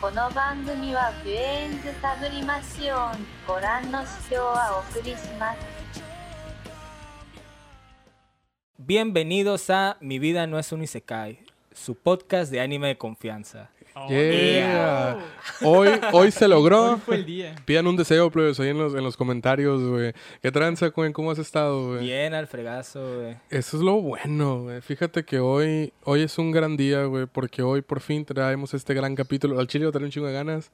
この番組はフュエーンズサブリマシオンご覧の指標はお送りします Bienvenidos a Mi vida no es un isekai, su podcast de anime de confianza. Yeah. Hoy, hoy se logró. Hoy fue el día. Pidan un deseo, plebes, ahí en los, en los comentarios, güey. ¿Qué tranza, güey? ¿Cómo has estado, güey? Bien al fregazo, güey. Eso es lo bueno, güey. Fíjate que hoy, hoy es un gran día, güey, porque hoy por fin traemos este gran capítulo. Al chile va a tener un chingo de ganas.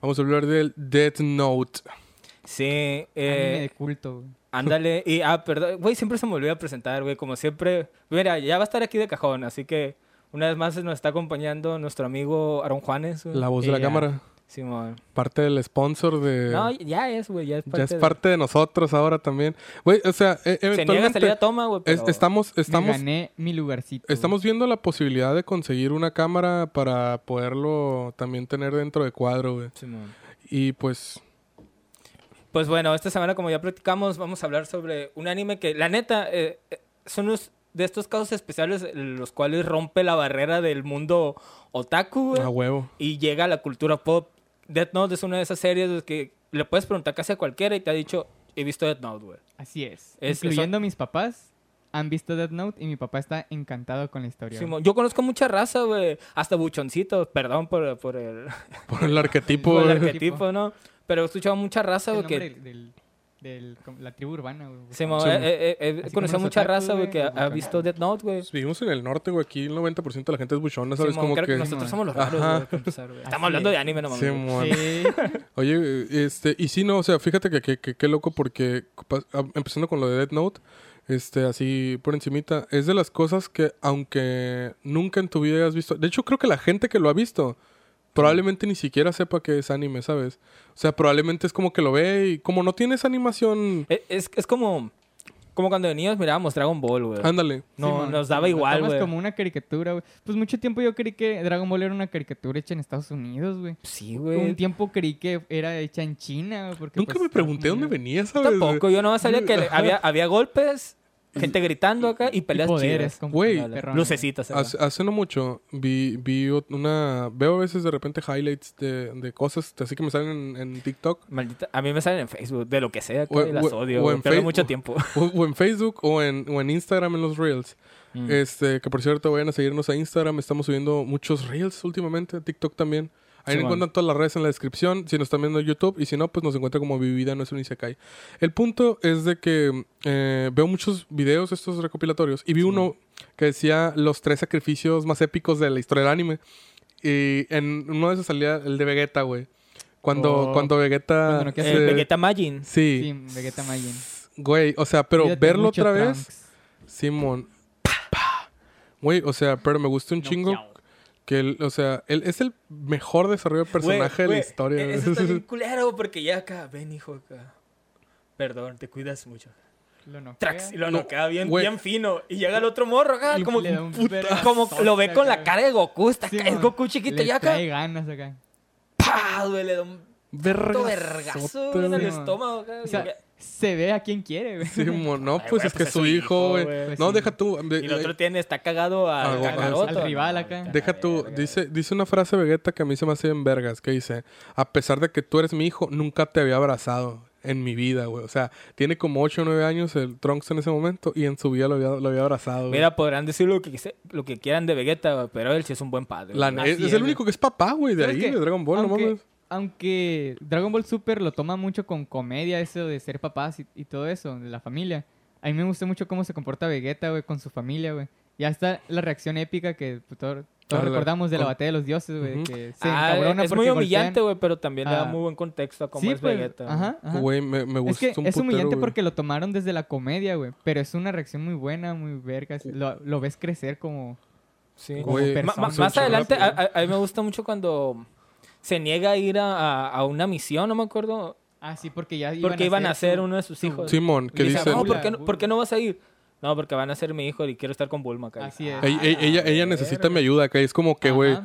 Vamos a hablar del Death Note. Sí, Anime de eh, culto, güey. ándale. Y, ah, perdón, güey, siempre se me olvida presentar, güey. Como siempre, mira, ya va a estar aquí de cajón, así que una vez más nos está acompañando nuestro amigo Aaron Juanes. güey. La voz de la Ya. cámara. Simón. Parte del sponsor de... No, ya es, güey, ya es parte ya es de- parte de nosotros ahora también. Güey, o sea, e- Se niega a eventualmente... salir a toma, güey, es- pero... estamos, Me estamos, gané mi lugarcito. güey. Estamos viendo la posibilidad de conseguir una cámara para poderlo también tener dentro de cuadro, güey. Simón. Y pues, Pues bueno, esta semana, como ya platicamos, vamos a hablar sobre un anime que, la neta, eh, eh, son unos de estos casos especiales los cuales rompe la barrera del mundo otaku, güey, a huevo. y llega a la cultura pop. Death Note es una de esas series de que le puedes preguntar casi a cualquiera y te ha dicho, he visto Death Note, güey. Así es. Es- Incluyendo a mis papás, han visto Death Note y mi papá está encantado con la historia. Yo conozco mucha raza, güey, hasta buchoncitos, perdón por, por el, Por el arquetipo, por el arquetipo, ¿no? Pero he escuchado mucha raza, el güey, nombre que... del, del, la tribu urbana, güey. Sí, eh, eh, eh, conocido como los mucha otakus, raza, güey, que ha visto Death Note, güey. Pues vivimos en el norte, güey. Aquí el 90% de la gente es buchona, ¿sabes? Simón, Como creo que... que nosotros somos los raros, güey, empezar, güey. Estamos Así hablando es. de anime, no mames. Sí. Oye, este, y sí, no, o sea, fíjate que que- que- qué loco porque, pa- a- empezando con lo de Death Note, este, así por encimita, es de las cosas que, aunque nunca en tu vida hayas visto, de hecho creo que la gente que lo ha visto, probablemente ni siquiera sepa que es anime, ¿sabes? O sea, probablemente es como que lo ve y como no tienes animación, Eh, Es, es como, como cuando de niños mirábamos Dragon Ball, güey. ándale. No, nos daba lo igual, güey. como una caricatura, güey. Pues mucho tiempo yo creí que Dragon Ball era una caricatura hecha en Estados Unidos, güey. Sí, Un güey. tiempo creí que era hecha en China, güey. Porque, Nunca pues, me pregunté dónde venía, ¿sabes? Tampoco, yo no sabía que había, había golpes, gente gritando acá y Y peleas poderes, chidas. Güey, perrones, Lucecitas. Hace, hace no mucho vi, vi ot- una... Veo a veces de repente highlights de, de cosas así que me salen en, en TikTok. Maldita, a mí me salen en Facebook, de lo que sea, que las o- odio, o en Facebook. mucho tiempo. O, o en Facebook o en, o en Instagram en los Reels. Mm. Este, que por cierto, vayan a seguirnos a Instagram. Estamos subiendo muchos Reels últimamente. TikTok también. Ahí Simón. encuentran todas las redes en la descripción. Si nos están viendo en YouTube. Y si no, pues nos encuentra como Mi Vida No Es Un Isekai. El punto es de que eh, veo muchos videos estos recopilatorios. Y vi uno que decía los tres sacrificios más épicos de la historia del anime. Y en uno de esos salía el de Vegeta, güey. Cuando, Oh. cuando Vegeta... Eh, Vegeta Majin. Sí. Sí, Vegeta Majin. Güey, o sea, pero verlo otra vez... Simón. Güey, o sea, pero me gusta un chingo que él, o sea, él es el mejor desarrollo de personaje Güey, de la güey, historia. Eso está bien culero porque ya acá, ven hijo acá. Perdón, te cuidas mucho. Lo noquea. Trax, y lo No, noquea bien, güey. bien fino. Y llega el otro morro acá, Y como, puta, como lo ve con la cara de Goku. Está Sí, acá, es. Goku chiquito Le y acá. trae ganas acá. ¡Pah! Güey, le da un vergazo güey, en el estómago. O sea, se ve a quien quiere, güey. Simón, no, Ay, pues es que pues es su hijo, güey. Pues No, sí. deja tú. de- y el otro eh, tiene, está cagado Ah, al Kakaroto. al rival acá. Deja tú, dice, dice una frase Vegeta que a mí se me hace en vergas, que dice, a pesar de que tú eres mi hijo, nunca te había abrazado en mi vida, güey. O sea, tiene como 8 o 9 años el Trunks en ese momento y en su vida lo había, lo había abrazado. güey. Mira, podrán decir lo que, quise- lo que quieran de Vegeta, güey, pero él sí es un buen padre. La- es, es el único que es papá, güey, de ¿Sabes ahí, de Dragon Ball, no mames. Aunque Dragon Ball Super lo toma mucho con comedia, eso de ser papás y, y todo eso, de la familia. A mí me gusta mucho cómo se comporta Vegeta, güey, con su familia, güey. Ya está la reacción épica que pues, todo- todos Ah, recordamos de la batalla de los dioses, güey, que se Ah, es muy humillante, güey, pero también le da Ah. muy buen contexto a cómo Sí, es pues, Vegeta. ajá, ajá. Güey, me, me Es gusta que un es putero, humillante porque lo tomaron desde la comedia, güey. Pero es una reacción muy buena, muy verga. Lo, lo ves crecer como, Sí. como Güey, persona. Más adelante, a, chorras, a- a mí me gusta mucho cuando se niega a ir a, a- a una misión, no me acuerdo, Ah, sí, porque ya porque iban a ser su- uno de sus su- hijos. Simón, que dice, no, ¿por qué, no, por qué no vas a ir? No, porque van a ser mi hijo y quiero estar con Bulma acá. Así es. Ah, Ella, ella, ella, ella necesita mi ayuda, que es como que, güey,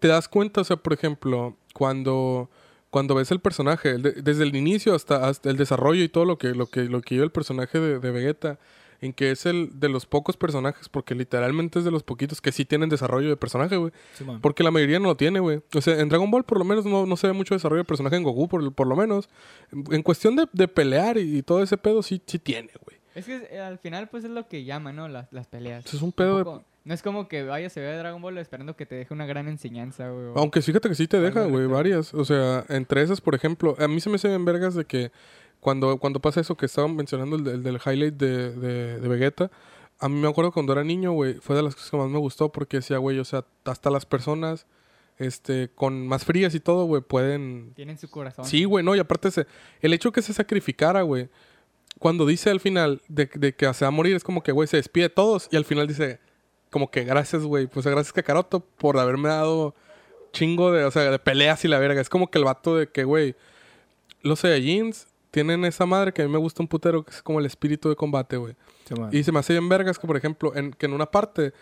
te das cuenta, o sea, por ejemplo, cuando, cuando ves el personaje, el de- desde el inicio hasta, hasta el desarrollo y todo lo que, lo que, lo que lleva el personaje de, de Vegeta, en que es el de los pocos personajes, porque literalmente es de los poquitos que sí tienen desarrollo de personaje, güey. Porque la mayoría no lo tiene, güey. O sea, en Dragon Ball por lo menos no, no se ve mucho desarrollo de personaje en Goku, por, por lo menos. En, en cuestión de, de pelear y, y todo ese pedo, sí, sí tiene, güey. Es que eh, al final, pues es lo que llama, ¿no? Las, las peleas. Es un pedo de- No es como que vayas a ver Dragon Ball esperando que te deje una gran enseñanza, güey. Aunque fíjate que sí te deja, güey, varias. O sea, entre esas, por ejemplo, a mí se me hace bien vergas de que cuando, cuando pasa eso que estaban mencionando, el, del- del highlight de, de, de Vegeta, a mí me acuerdo cuando era niño, güey, fue de las cosas que más me gustó porque decía, güey, o sea, hasta las personas este, con más frías y todo, güey, pueden... Tienen su corazón. Sí, güey, no, y aparte ese, el hecho que se sacrificara, güey, cuando dice al final de, de que se va a morir, es como que, güey, se despide de todos y al final dice, como que gracias, güey, pues gracias Kakaroto por haberme dado chingo de, o sea, de peleas y la verga. Es como que el vato de que, güey, los Saiyajins tienen esa madre que a mí me gusta un putero, que es como el espíritu de combate, güey. Y se me hace bien vergas que, por ejemplo, en, que en una parte,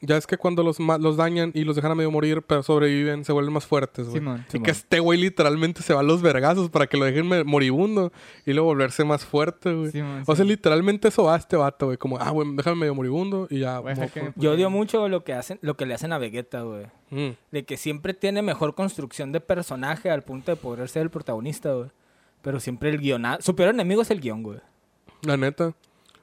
ya es que cuando los, ma- los dañan y los dejan a medio morir, pero sobreviven, se vuelven más fuertes, güey. Simón. Y que este güey literalmente se va a los vergazos para que lo dejen moribundo y luego volverse más fuerte, güey. Simón, O sea, literalmente eso va a este vato, güey. Como, ah, güey, déjame medio moribundo y ya. Yo odio mucho lo que hacen, lo que le hacen a Vegeta, güey. Mm. De que siempre tiene mejor construcción de personaje al punto de poder ser el protagonista, güey. Pero siempre el guionado. Su peor enemigo es el guion, güey. La neta.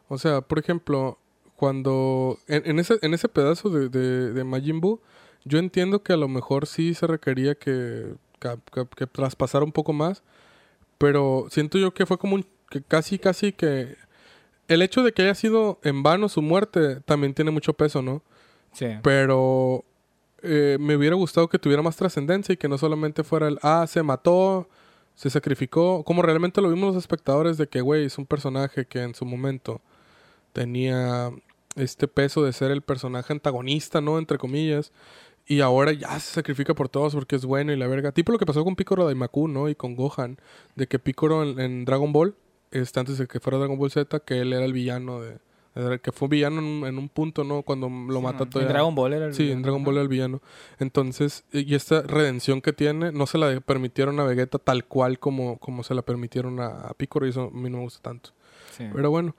O sea, por ejemplo, cuando. En, en ese, en ese pedazo de, de, de Majin Buu, yo entiendo que a lo mejor sí se requería que, que, que- que traspasara un poco más. Pero siento yo que fue como un. que casi, casi que. El hecho de que haya sido en vano su muerte también tiene mucho peso, ¿no? Sí. Pero eh, me hubiera gustado que tuviera más trascendencia y que no solamente fuera el, ah, se mató, se sacrificó, como realmente lo vimos los espectadores de que, güey, es un personaje que en su momento tenía este peso de ser el personaje antagonista, ¿no? Entre comillas. Y ahora ya se sacrifica por todos porque es bueno y la verga. Tipo lo que pasó con Piccolo Daimaku, ¿no? Y con Gohan. De que Piccolo en, en Dragon Ball, este, antes de que fuera Dragon Ball Z, que él era el villano de... que fue un villano en un, en un punto, ¿no? Cuando lo Sí, mata man. todo. En Dragon Ball era el Sí, en Dragon. Ball era el villano. Entonces, y esta redención que tiene, no se la permitieron a Vegeta tal cual como, como se la permitieron a, a Piccolo y eso a mí no me gusta tanto. Sí. Pero bueno,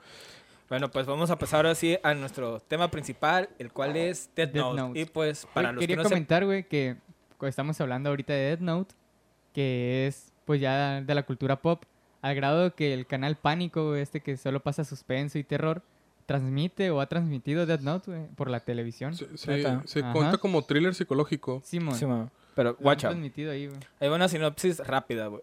Bueno, pues vamos a pasar ahora sí a nuestro tema principal, el cual es Death, Death Note. Note. Y pues para Oye, los que quería no se... comentar, güey, que estamos hablando ahorita de Death Note, que es pues ya de la cultura pop, al grado que el canal Pánico, güey, este que solo pasa suspenso y terror, transmite o ha transmitido Death Note, güey, por la televisión. se, cuenta como thriller psicológico. Simón. Pero, watch out. transmitido ahí, güey. Hay una sinopsis rápida, güey.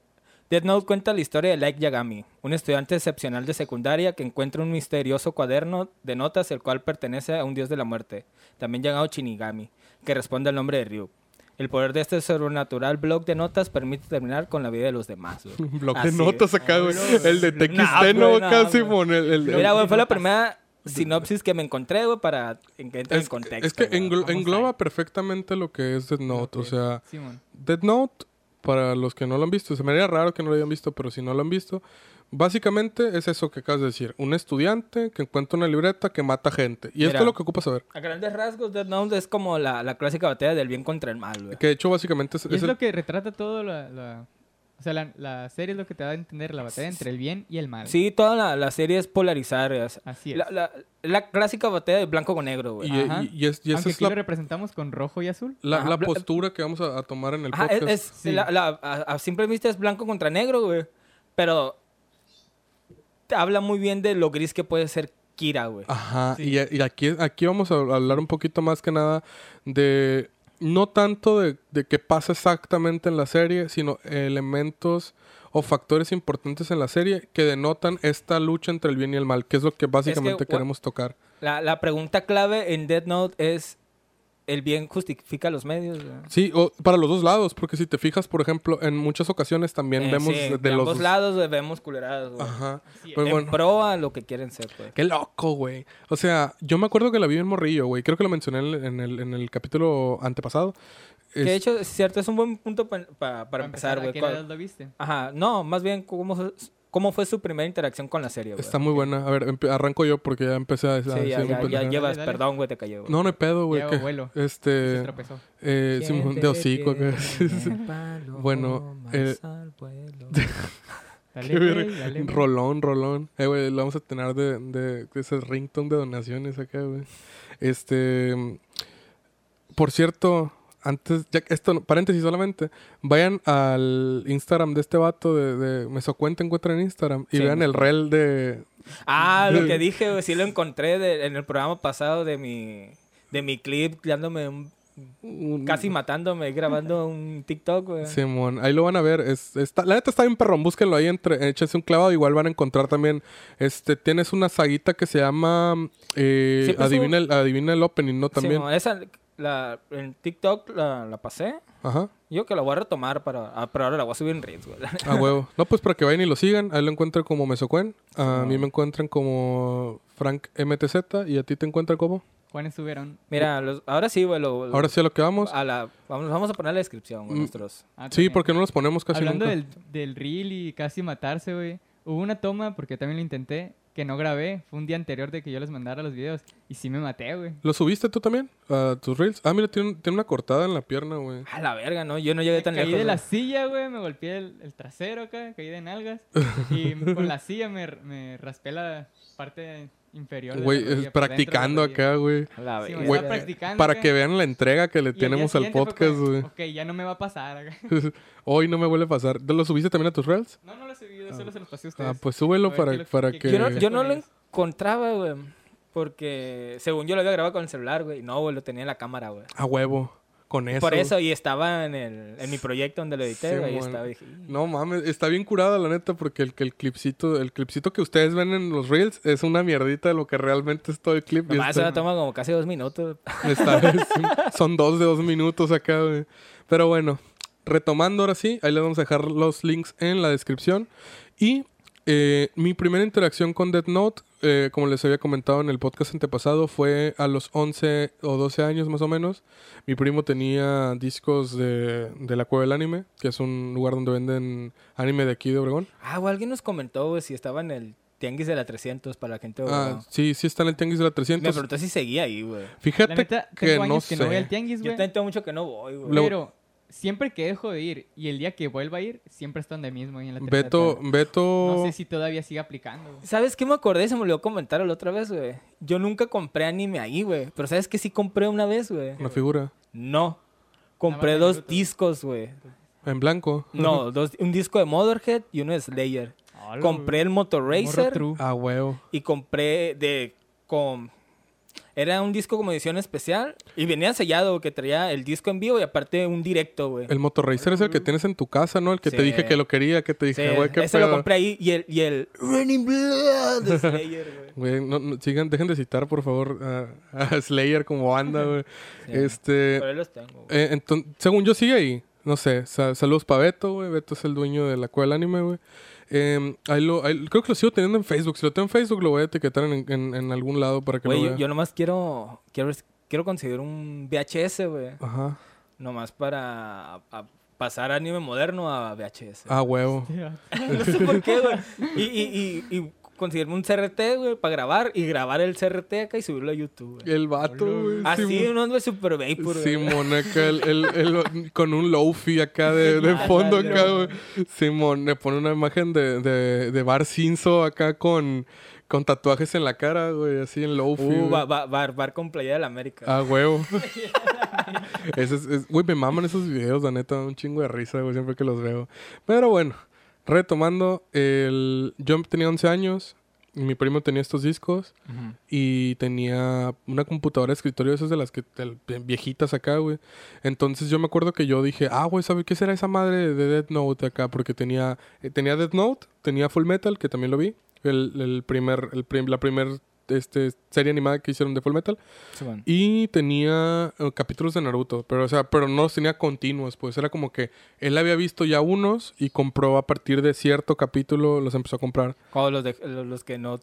Death Note cuenta la historia de Light Yagami, un estudiante excepcional de secundaria que encuentra un misterioso cuaderno de notas el cual pertenece a un dios de la muerte, también llamado Shinigami, que responde al nombre de Ryu. El poder de este sobrenatural blog de notas permite terminar con la vida de los demás. güey. Un blog Así de notas acá, güey. Ay, no, El de güey. TXT, Nah, ¿no? güey, güey. El- el- Mira, güey, fue la primera sinopsis que me encontré, güey, para que entre en contexto. es que englo- Vamos engloba ahí. perfectamente lo que es Death Note. O Ok. sea, Simón. Death Note, para los que no lo han visto, se me haría raro que no lo hayan visto, pero si no lo han visto, básicamente es eso que acabas de decir. Un estudiante que encuentra una libreta que mata gente. Y esto Mira. es lo que ocupa saber. A grandes rasgos, Death Note es como la, la clásica batalla del bien contra el mal, güey. Que de hecho básicamente es, Y es es el- lo que retrata todo la... la- O sea, la, la serie es lo que te da a entender la batalla entre el bien y el mal. Sí, toda la, la serie es polarizar. es- Así es. La, la, la clásica batalla de blanco con negro, güey. y, Ajá. y- y es- y Aunque aquí lo representamos con rojo y azul. la- postura que vamos a, a tomar en el Ajá, podcast. es, es- Sí. la- la- a, a simple vista es blanco contra negro, güey. Pero te habla muy bien de lo gris que puede ser Kira, güey. Ajá, Sí. y, y aquí, aquí vamos a hablar un poquito más que nada de, no tanto de, de qué pasa exactamente en la serie, sino elementos o factores importantes en la serie que denotan esta lucha entre el bien y el mal, que es lo que básicamente queremos tocar. La, la pregunta clave en Death Note es: ¿el bien justifica los medios? güey? Sí, o para los dos lados, porque si te fijas, por ejemplo, en muchas ocasiones también Eh, vemos sí, de, de, de los ambos dos- lados güey, vemos culeradas, güey. Ajá. Es. Pues en bueno. pro a lo que quieren ser, pues. Qué loco, güey. O sea, yo me acuerdo que la vi en Morrillo, güey. Creo que lo mencioné en el, en el, capítulo antepasado. Que de hecho, es cierto, es un buen punto pa- pa- para empezar, ¿a güey. qué Cuando- edad lo viste? Ajá, no, más bien, ¿cómo cómo fue su primera interacción con la serie, güey? Está muy buena. A ver, arranco yo porque ya empecé a... a Sí, decir ya, ya, llevas, Dale, dale. perdón, güey, te cayó. güey. No, no hay pedo, güey. Ya, que- abuelo. Se Este... tropezó. Eh, Simón, de hocico. tiene Bueno, eh, vuelo. Dale, güey. Rolón, rolón. Eh, güey, lo vamos a tener de, de, de ese ringtone de donaciones acá, güey. Este. Por cierto, antes, ya que esto, paréntesis solamente, vayan al Instagram de este vato de, de Mesocuenta encuentran en Instagram y Sí, vean el rel de. Ah, lo que dije, güey, sí lo encontré de- en el programa pasado de mi, de mi clip, dándome un- casi matándome, grabando un TikTok, güey. Simón, ahí lo van a ver. Es, está, la neta está bien perrón, búsquenlo ahí, entre, échense un clavado. Igual van a encontrar también. Este, tienes una saguita que se llama eh, adivina, el, adivina el opening, ¿no? También. Simón, esa, la, en TikTok la, la pasé. Ajá. Yo que la voy a retomar para... ah, pero ahora la voy a subir en Reels, güey. A huevo. No, pues para que vayan y lo sigan. Ahí lo encuentran como Mesocuen. A mí me encuentran como Frank MTZ. ¿Y a ti te encuentran como? ¿Cuáles subieron? Mira, los- ahora sí, güey. lo- Ahora sí a lo que vamos. A la, vamos, vamos a poner la descripción, güey, Mm. nuestros... Ah, Sí, también. porque no los ponemos casi Hablando nunca. del, del reel y casi matarse, güey. Hubo una toma, porque también lo intenté, que no grabé. Fue un día anterior de que yo les mandara los videos. Y sí me maté, güey. ¿Lo subiste tú también? A tus reels. Ah, mira, tiene, tiene una cortada en la pierna, güey. A la verga, ¿no? Yo no llegué tan Caí lejos. de la silla, güey, me golpeé el, el trasero acá, caí de nalgas. y con la silla me, me raspé la parte inferior. Güey, dentro practicando acá, güey. Sí, güey, Para acá. que vean la entrega que le Y tenemos al podcast, güey. Ok, ya no me va a pasar acá. Hoy no me vuelve a pasar. ¿Lo subiste también a tus reels? No, no lo he subido, solo se los pasé a ustedes. Ah, pues súbelo para, ¿qué lo- para que... Yo no, yo no lo encontraba, güey. Porque según yo lo había grabado con el celular, güey. No, güey, lo tenía en la cámara, güey. A huevo. Con eso. Por eso, y estaba en, el, en mi proyecto donde lo edité, Sí, y estaba. No mames, está bien curada la neta porque el, que el clipcito, el clipcito que ustedes ven en los reels es una mierdita de lo que realmente es todo el clip. Nomás está- eso toma como casi dos minutos. está- son dos de dos minutos acá, güey. Pero bueno, retomando ahora sí, ahí les vamos a dejar los links en la descripción. Y eh, mi primera interacción con Death Note, eh, como les había comentado en el podcast antepasado, fue a los 11 o 12 años más o menos. Mi primo tenía discos de, de la Cueva del Anime, que es un lugar donde venden anime de aquí de Obregón. Ah, güey, alguien nos comentó, si estaba en el tianguis de la 300 para la gente. de Ah, Obregón. sí, sí está en el Tianguis de la Me 300. preguntó si seguía ahí, güey. Fíjate La neta, que tengo no años sé. que no voy al tianguis, Yo güey. también tengo mucho que no voy, güey. Pero siempre que dejo de ir y el día que vuelva a ir, siempre está donde mismo, ahí en la Beto, Beto... No sé si todavía sigue aplicando. güey. ¿Sabes qué me acordé? Se me olvidó comentar la otra vez, güey. Yo nunca compré anime ahí, güey. Pero ¿sabes qué sí compré una vez, güey? Una figura. No. Compré de dos discos, güey. En blanco. No, dos, un disco de Motherhead y uno de Slayer. Compré el Motor Racer true. A huevo. y compré de... con Era un disco como edición especial y venía sellado que traía el disco en vivo y aparte un directo, güey. El Motorracer es el que tienes en tu casa, ¿no? El que te Sí. dije que lo quería, que te Sí, dije, güey, qué ese lo pedo?" compré ahí y el, y el Running Blood de Slayer, güey. No, no, sigan, dejen de citar, por favor, a, a Slayer como banda, güey. Sí. Este, Por ahí los tengo, eh, según yo sigue ahí. No sé, sa- saludos para Beto, güey. Beto es el dueño de la cueva del anime, güey. Eh, ahí lo, ahí- creo que lo sigo teniendo en Facebook. Si lo tengo en Facebook, lo voy a etiquetar en, en- en algún lado para que Güey, lo yo, vea. yo nomás quiero, quiero, quiero conseguir un VHS, güey. Ajá. Nomás para a- a pasar anime moderno a VHS. Ah, huevo. no sé por qué, güey. Y, y, y, y conseguirme un CRT, güey, para grabar. Y grabar el CRT acá y subirlo a YouTube, güey. El vato, güey. Así, Simón. uno de Super Vapor, güey. Simón, acá, el, el- el- con un lofi acá de, de fondo acá, güey. Simón, le pone una imagen de, de, de Bar Cinzo acá con, con tatuajes en la cara, güey, así en lofi. Uh, bar, bar con playa de la América. Ah, huevo. Es- es- Güey, me maman esos videos, la neta, un chingo de risa, güey, siempre que los veo. Pero bueno, retomando, el... yo tenía 11 años, y mi primo tenía estos discos, y tenía una computadora de escritorio, esas de las que viejitas acá, güey. Entonces yo me acuerdo que yo dije, ah, güey, ¿sabes qué será esa madre de Death Note acá? Porque tenía, eh, tenía Death Note, tenía Full Metal, que también lo vi. El, el primer, el prim- la primer este, serie animada que hicieron de Full Metal. Y tenía eh, capítulos de Naruto, pero o sea, pero no los tenía continuos, pues era como que él había visto ya unos y compró a partir de cierto capítulo, los empezó a comprar. Como los, de, los, que no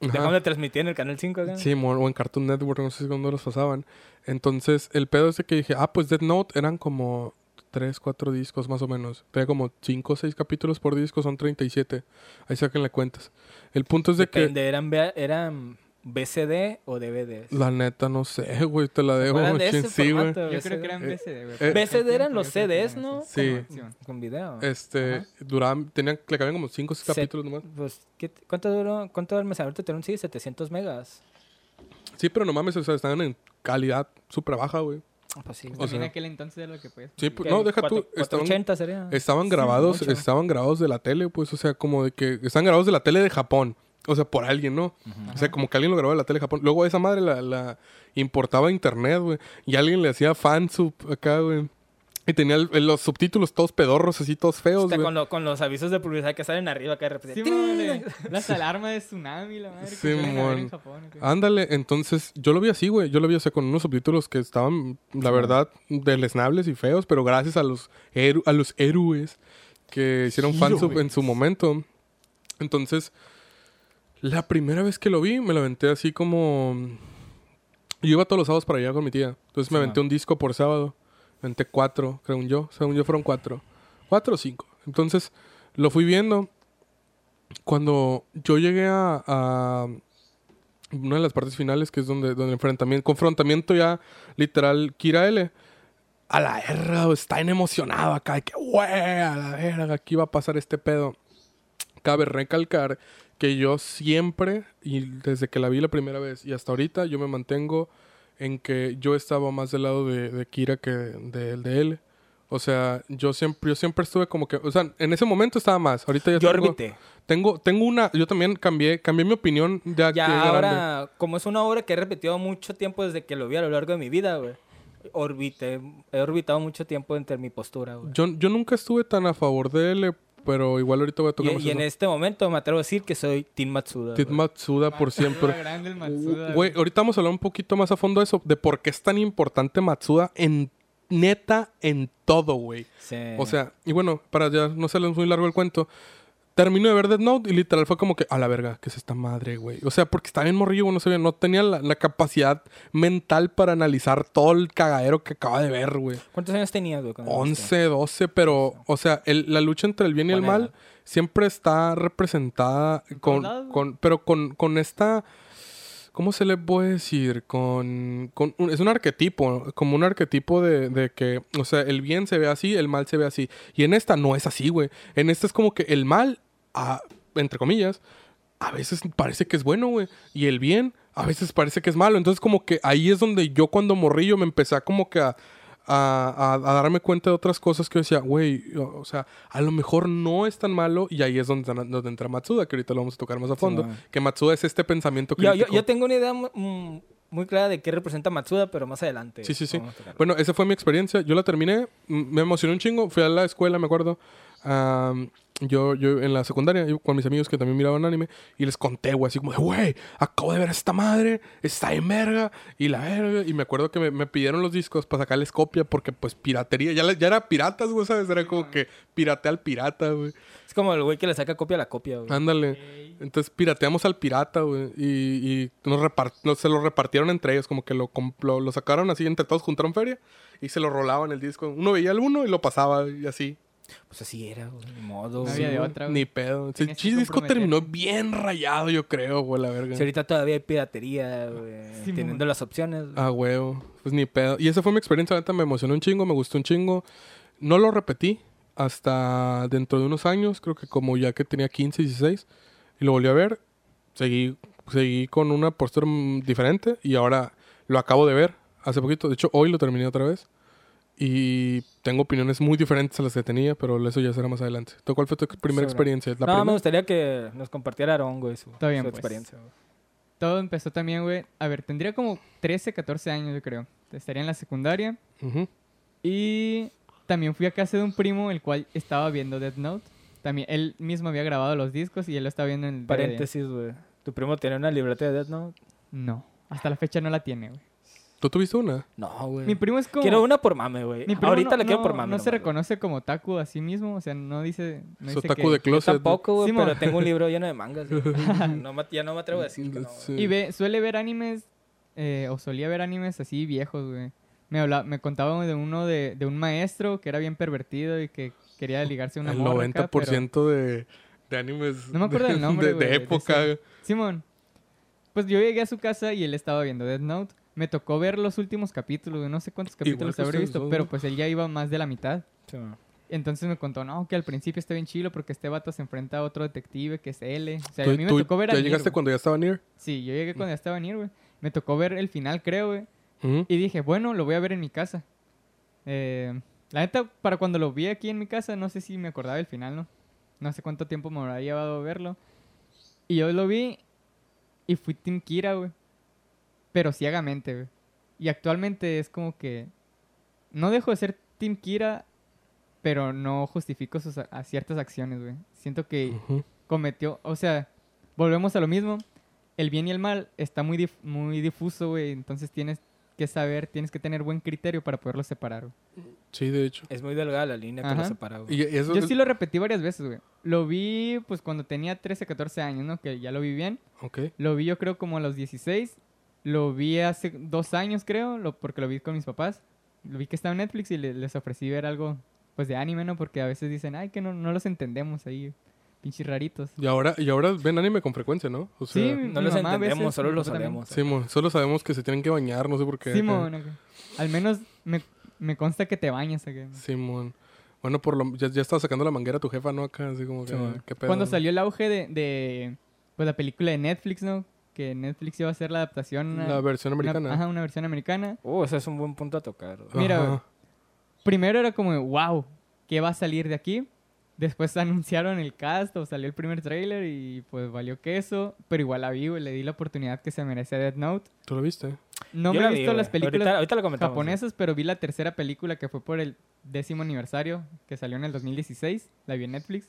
dejaron de transmitir en el Canal 5 acá. Sí, o en Cartoon Network, no sé si cuándo los pasaban. Entonces, el pedo es de que dije, ah, pues Death Note eran como 3, 4 discos más o menos. Tenía como 5 o 6 capítulos por disco, son 37. Ahí saquen las cuentas. El punto es de que... Eran BCD o DVDs. La neta, no sé, güey. Te la ¿Se dejo. de ese Sí, güey. formato? Yo creo que eran BCD, güey. eh, BCD eran los CDs, ¿no? Sí. Con video. Este, Ajá. duraban, tenían, le cabían como 5 Se- capítulos nomás. Pues, ¿qué- ¿cuánto duró? ¿Cuánto tener un CD? 700 megas. Sí, pero no mames, o sea, estaban en calidad súper baja, güey. Ah, Pues sí. O También sea- en aquel entonces era lo que podías. Sí, pues, no, deja Cuatro- tú. Estaban, 480 sería. estaban grabados, estaban grabados de la tele, pues, o sea, como de que están grabados de la tele de Japón. O sea, por alguien, ¿no? O sea, como que alguien lo grabó de la tele de Japón. Luego esa madre la, la importaba a internet, güey. Y alguien le hacía fansub acá, güey. Y tenía el- los subtítulos todos pedorros, así todos feos, Hasta güey. con, lo- con los avisos de publicidad que salen arriba acá de repente. Sí, Las alarmas de tsunami, la madre. que Sí, en Japón. Ándale, entonces yo lo vi así, güey. Yo lo vi, o sea, con unos subtítulos que estaban, la verdad, deleznables y feos, pero gracias a los, a los héroes que hicieron fansub en su momento. Entonces, la primera vez que lo vi, me lo aventé así como. Yo iba todos los sábados para allá con mi tía. Entonces me aventé man. un disco por sábado. Me aventé cuatro, creo yo. Según yo fueron cuatro. Cuatro o cinco. Entonces, lo fui viendo. Cuando yo llegué a, a una de las partes finales, que es donde, donde enfrentamiento, confrontamiento ya literal, Kira L. A la verga, está bien emocionado acá. de que, güey, a la verga, aquí va a pasar este pedo. Cabe recalcar que yo siempre, y desde que la vi la primera vez y hasta ahorita, yo me mantengo en que yo estaba más del lado de, de Kira que del de él. O sea, yo siempre, yo siempre estuve como que, o sea, en ese momento estaba más. Ahorita ya Yo tengo, orbité. tengo, tengo una, yo también cambié, cambié mi opinión ya, que Ya grande. ahora, como es una obra que he repetido mucho tiempo desde que lo vi a lo largo de mi vida, güey. Orbité, he orbitado mucho tiempo entre mi postura, güey. Yo, yo nunca estuve tan a favor de él, pero igual ahorita voy a tocar Y, más y en este momento me atrevo a decir que soy Team Matsuda. Tit güey. Matsuda por Matsuda, siempre. grande el Matsuda, Güey, ahorita vamos a hablar un poquito más a fondo de eso, de por qué es tan importante Matsuda en neta en todo, güey. Sí. O sea, y bueno, para ya no hacerles muy largo el cuento, termino de ver Death Note y literal fue como que, a la verga, ¿qué es esta madre, güey? O sea, porque estaba bien morrillo, no sabía, no tenía la, la capacidad mental para analizar todo el cagadero que acaba de ver, güey. ¿cuántos años tenías, güey? cuando lo viste? 11, 12, pero, o sea, el- la lucha entre el bien y el mal siempre está representada con, con pero con, con esta, ¿cómo se le puede decir? Con, con un- es un arquetipo, como un arquetipo de, de que, o sea, el bien se ve así, el mal se ve así. Y en esta no es así, güey. En esta es como que el mal, entre comillas, a veces parece que es bueno, güey. Y el bien, a veces parece que es malo. Entonces, como que ahí es donde yo cuando morrillo me empecé a como que a, a- a- darme cuenta de otras cosas que yo decía, güey, o o sea, a lo mejor no es tan malo. Y ahí es donde, donde entra Matsuda, que ahorita lo vamos a tocar más a fondo. man. que Matsuda es este pensamiento Yo, crítico. yo, yo tengo una idea mm, muy clara de qué representa Matsuda, pero más adelante. Sí, sí, sí. Bueno, esa fue mi experiencia. Yo la terminé, me emocioné un chingo. Fui a la escuela, me acuerdo. Am, yo, yo en la secundaria, yo con mis amigos que también miraban anime, y les conté, güey, así como de, güey, acabo de ver a esta madre, está en verga, y la verga. Y me acuerdo que me, me pidieron los discos para sacarles copia, porque pues piratería, ya, ya era piratas, güey, ¿sabes? Era como que piratea al pirata, güey. Es como el güey que le saca copia a la copia, güey. Ándale. Entonces pirateamos al pirata, güey. Y, y nos repart- nos- se lo repartieron entre ellos, como que lo, lo, lo sacaron así, entre todos juntaron feria y se lo rolaban el disco. Uno veía el uno y lo pasaba y así. Pues así era, güey. Ni modo. No había de otra, güey. Ni pedo. Ese Tenías que disco terminó bien rayado, yo creo, güey, la verga. Si ahorita todavía hay piratería, güey. Sí, teniendo las opciones. güey. Ah, huevo. Pues ni pedo. Y esa fue mi experiencia, la neta, me emocionó un chingo, me gustó un chingo. No lo repetí hasta dentro de unos años, creo que como ya que tenía 15, 16, y lo volví a ver. Seguí, seguí con una postura mm, diferente y ahora lo acabo de ver hace poquito. De hecho, hoy lo terminé otra vez. Y tengo opiniones muy diferentes a las que tenía, pero eso ya será más adelante. ¿Tú cuál fue tu primera Sobre- experiencia? ¿La no, me gustaría que nos compartiera Aaron, güey, su, Está bien, su pues. experiencia. güey. Todo empezó también, güey. A ver, tendría como 13, 14 años, yo creo. Estaría en la secundaria. Ujú. Y también fui a casa de un primo, el cual estaba viendo Death Note. También él mismo había grabado los discos y él lo estaba viendo en el DVD. Paréntesis, güey. ¿Tu primo tiene una libreta de Death Note? No, hasta la fecha no la tiene, güey. ¿Tú tuviste una? No, güey. Mi primo es como... Quiero una por mame, güey. Mi primo Ahorita no, la quiero no- por mame. No se reconoce como taku a sí mismo, o sea, no dice... No Es dice otaku que- de Yo closet. tampoco, güey, Sí, pero tengo un libro lleno de mangas. me- ya no me atrevo a decir que no. Sí. Y ve, suele ver animes, eh, o solía ver animes así viejos, güey. Me, habla, me contaba de uno de, de un maestro que era bien pervertido y que quería ligarse a una El morra acá, pero- 90% de, de animes No me acuerdo del nombre, de, época. Simón. pues yo llegué a su casa y él estaba viendo Death Note. Me tocó ver los últimos capítulos. No sé cuántos capítulos habré visto, pero pues él ya iba más de la mitad. Sí. Entonces me contó, no, que al principio está bien chilo porque este vato se enfrenta a otro detective que es L. O sea, ¿Tú- a mí me tocó ver a ¿Ya llegaste cuando ya estaba Nier? Sí, yo llegué cuando ya estaba Nier, güey. Me tocó ver el final, creo, güey. Y dije, bueno, lo voy a ver en mi casa. Eh, la neta, para cuando lo vi aquí en mi casa, no sé si me acordaba del final, ¿no? No sé cuánto tiempo me habrá llevado verlo. Y yo lo vi y fui Team Kira, güey. Pero ciegamente, güey. Y actualmente es como que... No dejo de ser Team Kira, pero no justifico sus a- a ciertas acciones, güey. Siento que cometió, o sea, volvemos a lo mismo. El bien y el mal está muy, dif- muy difuso, güey. Entonces tienes que saber, tienes que tener buen criterio para poderlo separar, güey. Sí, de hecho. Es muy delgada la línea que lo separa, güey. Y eso Yo sí lo repetí varias veces, güey. Lo vi, pues, cuando tenía 13, 14 años, ¿no? Que ya lo vi bien. Ok. Lo vi yo creo como a los 16. Lo vi hace dos años, creo, lo, porque lo vi con mis papás. Lo vi que estaba en Netflix y le- les ofrecí ver algo, pues, de anime, ¿no? Porque a veces dicen, ay, que no, no los entendemos ahí, pinches raritos. Y ahora, y ahora ven anime con frecuencia, ¿no? O sea, Sí, No los entendemos, veces, solo los sabemos. Simón, solo sabemos que se tienen que bañar, no sé por qué. Simón, al menos me, me consta que te bañas. acá. Simón. Bueno, por lo, ya, ya estaba sacando la manguera tu jefa, ¿no? Acá, así como que. ¿qué pedo? Cuando salió el auge de, de, pues, la película de Netflix, ¿no? Que Netflix iba a hacer la adaptación. a- La versión una- americana. ajá, una versión americana. Uh, ese es un buen punto a tocar. Mira, Ajá. Primero era como, wow, ¿qué va a salir de aquí? Después anunciaron el cast o salió el primer tráiler y pues valió queso. Pero igual la vi, güey, le di la oportunidad que se merece a Death Note. ¿Tú lo viste? No Yo me la he vi, visto las películas Ahorita, ahorita japonesas, pero vi la tercera película que fue por el décimo aniversario, que salió en el 2016. La vi en Netflix.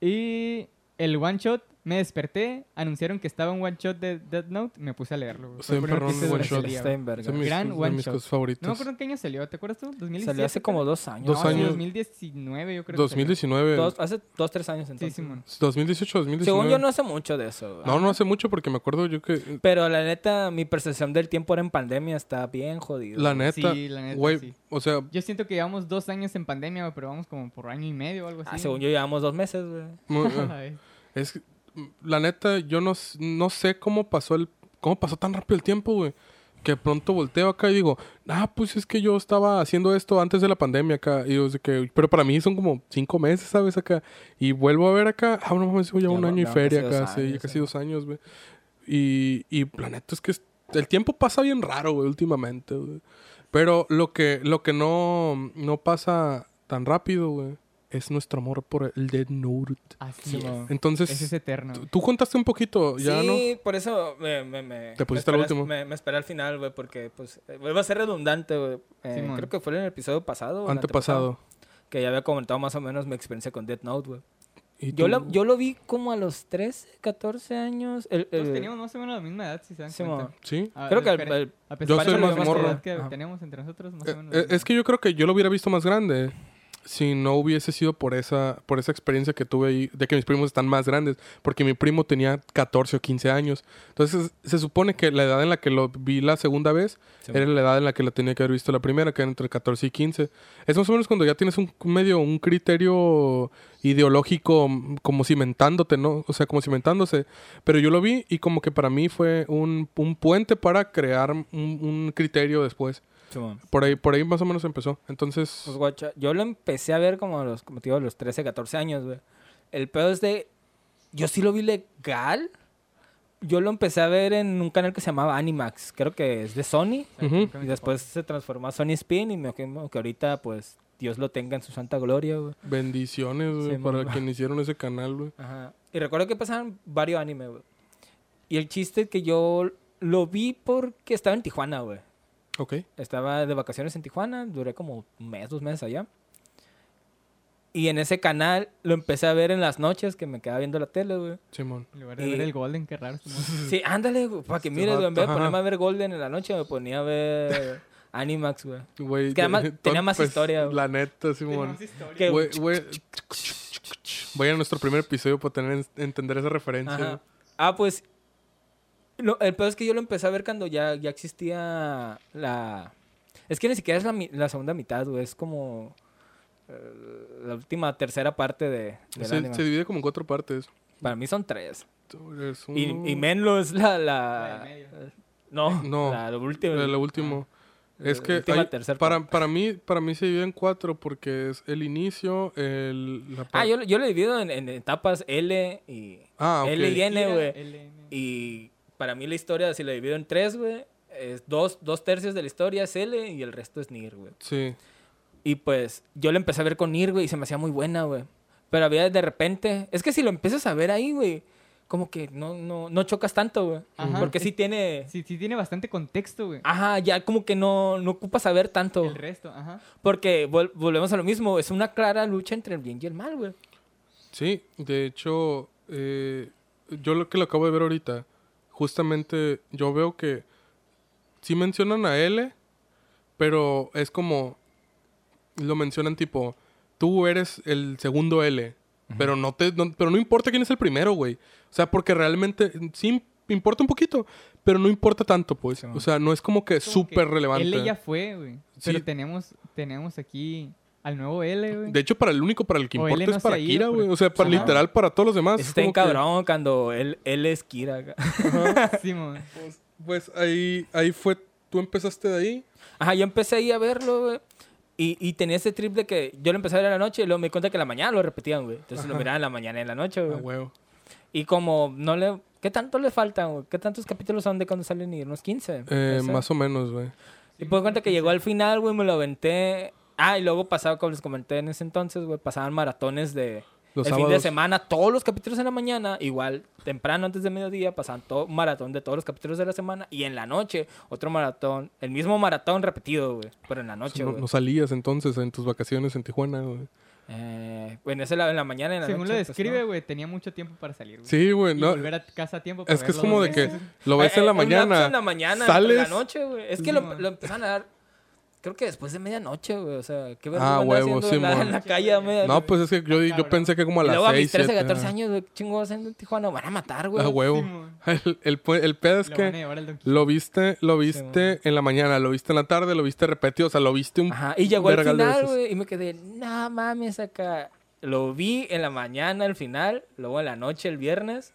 Y el one shot, me desperté, anunciaron que estaba un one shot de Death Note, me puse a leerlo. güey. Que perrón one shot. verga. Son mis, Gran de one mis shot. cosas favoritas. No me acuerdo en qué año salió, ¿te acuerdas tú? 2017. Salió hace como dos años. Dos No, años. 2019 yo creo. que salió. 2019. Dos- hace dos, tres años Sí, entonces. Simón. 2018, 2019. Según yo no hace mucho de eso. güey. No, no hace mucho porque me acuerdo yo que... Pero la neta, mi percepción del tiempo era en pandemia está bien jodido. La neta, Sí, la neta, güey, sí. o sea, Yo siento que llevamos dos años en pandemia, güey, pero vamos como por año y medio o algo así. Ah, según yo llevamos dos meses, güey. es que, la neta, yo no, no sé cómo pasó el, cómo pasó tan rápido el tiempo, güey. Que pronto volteo acá y digo, ah, pues es que yo estaba haciendo esto antes de la pandemia acá. Y yo sé que, pero para mí son como cinco meses, ¿sabes? Acá. Y vuelvo a ver acá, ah, no mames, ya Ya un año y feria acá, sí, ya casi sí. dos años, güey. Y, y la neta es que el tiempo pasa bien raro, güey, últimamente, güey. Pero lo que, lo que no, no pasa tan rápido, güey, es nuestro amor por el Dead Note. Así es. Entonces, Ese es eterno. tú- contaste un poquito, ¿ya no? sí, por eso me, me, me- Te pusiste me al esperé- último. Me, me esperé al final, güey, porque pues eh, vuelvo a ser redundante, güey. Eh, creo que fue en el episodio pasado. o el Antepasado. Que ya había comentado más o menos mi experiencia con Death Note, güey. ¿Y Yo, la- yo lo vi como a los 13, 14 años. El, el- teníamos más o menos la misma edad, si se dan Simón. cuenta. ¿Sí? A- Creo que el- el- a pesar Yo soy más morro. que tenemos entre nosotros, más Eh, o menos. eh, es que yo creo que yo lo hubiera visto más grande si no hubiese sido por esa, por esa experiencia que tuve ahí, de que mis primos están más grandes, porque mi primo tenía 14 o 15 años. Entonces, se supone que la edad en la que lo vi la segunda vez era la edad en la que lo tenía que haber visto la primera, que era entre 14 y 15. Es más o menos cuando ya tienes un medio, un criterio ideológico mm, como cimentándote, ¿no? O sea, como cimentándose. Pero yo lo vi y como que para mí fue un, un puente para crear un, un criterio después. Simón. Por ahí, por ahí más o menos empezó. Entonces, Pues, guacha, yo lo empecé a ver como a los, como te digo, a los 13, 14 años, güey. El pedo es de... Yo sí lo vi legal. Yo lo empecé a ver en un canal que se llamaba Animax. Creo que es de Sony. Y después se transformó a Sony Spin y me imagino que ahorita, pues, Dios lo tenga en su santa gloria, güey. bendiciones güey, Sí, para mon. quien hicieron ese canal, güey. Ajá. Y recuerdo que pasaban varios animes, güey. Y el chiste es que yo lo vi porque estaba en Tijuana, güey. Ok. Estaba de vacaciones en Tijuana, duré como un mes, dos meses allá. Y en ese canal lo empecé a ver en las noches que me quedaba viendo la tele, güey. Simón. En lugar de Y- ver el Golden, qué raro. Sí, ándale, güey, para que Este mires, güey. En vez de ponerme a ver Golden en la noche, me ponía a ver Animax, güey. Güey. Es que además de- tenía más pues, historia, güey. La neta, Simón. Que- Güey, güey. Vayan a nuestro primer episodio para tener, entender esa referencia. Ajá. Ah, pues. Lo- el peor es que yo lo empecé a ver cuando ya, ya existía la. Es que ni siquiera es la, segunda mitad, güey. Es como. eh, la última tercera parte de, del Se, anime. se divide como en cuatro partes. Para mí son tres. Y, uno. y Menlo es la... La. No. no, la, la última. Lo último. es la que última hay- tercer para, parte. para mí para mí se divide en cuatro porque es el inicio, el... La Ah, yo, yo lo divido en, en etapas L y... Ah, ok. L y N, güey. Y para mí la historia, si la divido en tres, güey, es dos, dos tercios de la historia es L y el resto es Nir, güey. Sí. Y pues yo lo empecé a ver con Nir, güey, y se me hacía muy buena, güey. Pero había de repente... Es que si lo empiezas a ver ahí, güey, como que no, no, no chocas tanto, güey. Ajá. Porque sí tiene... Sí, sí tiene bastante contexto, güey. Ajá, ya como que no, no ocupas saber tanto. El resto, ajá. Porque vol- volvemos a lo mismo, es una clara lucha entre el bien y el mal, güey. Sí, de hecho, eh, yo lo que lo acabo de ver ahorita, justamente yo veo que sí mencionan a L, pero es como, lo mencionan tipo, tú eres el segundo L, pero no te, no- pero no importa quién es el primero, güey. O sea, porque realmente sí importa un poquito, pero no importa tanto, pues. Sí, o sea, no es como que súper relevante. L ya fue, güey. Sí. Pero tenemos, tenemos aquí al nuevo L, güey. De hecho, para el único para el que importa no es para Kira, güey. pero- O sea, para Ajá. literal para todos los demás. Está que- cabrón cuando él, él es Kira. Sí, mon. Pues ahí, ahí fue, tú empezaste de ahí. Ajá, yo empecé ahí a verlo, güey. Y, y tenía ese trip de que yo lo empecé a ver en la noche y luego me di cuenta que en la mañana lo repetían, güey. Entonces lo Ajá. miraba en la mañana y en la noche, güey. Ah, huevo. Y como no le... ¿Qué tanto le faltan, güey? ¿Qué tantos capítulos son de cuando salen y unos 15? Eh, más o menos, güey. Y pues cuenta que llegó al final, güey, me lo aventé. Ah, y luego pasaba, como les comenté en ese entonces, güey, pasaban maratones de... Los el fin de semana, todos los capítulos en la mañana, igual temprano antes de mediodía, pasaban todo un maratón de todos los capítulos de la semana. Y en la noche, otro maratón, el mismo maratón repetido, güey, pero en la noche, no, güey. no salías entonces en tus vacaciones en Tijuana, güey. Eh, bueno, ese la- en la mañana en la Según noche. lo pues, describe, no. güey, tenía mucho tiempo para salir. Sí, güey. Y No, volver a casa a tiempo para es que es como de que lo ves Eh, en la eh, mañana. en la mañana, sales. en la noche, güey. Es que lo, lo empezaron a dar, creo que después de medianoche, güey. O sea, qué Ah, vergüenza andar huevo, haciendo sí, en la, mon. en la calle a media- No, pues es que yo, yo pensé que como a las luego a mis 6, 13, 7. 14 años, güey, chingo haciendo en Tijuana, van a matar, güey. Ah, huevo. Sí. El, el, pedo es Lo que lo viste, lo Sí, viste en la mañana, lo viste en la tarde, lo viste repetido, o sea, lo viste un Ajá, y llegó al final, güey, y me quedé, no mames, acá. Lo vi en la mañana, al final, luego en la noche, el viernes.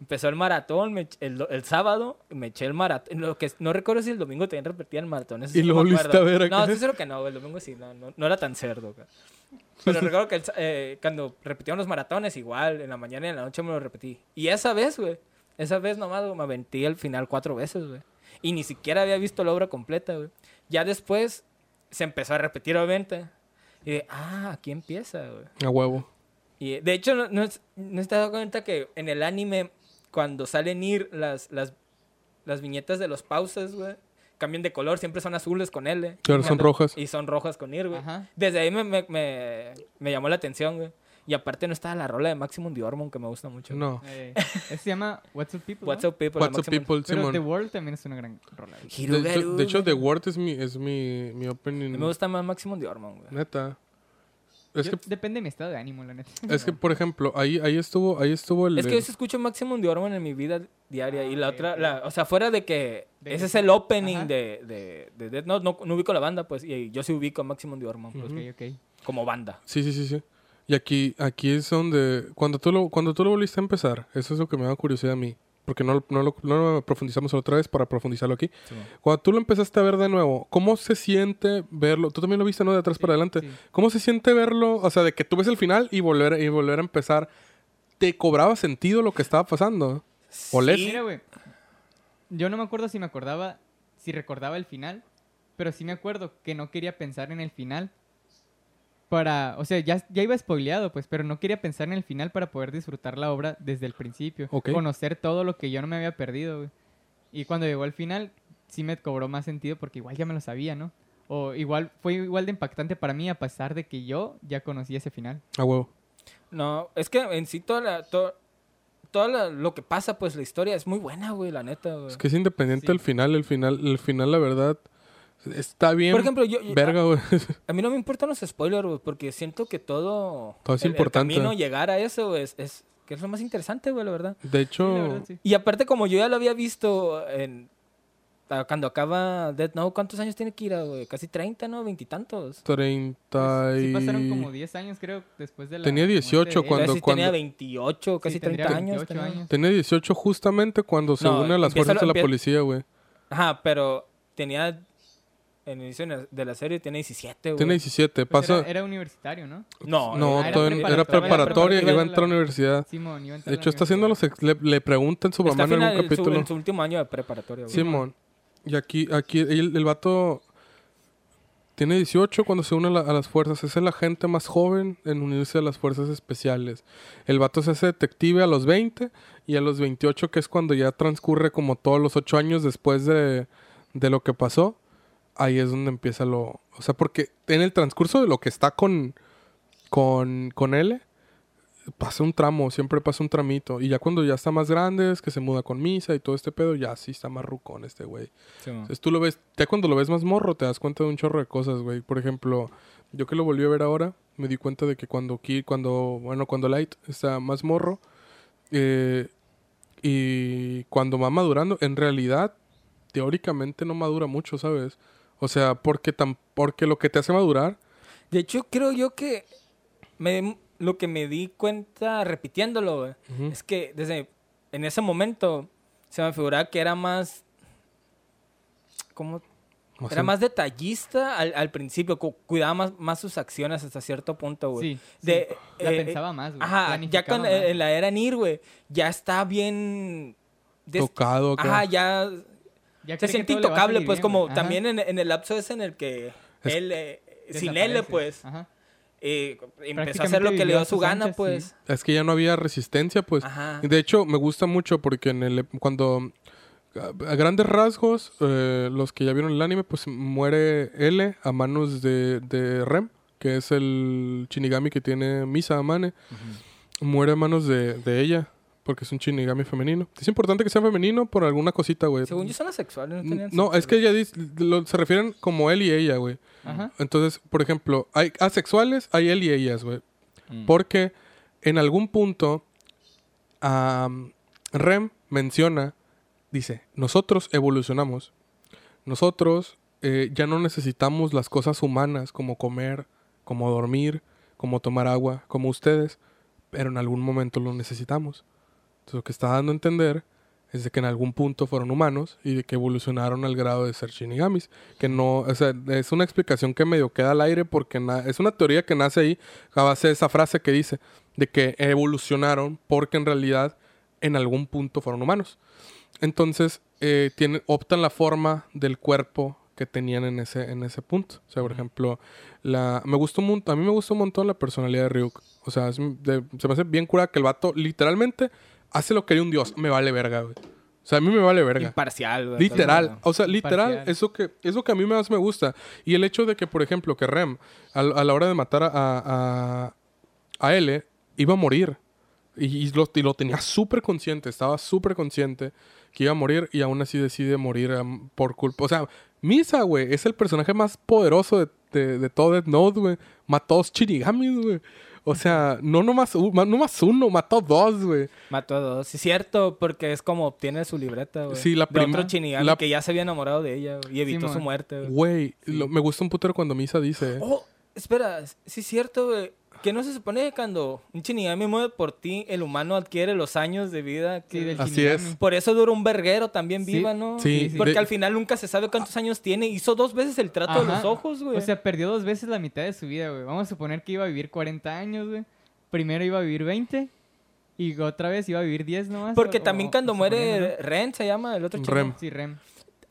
Empezó el maratón me el, el sábado, me eché el maratón. Lo que, no recuerdo si el domingo también repetía el maratón. eso Y no lo volviste a ver acá. No, estoy seguro que no, el domingo sí, no, no, no era tan cerdo. acá. Pero recuerdo que el eh, cuando repitieron los maratones, igual, en la mañana y en la noche me lo repetí. Y esa vez, güey, esa vez nomás me aventé al final cuatro veces, güey. Y ni siquiera había visto la obra completa, güey. Ya después se empezó a repetir, obviamente. Y de, ah, aquí empieza, güey. a huevo. Y de hecho, no, no, no te has dado cuenta que en el anime, cuando salen ir las, las, las viñetas de los pauses, güey, cambian de color, siempre son azules con L. Claro, son rojas. Y son rojas con Ir, güey. Ajá. Desde ahí me, me, me, me llamó la atención, güey. Y aparte no estaba la rola de Maximum The Hormone, que me gusta mucho. No. Eh, ese se llama What's Up People. What's ¿no? Up People. What's up, people, Pero? The World también es una gran rola. De de hecho, The. Word es mi, es mi, mi opening. Me gusta más Maximum The Hormone, güey. Neta. Es Yo- que, Depende de mi estado de ánimo, la neta. es que, por ejemplo, ahí, ahí estuvo, ahí estuvo el. Es que yo sí escucho Maximum The Hormone en mi vida diaria. y la Ah, ok, otra, ok. la, o sea, fuera de que De- ese es el opening de, de, de Death Note, no, no ubico la banda, pues. Y yo sí ubico a Maximum The Hormone, pues, Ok, ok. como banda. Sí, sí, sí, sí. Y aquí, aquí es donde, cuando tú, lo, cuando tú lo volviste a empezar, eso es lo que me da curiosidad a mí, porque no, no, lo, no lo profundizamos otra vez para profundizarlo aquí. Cuando tú lo empezaste a ver de nuevo, ¿cómo se siente verlo? Tú también lo viste, ¿no? De atrás para adelante. sí. ¿Cómo se siente verlo? O sea, de que tú ves el final y volver, y volver a empezar. ¿Te cobraba sentido lo que estaba pasando? ¿O les? Sí. Mira, güey. Yo no me acuerdo si me acordaba, si recordaba el final, pero sí me acuerdo que no quería pensar en el final para, o sea, ya, ya iba spoileado, pues, pero no quería pensar en el final para poder disfrutar la obra desde el principio. Conocer todo lo que yo no me había perdido, güey. Y cuando llegó al final, sí me cobró más sentido porque igual ya me lo sabía, ¿no? O igual fue igual de impactante para mí a pesar de que yo ya conocía ese final. A huevo. No, es que en sí toda la... to- Todo la- lo que pasa, pues la historia es muy buena, güey, la neta, güey. Es que es independiente Sí. el final. El final, el final, la verdad, está bien. Por ejemplo, yo, Verga, güey. a mí no me importan los spoilers, güey, porque siento que todo... Todo es el- el importante. camino llegar a eso es, es, que es lo más interesante, güey, la verdad. De hecho, Sí, la verdad, sí. Y aparte, como yo ya lo había visto en... cuando acaba Death Note, ¿cuántos años tiene Kira, güey? Casi 30, ¿no? Veintitantos. 30 y... Sí pasaron como 10 años, creo, después de la Tenía muerte 18 de cuando- sí tenía cuando- 28, casi Sí, 30 tendría años. 28 tenía. años. Tenía 18 justamente cuando se No, une a las fuerzas lo- de la policía, güey. Ajá, pero tenía... En el inicio de la serie tiene 17, güey. Tiene 17. Pues Pasa... era, era universitario, ¿no? No, No, era todavía- preparatoria. era preparatoria, Iba a en entrar a la universidad. Simón, iba a entrar De a la hecho, está haciendo los... ex- Le, le preguntan su mamá en algún en su- capítulo. en su último año de preparatoria, güey. Simón. Y aquí, aquí el, el vato tiene 18 cuando se une a, la- a las fuerzas. Es el agente más joven en unirse a las fuerzas especiales. El vato se hace detective a los 20 y a los 28, que es cuando ya transcurre como todos los 8 años después de, de lo que pasó. Ahí es donde empieza lo... O sea, porque en el transcurso de lo que está con, con, con él, pasa un tramo, siempre pasa un tramito. Y ya cuando ya está más grande, es que se muda con misa y todo este pedo, ya sí está más rucón este güey. Simón. Entonces tú lo ves, ya cuando lo ves más morro, te das cuenta de un chorro de cosas, güey. Por ejemplo, yo que lo volví a ver ahora, me di cuenta de que cuando Ki, cuando, bueno, cuando Light está más morro, eh, y cuando va madurando, en realidad, teóricamente no madura mucho, ¿sabes? O sea, porque tan, porque lo que te hace madurar, De hecho, creo yo que me, lo que me di cuenta repitiéndolo, güey, es que desde en ese momento se me figuraba que era más... ¿Cómo? o Era sea, más detallista al, al principio, cu- cuidaba más, más sus acciones hasta cierto punto, güey. Sí, La eh, pensaba más, güey. Ajá, ya con más. en la era Nir, güey, ya está bien... des- tocado acá. Ajá, ya Ya se siente intocable, pues bien, como. Ajá. también en, en el lapso ese en el que Es- él, eh, sin él, pues, Ajá. eh, empezó a hacer lo que le dio a su gana, sí. pues. Es que ya no había resistencia, pues. Ajá. De hecho, me gusta mucho porque en el cuando a grandes rasgos, eh, los que ya vieron el anime, pues muere L a manos de, de Rem, que es el Shinigami que tiene Misa Amane. Muere a manos de, de ella, porque es un Shinigami femenino. Es importante que sea femenino por alguna cosita, güey. Según yo son asexuales, no tenían No, sexo, es que ella dice, lo- se refieren como él y ella, güey. Ajá. Entonces, por ejemplo, hay asexuales, hay él y ellas, güey. Mm. Porque en algún punto am, Rem menciona, dice, nosotros evolucionamos. Nosotros eh, ya no necesitamos las cosas humanas como comer, como dormir, como tomar agua, como ustedes, pero en algún momento lo necesitamos. Entonces, lo que está dando a entender es de que en algún punto fueron humanos y de que evolucionaron al grado de ser shinigamis. Que no, o sea, es una explicación que medio queda al aire porque es una teoría que nace ahí a base de esa frase que dice de que evolucionaron porque en realidad en algún punto fueron humanos. Entonces, eh, tienen, optan la forma del cuerpo que tenían en ese, en ese punto. O sea, por ejemplo, la, me gustó un, a mí me gustó un montón la personalidad de Ryuk. O sea, es de- se me hace bien curada que el vato literalmente hace lo que haría un dios. Me vale verga, güey. O sea, a mí me vale verga. Imparcial, güey. Literal, o sea, literal, Imparcial. eso que, eso que a mí más me gusta. Y el hecho de que, por ejemplo, que Rem, a, a la hora de matar a, a, a L, iba a morir. Y, y lo, y lo tenía súper consciente, estaba súper consciente que iba a morir y aún así decide morir por culpa. O sea, Misa, güey, es el personaje más poderoso de, de, de todo Death Note, güey. Mató a dos Shinigamis, güey. O sea, no nomás, no más uno, mató dos, güey. Mató a dos. Sí, cierto, porque es como obtiene su libreta, güey. Sí, la De prima- otro la- que ya se había enamorado de ella, y evitó Sí, su muerte, güey. Güey, me gusta un putero cuando Misa dice... Oh, espera, sí cierto, güey. Que no se supone que cuando un Shinigami muere por ti, el humano adquiere los años de vida. Que... Sí, del Así es. Por eso dura un verguero también Sí, viva, ¿no? sí, sí. Porque de- al final nunca se sabe cuántos años tiene. Hizo dos veces el trato de los ojos, güey. O sea, perdió dos veces la mitad de su vida, güey. Vamos a suponer que iba a vivir 40 años, güey. Primero iba a vivir 20 y otra vez iba a vivir 10 nomás. Porque o- también cuando muere Ren, se llama el otro chico. Sí, Rem.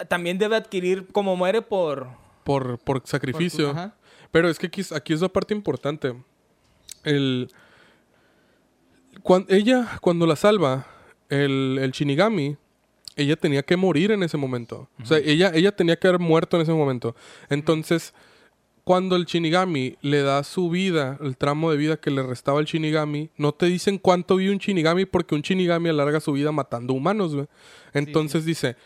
También debe adquirir, como muere por... por, por Por- sacrificio. Ajá. Pero es que aquí, es- aquí es la parte importante. El, ella, cuando la salva, el, el Shinigami, ella tenía que morir en ese momento. O sea, ella, ella tenía que haber muerto en ese momento. Entonces, cuando el Shinigami le da su vida, el tramo de vida que le restaba el Shinigami, no te dicen cuánto vive un Shinigami porque un Shinigami alarga su vida matando humanos, güey. Entonces dice,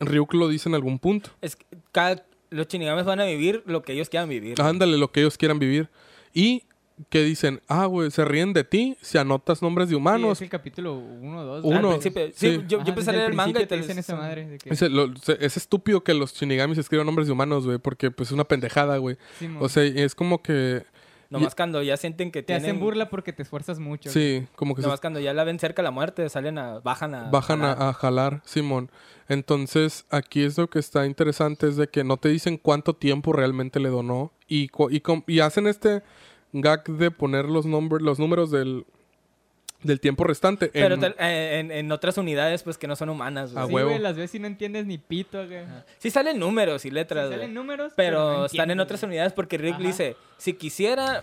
Ryuk lo dice en algún punto. Es que cada... Los Shinigamis van a vivir lo que ellos quieran vivir. Ándale, lo que ellos quieran vivir. Y que dicen, ah, güey, se ríen de ti si anotas nombres de Sí, humanos. es el capítulo 1 o 2. Uno. Sí, sí. yo, yo empecé a leer el manga y te dicen esa madre. de que- Dice, lo- se- es estúpido que los shinigamis escriban nombres de humanos, güey, porque pues es una pendejada, güey. O sea, es como que... Nomás cuando ya sienten que te tienen... hacen burla porque te esfuerzas mucho. Sí, como que se Nomás cuando ya la ven cerca la muerte, salen a... Bajan a... bajan a, jalar. a jalar, Simón. Entonces, aquí es lo que está interesante, es de que no te dicen cuánto tiempo realmente le donó y, y, y hacen este gag de poner los, nombres los números del, del tiempo restante. Pero en- tal- eh, en, en otras unidades, pues, que no son humanas, güey. A Sí, huevo. güey, las ves y no entiendes ni pito, güey. Sí salen números y Sí, letras, salen güey. números, Pero no están en otras güey. unidades porque Rick Ajá. dice, si quisiera,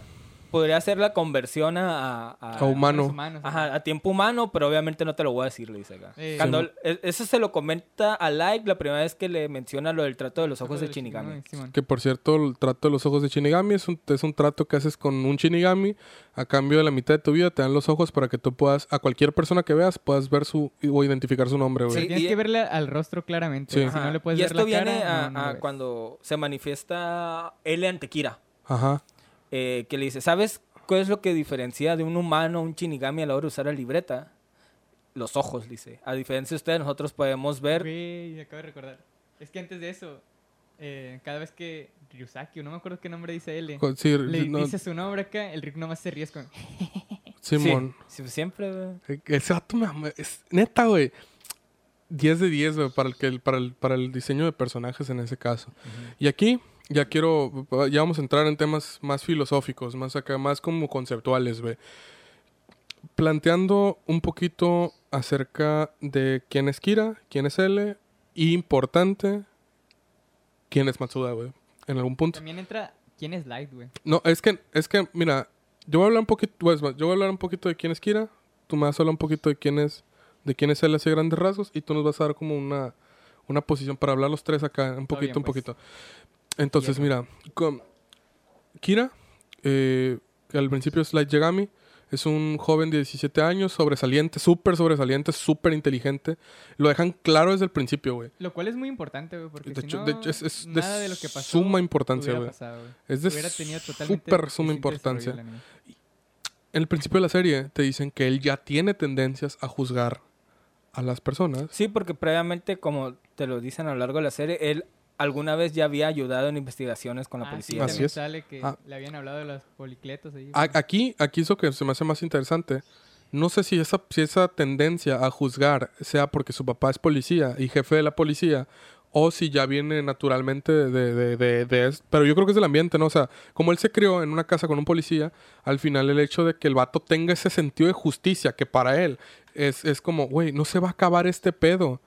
podría hacer la conversión a... a- A humano. Los humanos, Ajá, a tiempo humano, pero obviamente no te lo voy a decir, le dice acá. Eh. Cuando Sí. e- eso se lo comenta a Like la primera vez que le menciona lo del trato de los ojos de Shinigami. Que por cierto, el trato de los ojos de Shinigami es un, es un trato que haces con un Shinigami. A cambio de la mitad de tu vida te dan los ojos para que tú puedas, a cualquier persona que veas, puedas ver su o identificar su nombre, güey. Sí. Tienes y- que verle al rostro claramente. Si no le puedes y ver esto la viene cara, a, no, no a cuando se manifiesta L ante Kira, Ajá. Eh, que le dice, ¿sabes cuál es lo que diferencia de un humano a un Shinigami a la hora de usar la libreta? Los ojos, dice. A diferencia de ustedes, nosotros podemos ver... Güey, me acabo de recordar. Es que antes de eso, eh, cada vez que Ryusaki, o no me acuerdo qué nombre dice él, Sí, le no, dice su nombre acá, el Rick nomás se ríe con... Simón. Sí, sí, siempre, güey. Eh, Ese vato me ama- es neta, güey. 10 de 10, güey, para el, para, el, para el diseño de personajes en ese caso. Y aquí ya quiero, ya vamos a entrar en temas más filosóficos, más acá, más como conceptuales, güey. Planteando un poquito acerca de quién es Kira, quién es L, y importante, quién es Matsuda, güey, en algún punto. También entra, ¿quién es Light, güey? No, es que, es que, mira, yo voy a hablar un poquito, pues, yo voy a hablar un poquito de quién es Kira, tú me vas a hablar un poquito de quién es, de quién es él así a grandes rasgos, y tú nos vas a dar como una, una posición para hablar los tres acá, un poquito, bien, un pues. poquito. Entonces, mira, con Kira, eh, que al principio es Light Yagami, es un joven de 17 años, sobresaliente, súper sobresaliente, súper inteligente. Lo dejan claro desde el principio, güey. Lo cual es muy importante, güey, porque De si hecho, no, de hecho, es, es de nada de lo que pasó suma importancia, güey. Es de Hubiera tenido totalmente súper suma importancia. En el principio de la serie te dicen que él ya tiene tendencias a juzgar a las personas. Sí, porque previamente, como te lo dicen a lo largo de la serie, él alguna vez ya había ayudado en investigaciones con la Ah, policía. sí, Así es. sale que Ah. le habían hablado de los policletos ahí. A- Aquí, aquí es lo que se me hace más interesante. No sé si esa, si esa tendencia a juzgar sea porque su papá es policía y jefe de la policía o si ya viene naturalmente de, de, de, de Pero yo creo que es del ambiente, ¿no? O sea, como él se crió en una casa con un policía, al final el hecho de que el vato tenga ese sentido de justicia que para él es, es como, güey, no se va a acabar este pedo.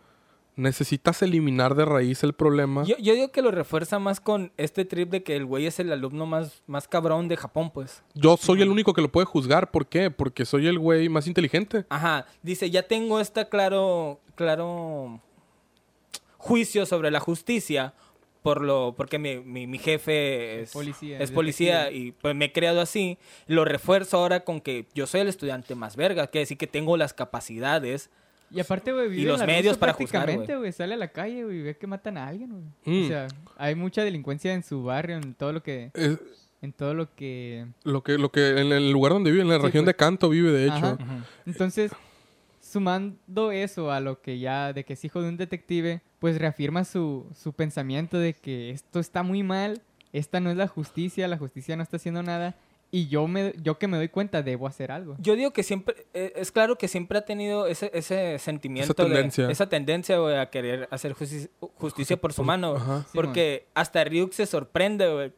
Necesitas eliminar de raíz el problema. Yo, yo digo que lo refuerza más con este trip de que el güey es el alumno más, más cabrón de Japón, pues. Yo soy el único que lo puede juzgar. ¿Por qué? Porque soy el güey más inteligente. Ajá, dice, ya tengo esta claro, claro juicio sobre la justicia por lo, porque mi, mi, mi jefe es, policía, es policía y pues me he creado así. Lo refuerzo ahora con que yo soy el estudiante más verga, que decir que tengo las capacidades. Y aparte, güey, vive en los la medios para prácticamente, güey. Sale a la calle, güey, y ve que matan a alguien, güey. Mm. O sea, hay mucha delincuencia en su barrio, en todo lo que... Es- En todo lo que... Lo que, lo que, en el lugar donde vive, en la Sí, región pues. de Canto vive, de hecho. Ajá. Entonces, sumando eso a lo que ya, de que es hijo de un detective, pues reafirma su, su pensamiento de que esto está muy mal, esta no es la justicia, la justicia no está haciendo nada, y yo, me, yo que me doy cuenta debo hacer algo. Yo digo que siempre, eh, es claro que siempre ha tenido ese, ese sentimiento, de- tendencia. esa tendencia güey, a querer hacer justicia, justicia por su mano. Sí, Porque hasta Ryuk se sorprende, güey,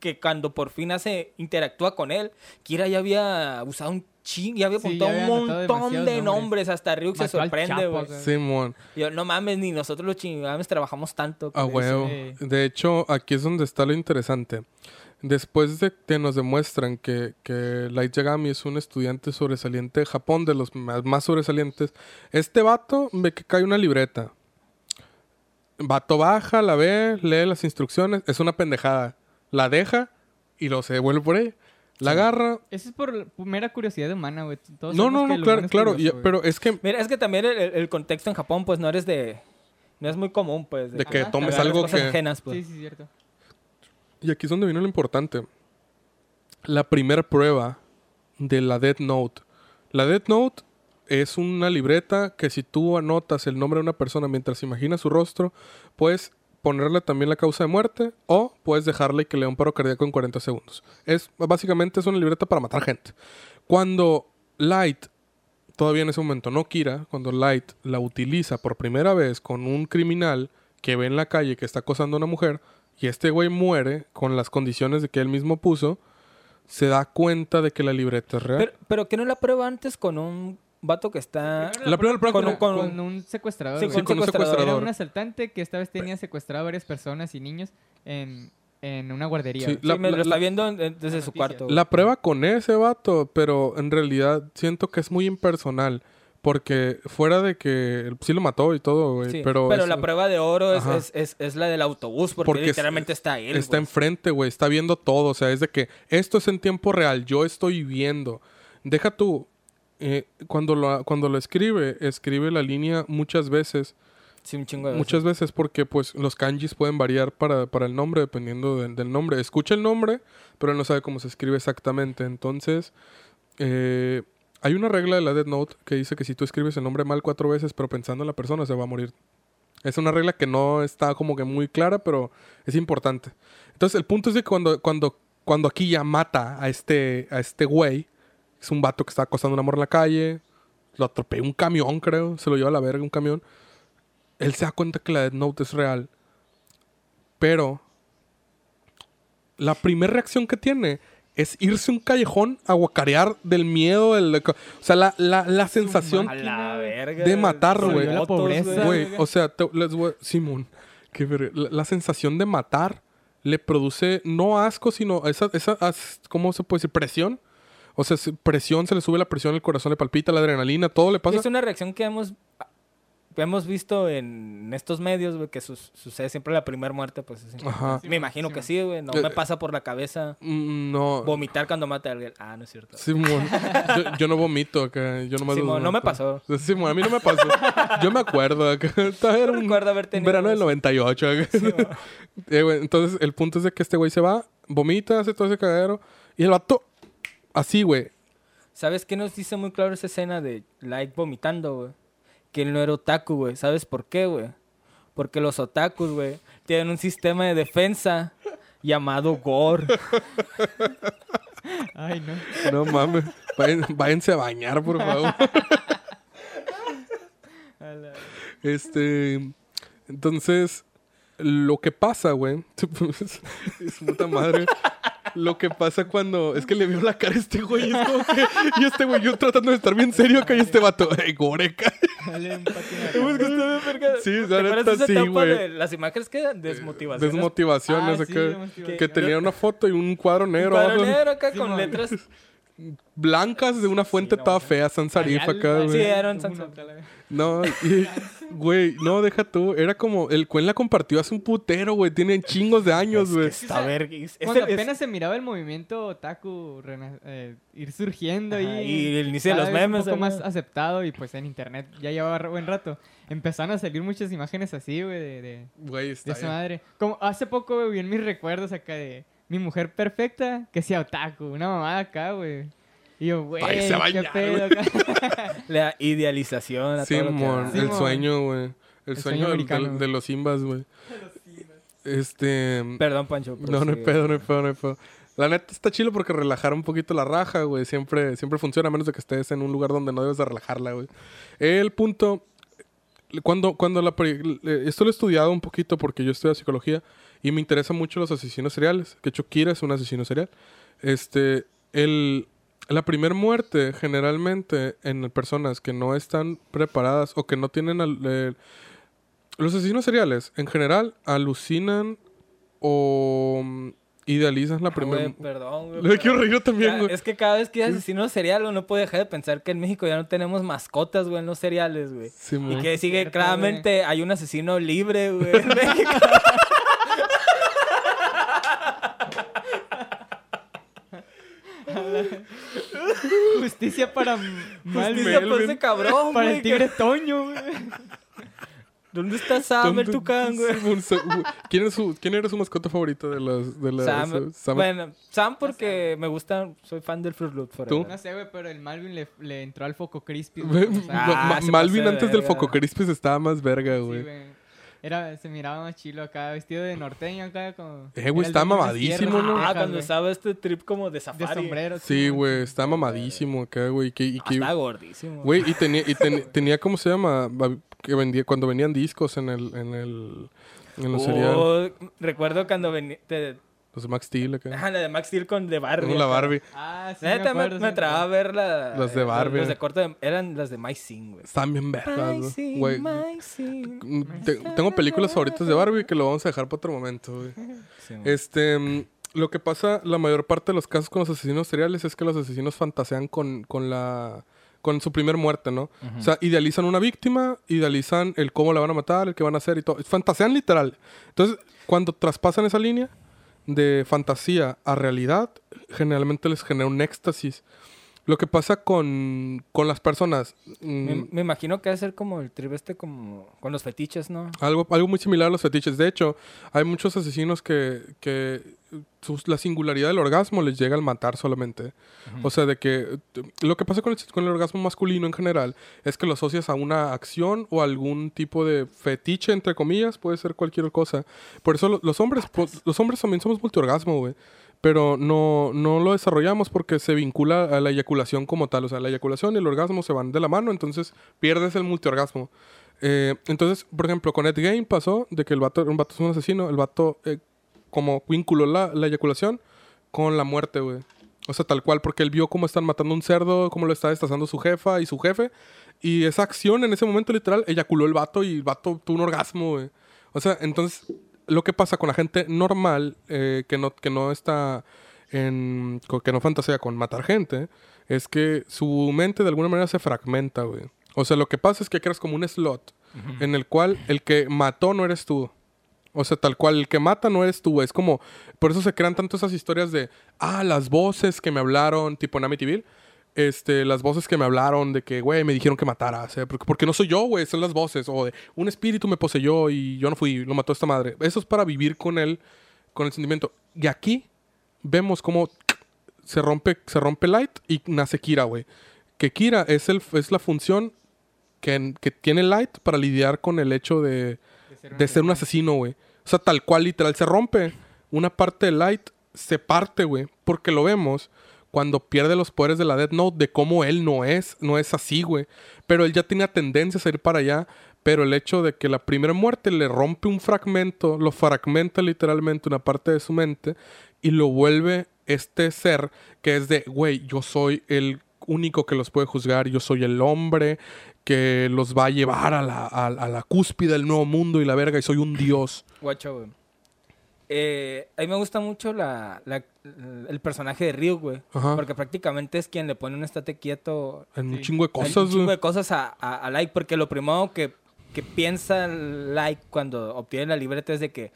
que cuando por fin hace, interactúa con él, Kira ya había usado un ching, ya había Sí, apuntado ya un montón de nombres. nombres. hasta Ryuk se Mató sorprende, güey. Simón. Yo, no mames, ni nosotros los chingames trabajamos tanto. A con eso". huevo. De hecho, aquí es donde está lo interesante. Después de que nos demuestran que, que Light Yagami es un estudiante sobresaliente de Japón, de los más, más sobresalientes, este vato ve que cae una libreta. Vato baja, la ve, lee las instrucciones, es una pendejada. La deja y lo se devuelve por ahí. La agarra. Eso es por mera curiosidad humana, güey. Todos No, no, que no, claro, claro. curioso, pero es que Mira, es que también el, el- contexto en Japón, pues no eres de. No es muy común, pues. De que Ajá, tomes algo cosas que... ajenas, pues. Sí, sí, cierto. Y aquí es donde viene lo importante. la primera prueba de la Death Note. La Death Note es una libreta que si tú anotas el nombre de una persona mientras imaginas su rostro, puedes ponerle también la causa de muerte o puedes dejarle que le dé un paro cardíaco en 40 segundos. Es básicamente es una libreta para matar gente. Cuando Light todavía en ese momento no Kira, cuando Light la utiliza por primera vez con un criminal que ve en la calle que está acosando a una mujer y este güey muere con las condiciones de que él mismo puso, se da cuenta de que la libreta es real. Pero, pero que no la prueba antes con un vato que está... La primera prueba con con- un- con Con un secuestrador. Sí, con un con un secuestrador. Era un asaltante que esta vez tenía secuestrado a varias personas y niños en, en una guardería. Sí, La- me la- lo está viendo en- en- desde su cuarto. güey. La prueba con ese vato, pero en realidad siento que es muy impersonal. Porque fuera de que sí lo mató y todo, güey. Sí, pero pero la prueba de oro es, es, es, es la del autobús, porque, Porque es- literalmente está él. está güey. enfrente, güey. Está viendo todo. O sea, es de que esto es en tiempo real. Yo estoy viendo. Deja tú. eh, cuando, lo, cuando lo escribe, escribe la línea muchas veces. Sí, un chingo de veces. Muchas veces porque pues los kanjis pueden variar para, para el nombre dependiendo de- del nombre. Escucha el nombre, pero él no sabe cómo se escribe exactamente. Entonces, eh, hay una regla de la Death Note que dice que si tú escribes el nombre mal cuatro veces, pero pensando en la persona, se va a morir. Es una regla que no está como que muy clara, pero es importante. Entonces, el punto es que cuando, cuando, cuando aquí ya mata a este, a este güey, es un vato que está acosando a una morra en la calle, lo atropella un camión, creo, se lo lleva a la verga un camión. Él se da cuenta que la Death Note es real. Pero la primera reacción que tiene es irse a un callejón a guacarear del miedo. Del, o sea, la, la, la sensación A la verga. de matar, güey. La pobreza. Güey, o sea, te- les voy- Simón, qué verga. la, la sensación de matar le produce no asco, sino esa, esa as- ¿cómo se puede decir? Presión. O sea, se- presión, se le sube la presión, el corazón le palpita, la adrenalina, todo le pasa. Es una reacción que hemos, hemos visto en estos medios, güey, que sucede siempre la primera muerte, pues. es Ajá. Me imagino que sí, güey. No Eh, me pasa por la cabeza Mm, No. vomitar cuando mate a alguien. Ah, no es cierto. Simón, yo, yo no vomito acá. Yo nomás Simón, no me pasó. Simón, a mí no me pasó. Yo me acuerdo acá. Era No un, recuerdo haber tenido verano del eso. 98. acá. Eh, güey, entonces, el punto es de que este güey se va, vomita, hace todo ese cagadero. Y el vato, así, güey. ¿Sabes qué nos dice muy claro esa escena de Light vomitando, güey? Que él no era otaku, güey. ¿Sabes por qué, güey? Porque los otakus, güey, tienen un sistema de defensa llamado gore. Ay, no. No mames. Váyanse a bañar, por favor. Este. Entonces, lo que pasa, güey. es puta madre. Lo que pasa cuando. Es que le vio la cara a este güey. Es como que. Y este güey, yo tratando de estar bien serio acá. Y este vato. ¡Ey, goreca! Dale un. Sí, ¿Te la neta, sí, etapa güey. de las imágenes que desmotivaciones? Desmotivaciones Ah, sí, desmotivaciones. que tenía una foto y un cuadro Un negro. cuadro abajo, negro acá con letras. Blancas de una fuente no, toda no. fea. Sans serif acá, güey. Sí, era un vez. No, y- güey, no, deja tú. Era como. El Cuen la compartió hace un putero, güey. Tiene chingos de años, güey. Está Cuando el- es- apenas se miraba el movimiento otaku rena- eh, ir surgiendo Ajá, ahí. y el inicio de los memes, Un poco más aceptado y pues en internet ya llevaba buen rato. Empezaron a salir muchas imágenes así, güey, de, de, Güey, de está esa madre. Como hace poco, güey, vi en mis recuerdos acá de mi mujer perfecta que sea otaku. Una mamada acá, güey. Y yo, güey, qué bañar, pedo güey. acá. La idealización a todo lo que Simón, da. el sueño, güey. El, El sueño, sueño del- de los Simbas, güey. Este. Perdón, Pancho. No, no hay sí. pedo, no hay pedo, no hay pedo. La neta está chido porque relajar un poquito la raja, güey. Siempre, siempre funciona, a menos de que estés en un lugar donde no debes de relajarla, güey. El punto. Cuando, cuando la. Esto lo he estudiado un poquito porque yo estudio psicología y me interesan mucho los asesinos seriales. Que hecho, Kira es un asesino serial. Este. El. La primera muerte, generalmente, en personas que no están preparadas o que no tienen... al- eh, los asesinos seriales, en general, alucinan o mm, idealizan la Ah, primera... perdón, güey. Le quiero reír yo también, Ya, güey. es que cada vez que hay asesino serial, güey, no puedo dejar de pensar que en México ya no tenemos mascotas, güey, en los seriales, güey. Simón. Y que sigue, cierto, claramente, hay un asesino libre, güey, en México. Justicia para mal Justicia por Melvin. ese cabrón, Para el tigre Toño, güey. ¿Dónde está Sam el ¿Dónde- tucán, güey? ¿Quién, es su, ¿Quién era su mascota favorita de las... De las Sam, Sam- Bueno, Sam porque me gusta, soy fan del Fruit Loop. forever. ¿Tú? No sé, güey, pero el Malvin le, le entró al foco crispy. Güey, Ah, Malvin de antes del. Foco Crispis estaba más verga, sí, güey. Era, se miraba más chilo acá, vestido de norteño acá, como... Eh, güey, está mamadísimo, ¿no? Ah, cuando estaba este trip como de De safari. sombrero. Sí, güey, está mamadísimo acá, güey. que- y que- Está gordísimo. Güey, y tenía, y ten- tenía, ¿cómo se llama? Que vendía, cuando venían discos en el, en el, en. Oh, recuerdo cuando venía... Los de Max Steel acá. Ah, la de Max Steel con de Barbie. Con la. Barbie. Ah, sí, Neta, me, acuerdo, me traba ver la... Las de eh, Barbie. Los de corte de- eran las de My Sing, güey. Están bien vergas, My ¿no? Sing, güey. My Sing. Te- tengo películas favoritas de Barbie que lo vamos a dejar para otro momento, güey. Sí. Este, mm, lo que pasa, la mayor parte de los casos con los asesinos seriales es que los asesinos fantasean con, con la con su primer muerte, ¿no? O sea, idealizan una víctima, idealizan el cómo la van a matar, el que van a hacer y todo. Fantasean literal. Entonces, cuando traspasan esa línea de fantasía a realidad, generalmente les genera un éxtasis. Lo que pasa con, con las personas... mm, Me, me imagino que va a ser como el trip este como con los fetiches, ¿no? algo, algo muy similar a los fetiches. De hecho, hay muchos asesinos que, que sus- la singularidad del orgasmo les llega al matar solamente. O sea, de que lo que pasa con el, con el orgasmo masculino en general es que lo asocias a una acción o algún tipo de fetiche, entre comillas, puede ser cualquier cosa. Por eso lo- los hombres, los hombres también somos multiorgasmo, güey. Pero no, no lo desarrollamos porque se vincula a la eyaculación como tal. O sea, la eyaculación y el orgasmo se van de la mano, entonces pierdes el multiorgasmo. Eh, entonces, por ejemplo, con Ed Game pasó de que el vato, un vato es un asesino, el vato eh, como vinculó la, la eyaculación con la muerte, güey. O sea, tal cual, porque él vio cómo están matando un cerdo, cómo lo está destazando su jefa y su jefe. Y esa acción en ese momento literal, eyaculó el vato y el vato tuvo un orgasmo, güey. O sea, entonces, lo que pasa con la gente normal, eh, que, no, que no está en... que no fantasea con matar gente, es que su mente de alguna manera se fragmenta, güey. O sea, lo que pasa es que creas como un slot en el cual el que mató no eres tú. O sea, tal cual, el que mata no eres tú, güey. Es como, por eso se crean tanto esas historias de, ah, las voces que me hablaron, tipo en Amityville. Este, las voces que me hablaron de que, güey, me dijeron que matara. O sea, porque, porque no soy yo, güey, son las voces. O de, un espíritu me poseyó y yo no fui, lo mató esta madre. Eso es para vivir con él, con el sentimiento. Y aquí vemos cómo se rompe, se rompe Light y nace Kira, güey. Que Kira es, el, es la función que, que tiene Light para lidiar con el hecho de, de ser un asesino, güey. O sea, tal cual, literal, se rompe. Una parte de Light se parte, güey. Porque lo vemos cuando pierde los poderes de la Death Note de cómo él no es, no es así, güey. Pero él ya tenía tendencias a ir para allá. Pero el hecho de que la primera muerte le rompe un fragmento, lo fragmenta literalmente una parte de su mente y lo vuelve este ser que es de, güey, yo soy el único que los puede juzgar, yo soy el hombre que los va a llevar a la, a, a la cúspide del nuevo mundo y la verga y soy un dios. Guacho, güey. Eh, a mí me gusta mucho la, la- el personaje de Ryu, güey. Ajá. Porque prácticamente es quien le pone un estate quieto. En un chingo de cosas, un chingo de cosas a, a, a Light. Porque lo primero que, que piensa Light cuando obtiene la libreta es de que.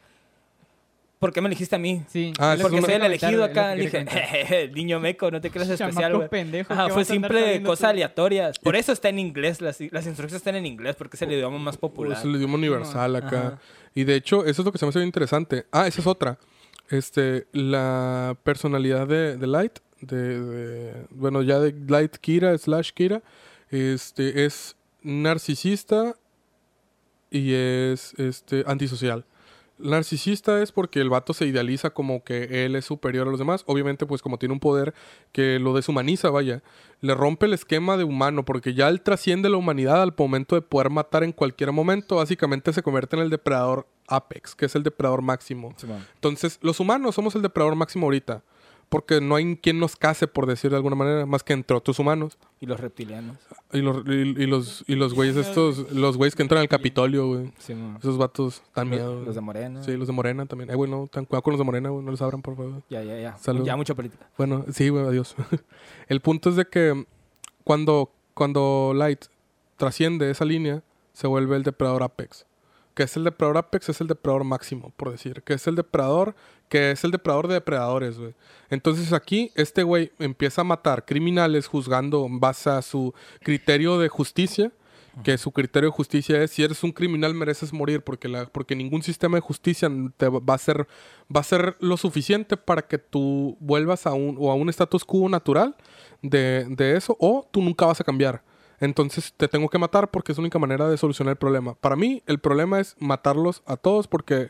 ¿Por qué me elegiste a mí? Sí. Ah, Porque soy el elegido acá. Le dije, comentar. "Jeje, niño meco, no te creas especial, güey. pendejo, Ajá, ¿qué fue simple cosas tú? aleatorias. Por eso está en inglés. Las, las instrucciones están en inglés porque es el idioma más popular. Es el idioma universal acá. Ajá. Y de hecho, eso es lo que se me hace bien interesante. Ah, esa es otra. Este, la personalidad de, de Light, de, de- bueno, ya de Light Kira slash Kira, este, es narcisista y es este antisocial. Narcisista es porque el vato se idealiza como que él es superior a los demás. Obviamente, pues como tiene un poder que lo deshumaniza, vaya. Le rompe el esquema de humano porque ya él trasciende la humanidad al momento de poder matar en cualquier momento. Básicamente se convierte en el depredador apex, que es el depredador máximo. Entonces, los humanos somos el depredador máximo ahorita. Porque no hay quien nos case, por decir de alguna manera, más que entre otros humanos. Y los reptilianos. Y los, y, y los, y los güeyes estos, los güeyes que entran al Capitolio, güey. Simón. Esos vatos Los, miedo. los de Moreno. Sí, los de Morena también. Eh, güey, no, tan cuidado con los de Morena, güey. No les abran, por favor. Ya, ya, ya. Salud. Ya mucha política. Bueno, sí, güey, adiós. El punto es de que cuando, cuando Light trasciende esa línea, se vuelve el depredador Apex. Que es el depredador Apex, es el depredador máximo, por decir. Que es el depredador, que es el depredador de depredadores, güey. Entonces aquí, este güey empieza a matar criminales juzgando en base a su criterio de justicia. que su criterio de justicia es si eres un criminal mereces morir porque la porque ningún sistema de justicia te va a ser va a ser lo suficiente para que tú vuelvas a un o a un status quo natural de, de eso o tú nunca vas a cambiar. Entonces te tengo que matar porque es la única manera de solucionar el problema. Para mí el problema es matarlos a todos porque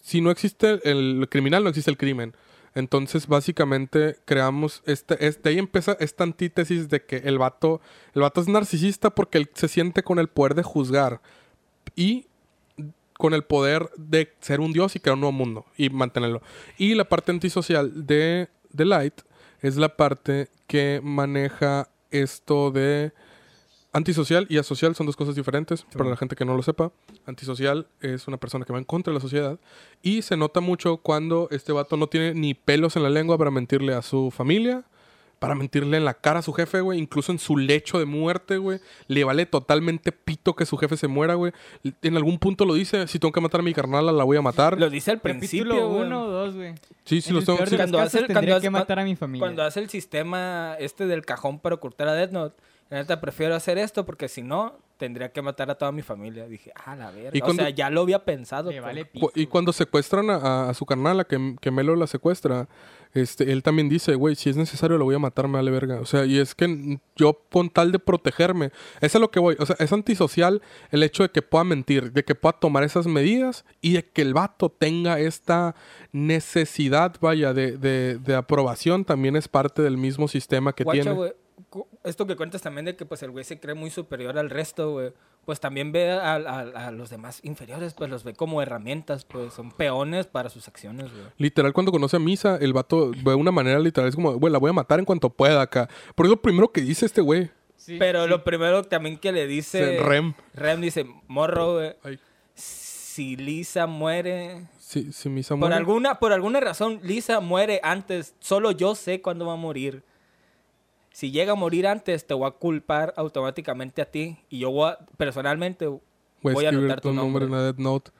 si no existe el criminal no existe el crimen. Entonces, básicamente, creamos este, este, ahí empieza esta antítesis de que el vato, el vato es narcisista porque él se siente con el poder de juzgar y con el poder de ser un dios y crear un nuevo mundo y mantenerlo. Y la parte antisocial de, de Light es la parte que maneja esto de Antisocial y asocial son dos cosas diferentes, para la gente que no lo sepa. Antisocial es una persona que va en contra de la sociedad. Y se nota mucho cuando este vato no tiene ni pelos en la lengua para mentirle a su familia, para mentirle en la cara a su jefe, güey. Incluso en su lecho de muerte, güey. Le vale totalmente pito que su jefe se muera, güey. En algún punto lo dice, si tengo que matar a mi carnal, la voy a matar. Lo dice al principio, Capítulo uno o dos, güey. Sí, sí, En lo tengo. sí. Cuando casos, hace el- tendría cuando que hace- matar a mi familia. Cuando hace el sistema este del cajón para ocultar a Death Note, la neta prefiero hacer esto porque si no, tendría que matar a toda mi familia. Dije, ah, la verga. Y O cuando- sea, ya lo había pensado. Le vale Y cuando secuestran a, su carnal, a que, que Melo la secuestra, este, él también dice, güey, si es necesario lo voy a matar, me vale verga. O sea, y es que yo con tal de protegerme, eso es lo que voy. O sea, es antisocial el hecho de que pueda mentir, de que pueda tomar esas medidas y de que el vato tenga esta necesidad, vaya, de, de, de aprobación, también es parte del mismo sistema que Guacha, tiene. güey, cu- Esto que cuentas también de que pues el güey se cree muy superior al resto, güey. Pues también ve a, a- a los demás inferiores, pues los ve como herramientas, pues son peones para sus acciones, güey. Literal, cuando conoce a Misa, el vato de una manera literal es como, güey, la voy a matar en cuanto pueda acá. Por eso lo primero que dice este güey. Sí, Pero sí. lo primero también que le dice... Rem. Rem dice, morro, güey. Si Lisa muere... Si, si Misa Por muere. alguna, por alguna razón, Lisa muere antes. Solo yo sé cuándo va a morir. Si llega a morir antes, te voy a culpar automáticamente a ti. Y yo voy a- personalmente Voy voy a anotar tu tu nombre nombre. en la Death Note.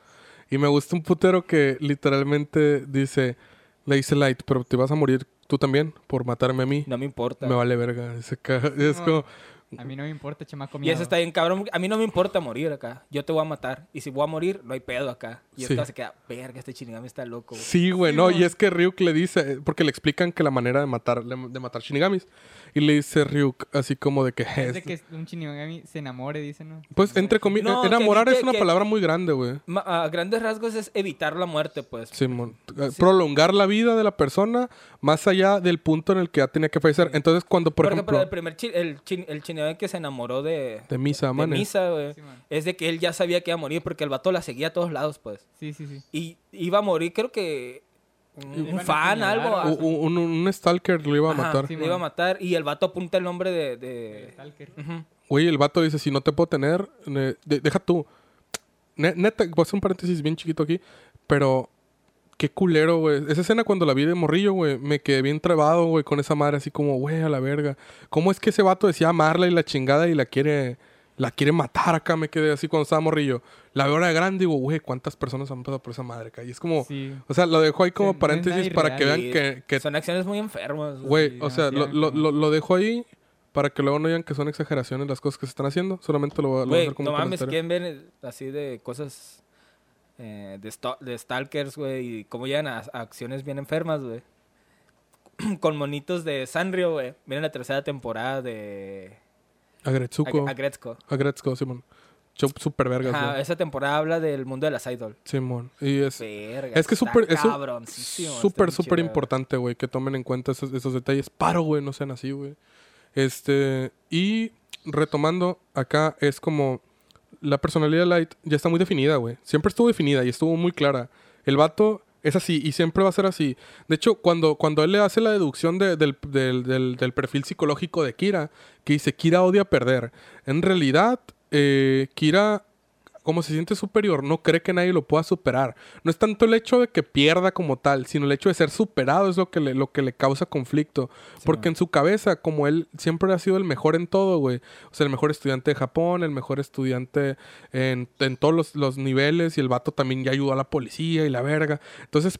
Y me gusta un putero que literalmente dice, le dice Light, pero te vas a morir tú también por matarme a mí. No me importa. Me vale verga. Ese ca- Es No. como, A mí no me importa, chamaco Y miado. eso está bien, cabrón. A mí no me importa morir acá. Yo te voy a matar. Y si voy a morir, no hay pedo acá. Y Sí. esto se queda, verga, este Shinigami está loco. güey". sí, güey, Sí, no. güey. Y es que Ryuk le dice, porque le explican que la manera de matar, de matar Shinigamis. Y le dice Ryuk así como de que... Es de que un Shinigami se enamore, dicen, ¿no? Pues entre comillas, No, enamorar es una que- palabra muy grande, güey. A grandes rasgos es evitar la muerte, pues. Simón. Eh, Prolongar la vida de la persona más allá del punto en el que ya tenía que fallecer. Entonces, cuando, por Porque, ejemplo, pero el primer chi- el, chin- el Que se enamoró de, de Misa de. Misa, güey, Sí, es de que él ya sabía que iba a morir porque el vato la seguía a todos lados, pues. Sí, sí, sí. Y iba a morir, creo que un, fan, apuñalar algo. o- Un, un- un stalker lo iba a ajá, matar. Sí, le iba a matar y el vato apunta el nombre de... de- Stalker. Ujú. Oye, el vato dice, si no te puedo tener, ne- de- deja tú. Ne- neta, voy a hacer un paréntesis bien chiquito aquí, pero qué culero, güey. Esa escena cuando la vi de morrillo, güey, me quedé bien trabado, güey, con esa madre así como, güey, a la verga. ¿Cómo es que ese vato decía amarla y la chingada y la quiere, la quiere matar acá? Me quedé así cuando estaba morrillo. La veo ahora de grande y digo, güey, ¿cuántas personas han pasado por esa madre acá? Y es como, Sí. o sea, lo dejo ahí como Sí, no paréntesis para que vean que, que Son acciones muy enfermas. güey. O sea, lo, lo, lo, lo dejo ahí para que luego no digan que son exageraciones las cosas que se están haciendo. Solamente lo, voy a- hacer como no mames. ¿quién ven así de cosas eh, de, stalkers, güey? Y cómo llegan a, a acciones bien enfermas, güey. Con monitos de Sanrio, güey. Miren la tercera temporada de Agretsuko. Ag- Agretzko. Agretsuko, Simón. Super vergas, Ajá, esa temporada habla del mundo de las idol. Simón. Y es... Es que súper, es está súper, súper chido, importante, güey, que tomen en cuenta esos, esos detalles. Paro, güey, no sean así, güey. Este, y retomando, acá es como la personalidad de Light ya está muy definida, güey. Siempre estuvo definida y estuvo muy clara. El vato es así y siempre va a ser así. De hecho, cuando, cuando él le hace la deducción de- del, del- del- del perfil psicológico de Kira, que dice Kira odia perder, en realidad, eh, Kira como se siente superior, no cree que nadie lo pueda superar. No es tanto el hecho de que pierda como tal, sino el hecho de ser superado es lo que le, lo que le causa conflicto. Porque en su cabeza, como él siempre ha sido el mejor en todo, güey. O sea, el mejor estudiante de Japón, el mejor estudiante en, en todos los, los niveles, y el vato también ya ayudó a la policía y la verga. Entonces,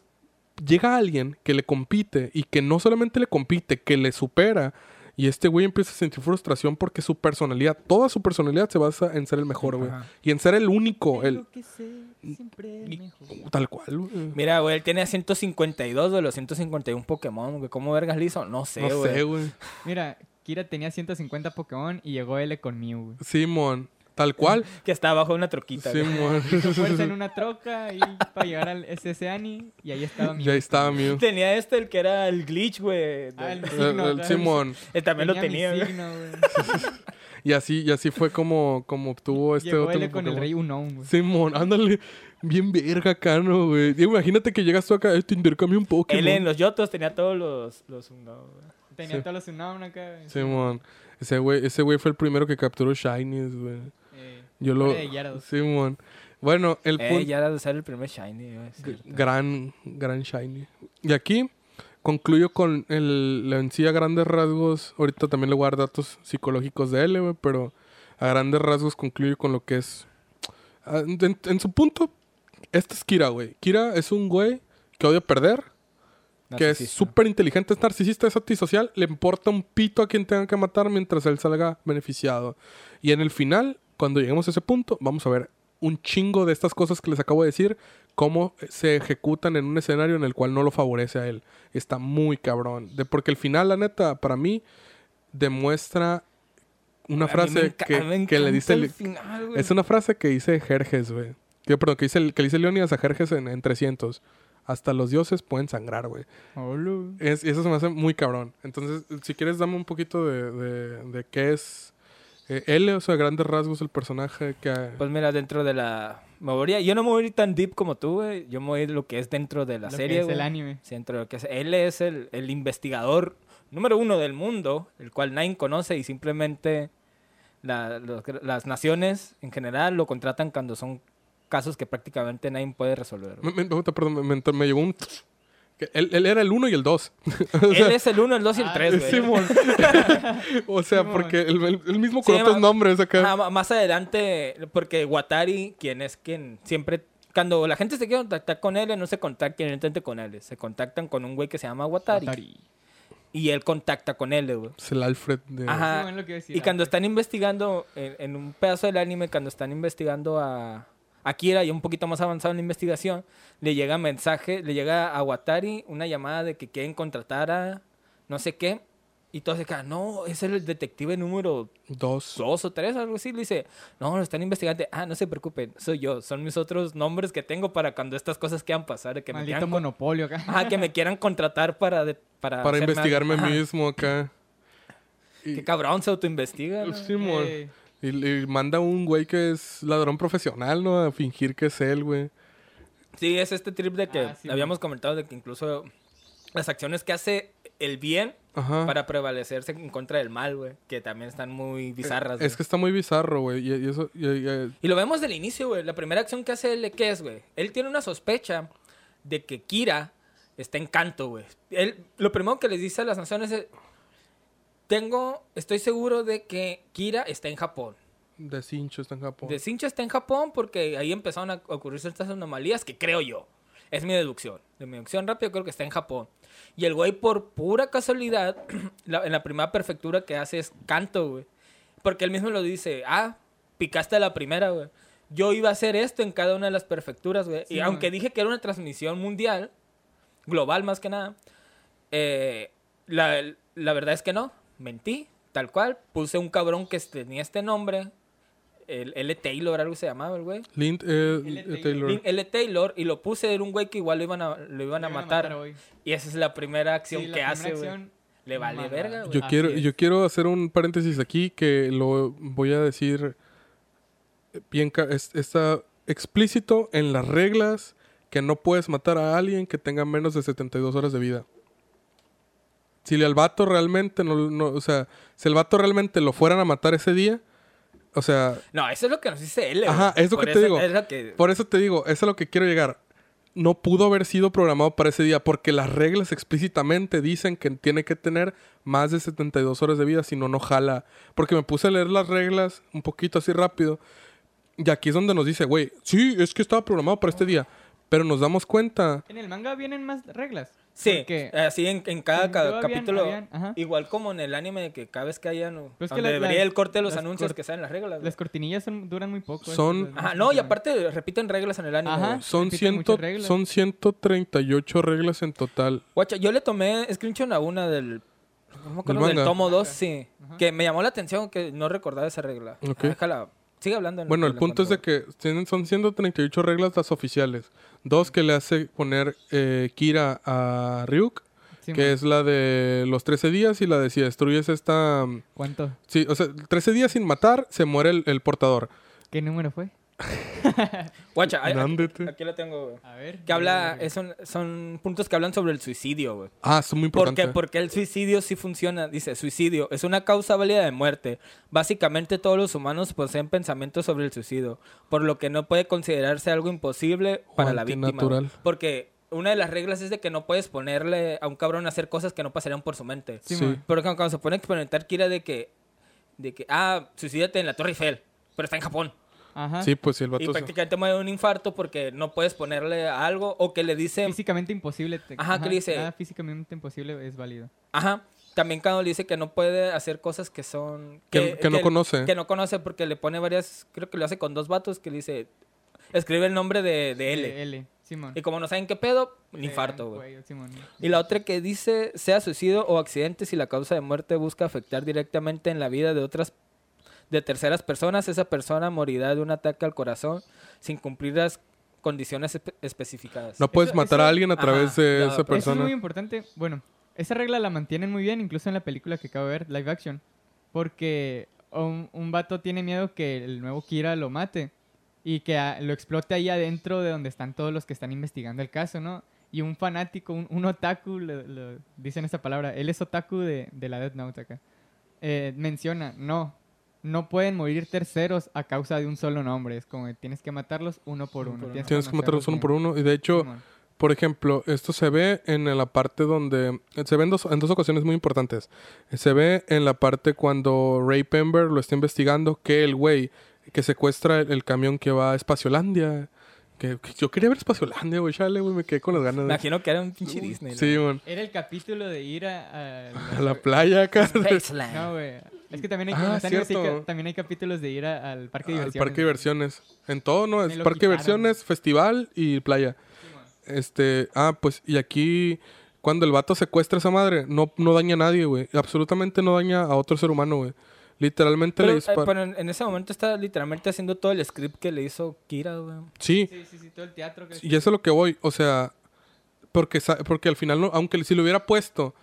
llega alguien que le compite y que no solamente le compite, que le supera. Y este güey empieza a sentir frustración porque su personalidad, toda su personalidad se basa en ser el mejor, güey. Y en ser el único, el que sé, siempre Y- mejor. tal cual, güey. Mira, güey, él tiene 152 de los 151 Pokémon, güey. ¿Cómo vergas le hizo? No sé, No güey. sé, güey. Mira, Kira tenía 150 Pokémon y llegó L con Mew, güey. Simón, tal cual. Que está abajo de una troquita. güey. Simón. Hizo fuerza en una troca y para llegar al SS Ani y ahí estaba Mew. Ya estaba Mew. Tenía este, el que era el glitch, güey. Ah, el El-. Simón. Él también lo tenía, güey. signo, güey. Y así, y así fue como, como obtuvo este Llegó otro L con el rey Unown, güey. Simón, ándale. Bien verga acá, ¿no, güey? Digo, imagínate que llegas tú acá, eh, te intercambio un Pokémon. Él en los Yotos tenía todos los... los no, güey. Tenía Sí. todos los Unown acá. güey. Simón. Ese güey, ese güey fue el primero que capturó Shinies, güey. Eh, Yo lo... Simón. Bueno, el Eh, punto... ya era de ser el primer Shiny. Gran, gran Shiny. Y aquí concluyo con el, la en sí a grandes rasgos. Ahorita también le voy a dar datos psicológicos de él, güey, pero a grandes rasgos concluyo con lo que es. ah, En, en su punto, este es Kira, güey. Kira es un güey que odia perder, que es súper inteligente, es narcisista, es antisocial, le importa un pito a quien tenga que matar mientras él salga beneficiado. Y en el final, cuando lleguemos a ese punto, vamos a ver un chingo de estas cosas que les acabo de decir, cómo se ejecutan en un escenario en el cual no lo favorece a él. Está muy cabrón. De, porque el final, la neta, para mí, demuestra una A frase que, le dice... el final, es una frase que dice Jerjes, güey. Que, perdón, que dice, que le dice Leonidas a Jerjes en, en 300. Hasta los dioses pueden sangrar, güey. Hola. Es, y eso se me hace muy cabrón. Entonces, si quieres, dame un poquito de, de, de qué es eh, él, o sea, grandes rasgos, el personaje que... Pues mira, dentro de la... Me voy a- Yo no me voy a ir tan deep como tú, güey. Yo me voy a ir lo que es dentro de la Lo que serie, es güey. el anime. Sí, dentro de lo que es... Él es el, el investigador número uno del mundo, el cual nadie conoce y simplemente la- los- las naciones en general lo contratan cuando son casos que prácticamente nadie puede resolver. Me, me- perdón, me, me- me llegó un... él, él era el uno y el dos. Él es el uno, el dos y el Ah, tres, güey. Simón. o sea, Simón. porque el, el- el mismo Sí, con otros ma- nombres acá. Ah, más adelante, porque Watari, quien es quien siempre... Cuando la gente se quiere contactar con él, no se contacta directamente con él. Se contactan con un güey que se llama Watari. Atari. Y él contacta con él, güey. Es el Alfred de... Ajá. Sí, bueno, lo que iba a decir, Y cuando ah, están investigando, en, en un pedazo del anime, cuando están investigando a, a Kira y un poquito más avanzado en la investigación, le llega mensaje, le llega a Watari una llamada de que quieren contratar a no sé qué. Y todos se quedan, no, es el detective número Dos. dos o tres, algo así. Le dice, no, lo están investigando. Ah, no se preocupen, soy yo. Son mis otros nombres que tengo para cuando estas cosas quieran pasar. Que me Maldito quieran, con- monopolio acá. Ajá, que me quieran contratar para... de- para, Para investigarme mismo acá. Y- Qué cabrón se autoinvestiga. ¿no? Simón. Eh, Y, y manda un güey que es ladrón profesional, ¿no? A fingir que es él, güey. Sí, es este trip de que Ah, sí, habíamos comentado de que incluso las acciones que hace el bien Ajá. para prevalecerse en contra del mal, güey, que también están muy bizarras. Es güey. que está muy bizarro, güey. Y, y eso... y- y- Y lo vemos del inicio, güey. La primera acción que hace él, ¿qué es, güey? Él tiene una sospecha de que Kira está en canto, güey. Él, lo primero que les dice a las naciones es, tengo, estoy seguro de que Kira está en Japón. de cincho está en Japón. De Sincha está en Japón porque ahí empezaron a ocurrir ciertas anomalías que creo yo. Es mi deducción. De mi deducción rápida creo que está en Japón. Y el güey por pura casualidad, la- en la primera prefectura que hace es canto, güey. Porque él mismo lo dice, ah, picaste la primera, güey. Yo iba a hacer esto en cada una de las prefecturas, güey. Sí, y aunque güey. dije que era una transmisión mundial, global más que nada, eh, la, la verdad es que no. Mentí, tal cual. Puse un cabrón que tenía este nombre. El L. Taylor, algo se llamaba el güey. Lind eh, L. Taylor. Taylor. Lin- L. Taylor. Y lo puse, era un güey que igual lo iban a, lo iban a matar. hoy. y esa es la primera acción Sí, la que primera hace, güey. acción, Le vale verga, güey. Yo Así quiero, es. yo quiero hacer un paréntesis aquí que lo voy a decir bien es- está explícito en las reglas que no puedes matar a alguien que tenga menos de 72 horas de vida. Si el vato realmente no, no- o sea, si el vato realmente lo fueran a matar ese día, o sea, No, eso es lo que nos dice él. Ajá, es lo que te eso digo. Es lo que... por eso te digo, eso es a lo que quiero llegar. No pudo haber sido programado para ese día porque las reglas explícitamente dicen que tiene que tener más de 72 horas de vida, si no, no jala. Porque me puse a leer las reglas un poquito así rápido. Y aquí es donde nos dice, güey, sí, es que estaba programado para este día. Pero nos damos cuenta. En el manga vienen más reglas. Sí, Porque- así en, en cada habían- capítulo. habían- igual como en el anime de que cada vez que hayan. Pero es que donde la- debería el corte de los anuncios que salen las reglas. Las cortinillas son- duran muy poco. Son- esas- Ajá, no, y aparte repiten reglas en el anime. Ajá. Son, ciento, son 138 reglas en total. Guacha, yo le tomé screenshot a una del. Me acuerdo, ¿Del tomo 2, sí. Ajá. Que me llamó la atención que no recordaba esa regla. Ah, déjala. Sigue hablando. en Bueno, que el punto es de que tienen, son 138 reglas las oficiales. Dos que le hace poner eh, Kira a Ryuk, Sí, que man. es la de los 13 días y la de si destruyes esta... mm, ¿Cuánto? Sí, o sea, 13 días sin matar, se muere el, el portador. ¿Qué número fue? Guacha, aquí, Nándete. aquí lo tengo, güey. A ver. Que habla, es un- son puntos que hablan sobre el suicidio, güey. Ah, es muy ¿Por importante. qué? Porque el suicidio sí funciona. Dice, suicidio es una causa válida de muerte. Básicamente todos los humanos poseen pensamientos sobre el suicidio, por lo que no puede considerarse algo imposible para la víctima. antinatural. güey. Porque una de las reglas es de que no puedes ponerle a un cabrón a hacer cosas que no pasarían por su mente. Sí, Sí. man. Por ejemplo, cuando se pone a experimentar Kira de que, de que, ah, suicídate en la Torre Eiffel, pero está en Japón. Ajá. Sí, pues sí, el vato... Y se- prácticamente muere de un infarto porque no puedes ponerle a algo o que le dice... Físicamente imposible. te- Ajá, ¿qué dice? Nada físicamente imposible es válido. Ajá. También cuando le dice que no puede hacer cosas que son... Que- que no conoce. Que no conoce porque le pone varias... Creo que lo hace con dos vatos que le dice... Escribe el nombre de, de L. De L. Simón. Y como no saben qué pedo, un infarto, güey. Y la otra que dice, sea suicidio o accidente si la causa de muerte busca afectar directamente en la vida de otras, de terceras personas, esa persona morirá de un ataque al corazón sin cumplir las condiciones espe- especificadas. No puedes Eso- matar a alguien a Ajá, través de no, esa pero Eso es persona. muy importante. Bueno, esa regla la mantienen muy bien, incluso en la película que acabo de ver, live action. Porque un, un vato tiene miedo que el nuevo Kira lo mate y que lo explote ahí adentro de donde están todos los que están investigando el caso, ¿no? Y un fanático, un, un otaku, lo, lo- dicen esta palabra, él es otaku de, de la Death Note acá, eh, menciona, no, no pueden morir terceros a causa de un solo nombre. Es como que tienes que matarlos uno por Uno. Tienes que matarlos uno por uno. Y de hecho, Simón. por ejemplo, esto se ve en la parte donde... Se ve en dos, en dos ocasiones muy importantes. Se ve en la parte cuando Ray Pember lo está investigando, que el güey que secuestra el, el camión que va a Espaciolandia. Que, que yo quería ver Espaciolandia, güey. Chale, güey, me quedé con las ganas. Me de- imagino que era un pinche Disney. Sí, man. Era el capítulo de ir a... a- A la playa acá. Spaceland. No, güey. Es que también hay, Ah, ca- también hay capítulos de ir a- al parque de Al diversiones. parque de diversiones. En todo, ¿no? Es parque de diversiones, festival y playa. Este, ah, pues, y aquí, cuando el vato secuestra a esa madre, no, no daña a nadie, güey. Absolutamente no daña a otro ser humano, güey. Literalmente Pero, le eh, dispara. pero en, en ese momento está literalmente haciendo todo el script que le hizo Kira, güey. Sí, Sí, sí, sí, todo el teatro. Que y eso es lo que voy. O sea, porque, porque al final, no, aunque si lo hubiera puesto,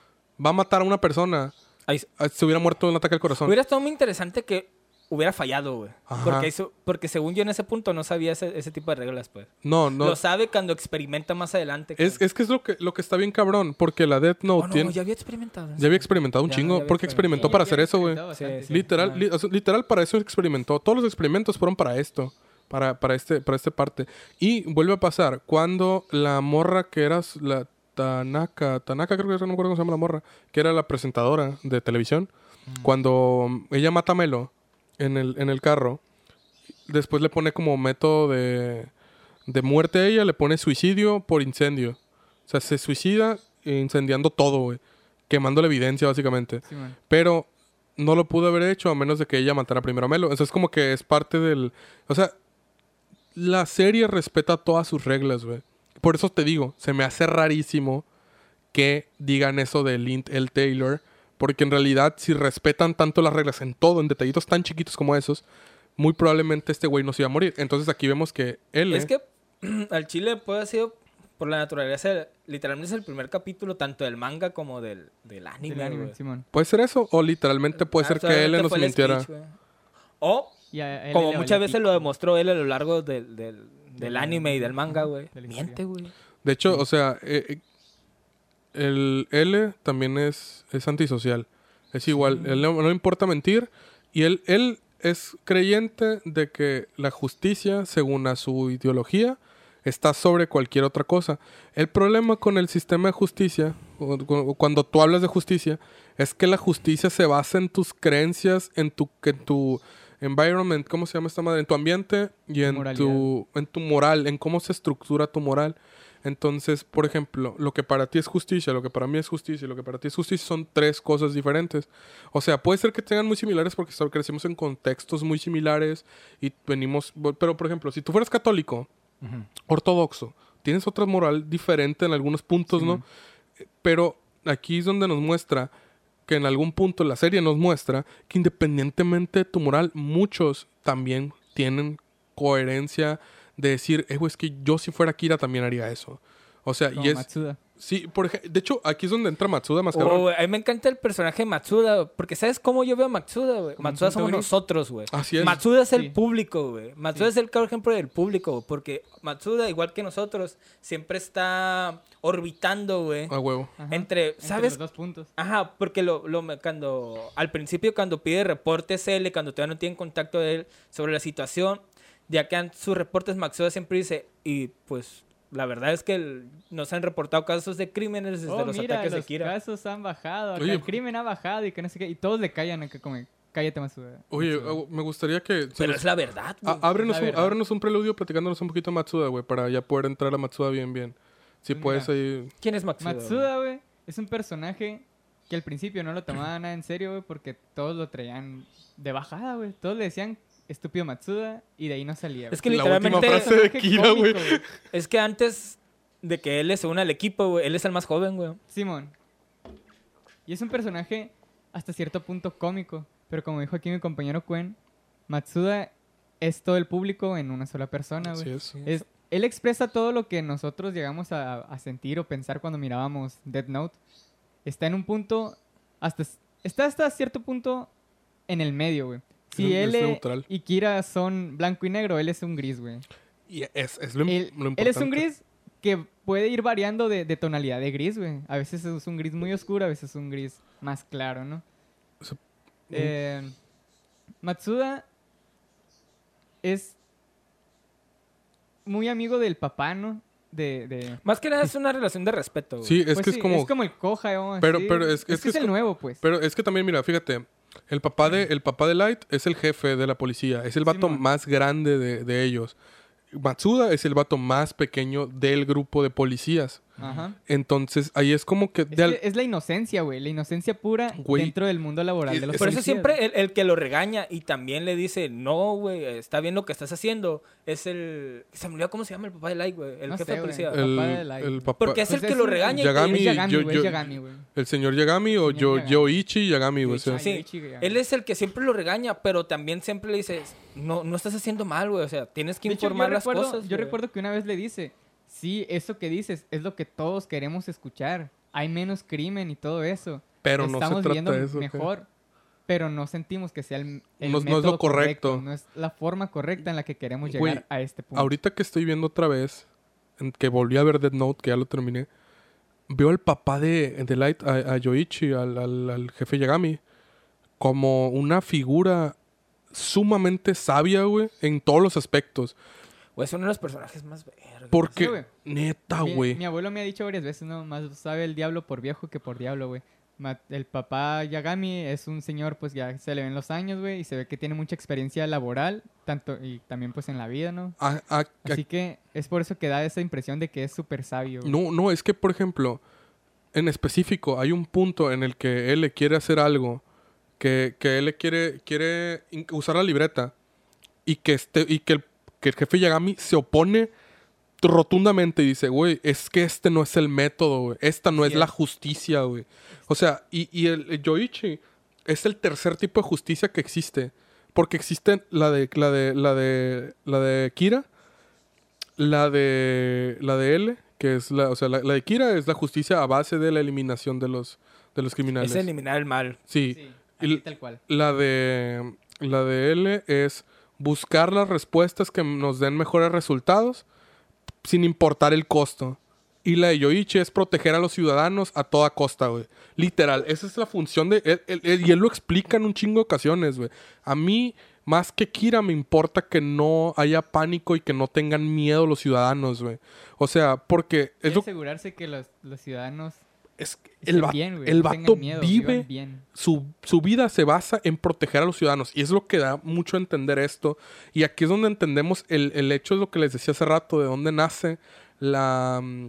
va a matar a una persona, Ahí- ah, se hubiera muerto de un ataque al corazón. Hubiera estado muy interesante que hubiera fallado, güey. Porque, eso- porque según yo en ese punto no sabía ese, ese tipo de reglas, pues. No, no. Lo sabe cuando experimenta más adelante. Es, es que es lo que, lo que está bien cabrón, porque la Death Oh, Note no, tiene... ya había experimentado. Ya había experimentado un Ya, chingo, ya porque experimentó para hacer eso, güey. Sí, sí. Literal, Ajá. li- o sea, literal para eso experimentó. Todos los experimentos fueron para esto. Para, para este, para esta parte. Y vuelve a pasar cuando la morra que era la Tanaka, Tanaka creo que es, no me acuerdo cómo se llama la morra, que era la presentadora de televisión, cuando mm, ella mata a Melo en el, en el carro, después le pone como método de, de muerte a ella, le pone suicidio por incendio. O sea, se suicida incendiando todo, güey. Quemando la evidencia, básicamente. Sí. Pero no lo pudo haber hecho a menos de que ella matara primero a Melo. Eso es como que es parte del... O sea, la serie respeta todas sus reglas, güey. Por eso te digo, se me hace rarísimo que digan eso de Lint L. Taylor. Porque en realidad, si respetan tanto las reglas en todo, en detallitos tan chiquitos como esos, muy probablemente este güey no se iba a morir. Entonces aquí vemos que él... Es que al chile puede haber sido por la naturaleza, literalmente es el primer capítulo tanto del manga como del, del anime, Del anime, güey. Simón. Puede ser eso, o literalmente puede Ah, ser que él nos el mintiera. speech, o, Y a él como muchas veces lo demostró él a lo largo del, del, del anime y del manga, güey. Miente, güey. De hecho, o sea, eh, eh, el L también es, es antisocial. Es igual, él no, no le importa mentir y él, él es creyente de que la justicia, según a su ideología, está sobre cualquier otra cosa. El problema con el sistema de justicia, cuando tú hablas de justicia, es que la justicia se basa en tus creencias, en tu, que en tu environment, ¿cómo se llama esta madre? En tu ambiente y en Moralidad. tu, en tu moral, en cómo se estructura tu moral. Entonces, por ejemplo, lo que para ti es justicia, lo que para mí es justicia y lo que para ti es justicia son tres cosas diferentes. O sea, puede ser que tengan muy similares porque crecimos en contextos muy similares y venimos... Pero, por ejemplo, si tú fueras católico, ortodoxo, tienes otra moral diferente en algunos puntos, ¿no? Pero aquí es donde nos muestra que en algún punto la serie nos muestra que independientemente de tu moral, muchos también tienen coherencia de decir, eh, es que yo si fuera Kira también haría eso. O sea, Como y es... Matsuda. Sí, por ejemplo, de hecho, aquí es donde entra Matsuda más cabrón. Oh, a mí me encanta el personaje de Matsuda, porque ¿sabes cómo yo veo a Matsuda, güey? Matsuda somos gris. nosotros, güey. Así es. Matsuda es el público, güey. Matsuda es el claro ejemplo del público, güey, porque Matsuda, igual que nosotros, siempre está orbitando, güey. A huevo. Ajá. Entre, Entre ¿sabes? los dos puntos. Ajá, porque lo, lo me- cuando al principio cuando pide reportes él, y cuando todavía no tienen contacto de él sobre la situación, ya que en sus reportes Matsuda siempre dice, y pues la verdad es que el- nos han reportado casos de crímenes desde Oh, los mira, ataques los de Kira. casos han bajado. Oye, el crimen ha bajado y que no sé qué. Y todos le callan acá como, cállate Matsuda. Oye, Matsuda". eh, me gustaría que... Pero nos- es la verdad, güey. Ábrenos, la un, verdad. ábrenos un preludio platicándonos un poquito de Matsuda, güey, para ya poder entrar a Matsuda bien, bien. Si puedes ahí... ¿Quién es Matsuda? Matsuda, güey, es un personaje que al principio no lo tomaba nada en serio, güey, porque todos lo traían de bajada, güey. Todos le decían estúpido Matsuda y de ahí no salía. Es que La última literalmente frase de Personaje Kira, güey. cómico, es que antes de que él se una al equipo, güey, él es el más joven, güey. Simón. Y es un personaje hasta cierto punto cómico, pero como dijo aquí mi compañero Quen, Matsuda es todo el público en una sola persona, güey. Así es. Es, él expresa todo lo que nosotros llegamos a, a sentir o pensar cuando mirábamos Death Note. Está en un punto, hasta, está hasta cierto punto en el medio, güey. Si Es- él es neutral. y Kira son blanco y negro, él es un gris, güey. Y es, es lo, im- Él, lo importante. él es un gris que puede ir variando de, de tonalidad de gris, güey. A veces es un gris muy oscuro, a veces es un gris más claro, ¿no? O sea, Eh, Matsuda es muy amigo del papá, ¿no? De, de- Más que nada es una relación de respeto, güey. Sí, es Pues que sí, es como... el coja, ¿no? Pero- pero es- es es, que que es es el co- nuevo, pues. Pero es que también, mira, fíjate, el papá de, el papá de Light es el jefe de la policía, es el vato más grande de, de ellos. Matsuda es el vato más pequeño del grupo de policías. Ajá. Entonces, ahí es como que... Es, de al- que es la inocencia, güey. La inocencia pura Güey, dentro del mundo laboral es- de los Por eso siempre el, el que lo regaña y también le dice, no, güey, está bien lo que estás haciendo, es el... Se me olvidó cómo se llama el papá de Light, güey, el No jefe sé, de policía. el, papá de Light. el papá... Porque es el Pues que es lo regaña Yagami- y Es te- Yagami, yo- güey. yo- Es Yagami, güey. El señor Yagami o Señor Yo, Yagami. Yoichi Yagami, güey. Sí, Yoichi Yagami. él es el que siempre lo regaña, pero también siempre le dice, no, no estás haciendo mal, güey, o sea, tienes que hecho, informar las recuerdo, cosas. Yo güey". recuerdo que una vez le dice, sí, eso que dices es lo que todos queremos escuchar. Hay menos crimen y todo eso. Pero no se Estamos trata viviendo de eso. mejor, pero no sentimos que sea el, el No- no es lo método correcto. No es la forma correcta en la que queremos llegar a este punto. Ahorita que estoy viendo otra vez, en que volví a ver Dead Note, que ya lo terminé, veo al papá de, de Light, a, a Yoichi, al, al- al jefe Yagami, como una figura sumamente sabia, güey, en todos los aspectos. Güey, es uno de los personajes más vergas. Porque, Sí, güey. neta, mi, güey. mi abuelo me ha dicho varias veces, ¿no? Más sabe el diablo por viejo que por diablo, güey. El papá Yagami es un señor, pues ya se le ven los años, güey, y se ve que tiene mucha experiencia laboral, tanto y también pues en la vida, ¿no? A- a- a- Así que es por eso que da esa impresión de que es súper sabio. güey. No, no, es que, por ejemplo, en específico, hay un punto en el que él le quiere hacer algo, que, que él le quiere, quiere usar la libreta, y que, este, y que, el, que el jefe Yagami se opone rotundamente y dice, güey, es que este no es el método, güey. Esta no es la justicia, güey. O sea, y, y el, el Yoichi es el tercer tipo de justicia que existe. Porque existe la de, la de, la de, la de Kira, la de, la de L, que es la, o sea, la, la de Kira es la justicia a base de la eliminación de los, de los criminales. Es eliminar el mal. Sí. Tal cual. La de, la de L es buscar las respuestas que nos den mejores resultados sin importar el costo. Y la de Yoichi es proteger a los ciudadanos a toda costa, güey. Literal, esa es la función de... él- él- él- y él lo explica en un chingo de ocasiones, güey. A mí, más que Kira, me importa que no haya pánico y que no tengan miedo los ciudadanos, güey. O sea, porque es asegurarse que los, los ciudadanos es el, va- bien, el vato miedo, vive bien. su, su vida se basa en proteger a los ciudadanos. Y es lo que da mucho a entender esto. Y aquí es donde entendemos el, el hecho de lo que les decía hace rato, de dónde nace la, mm,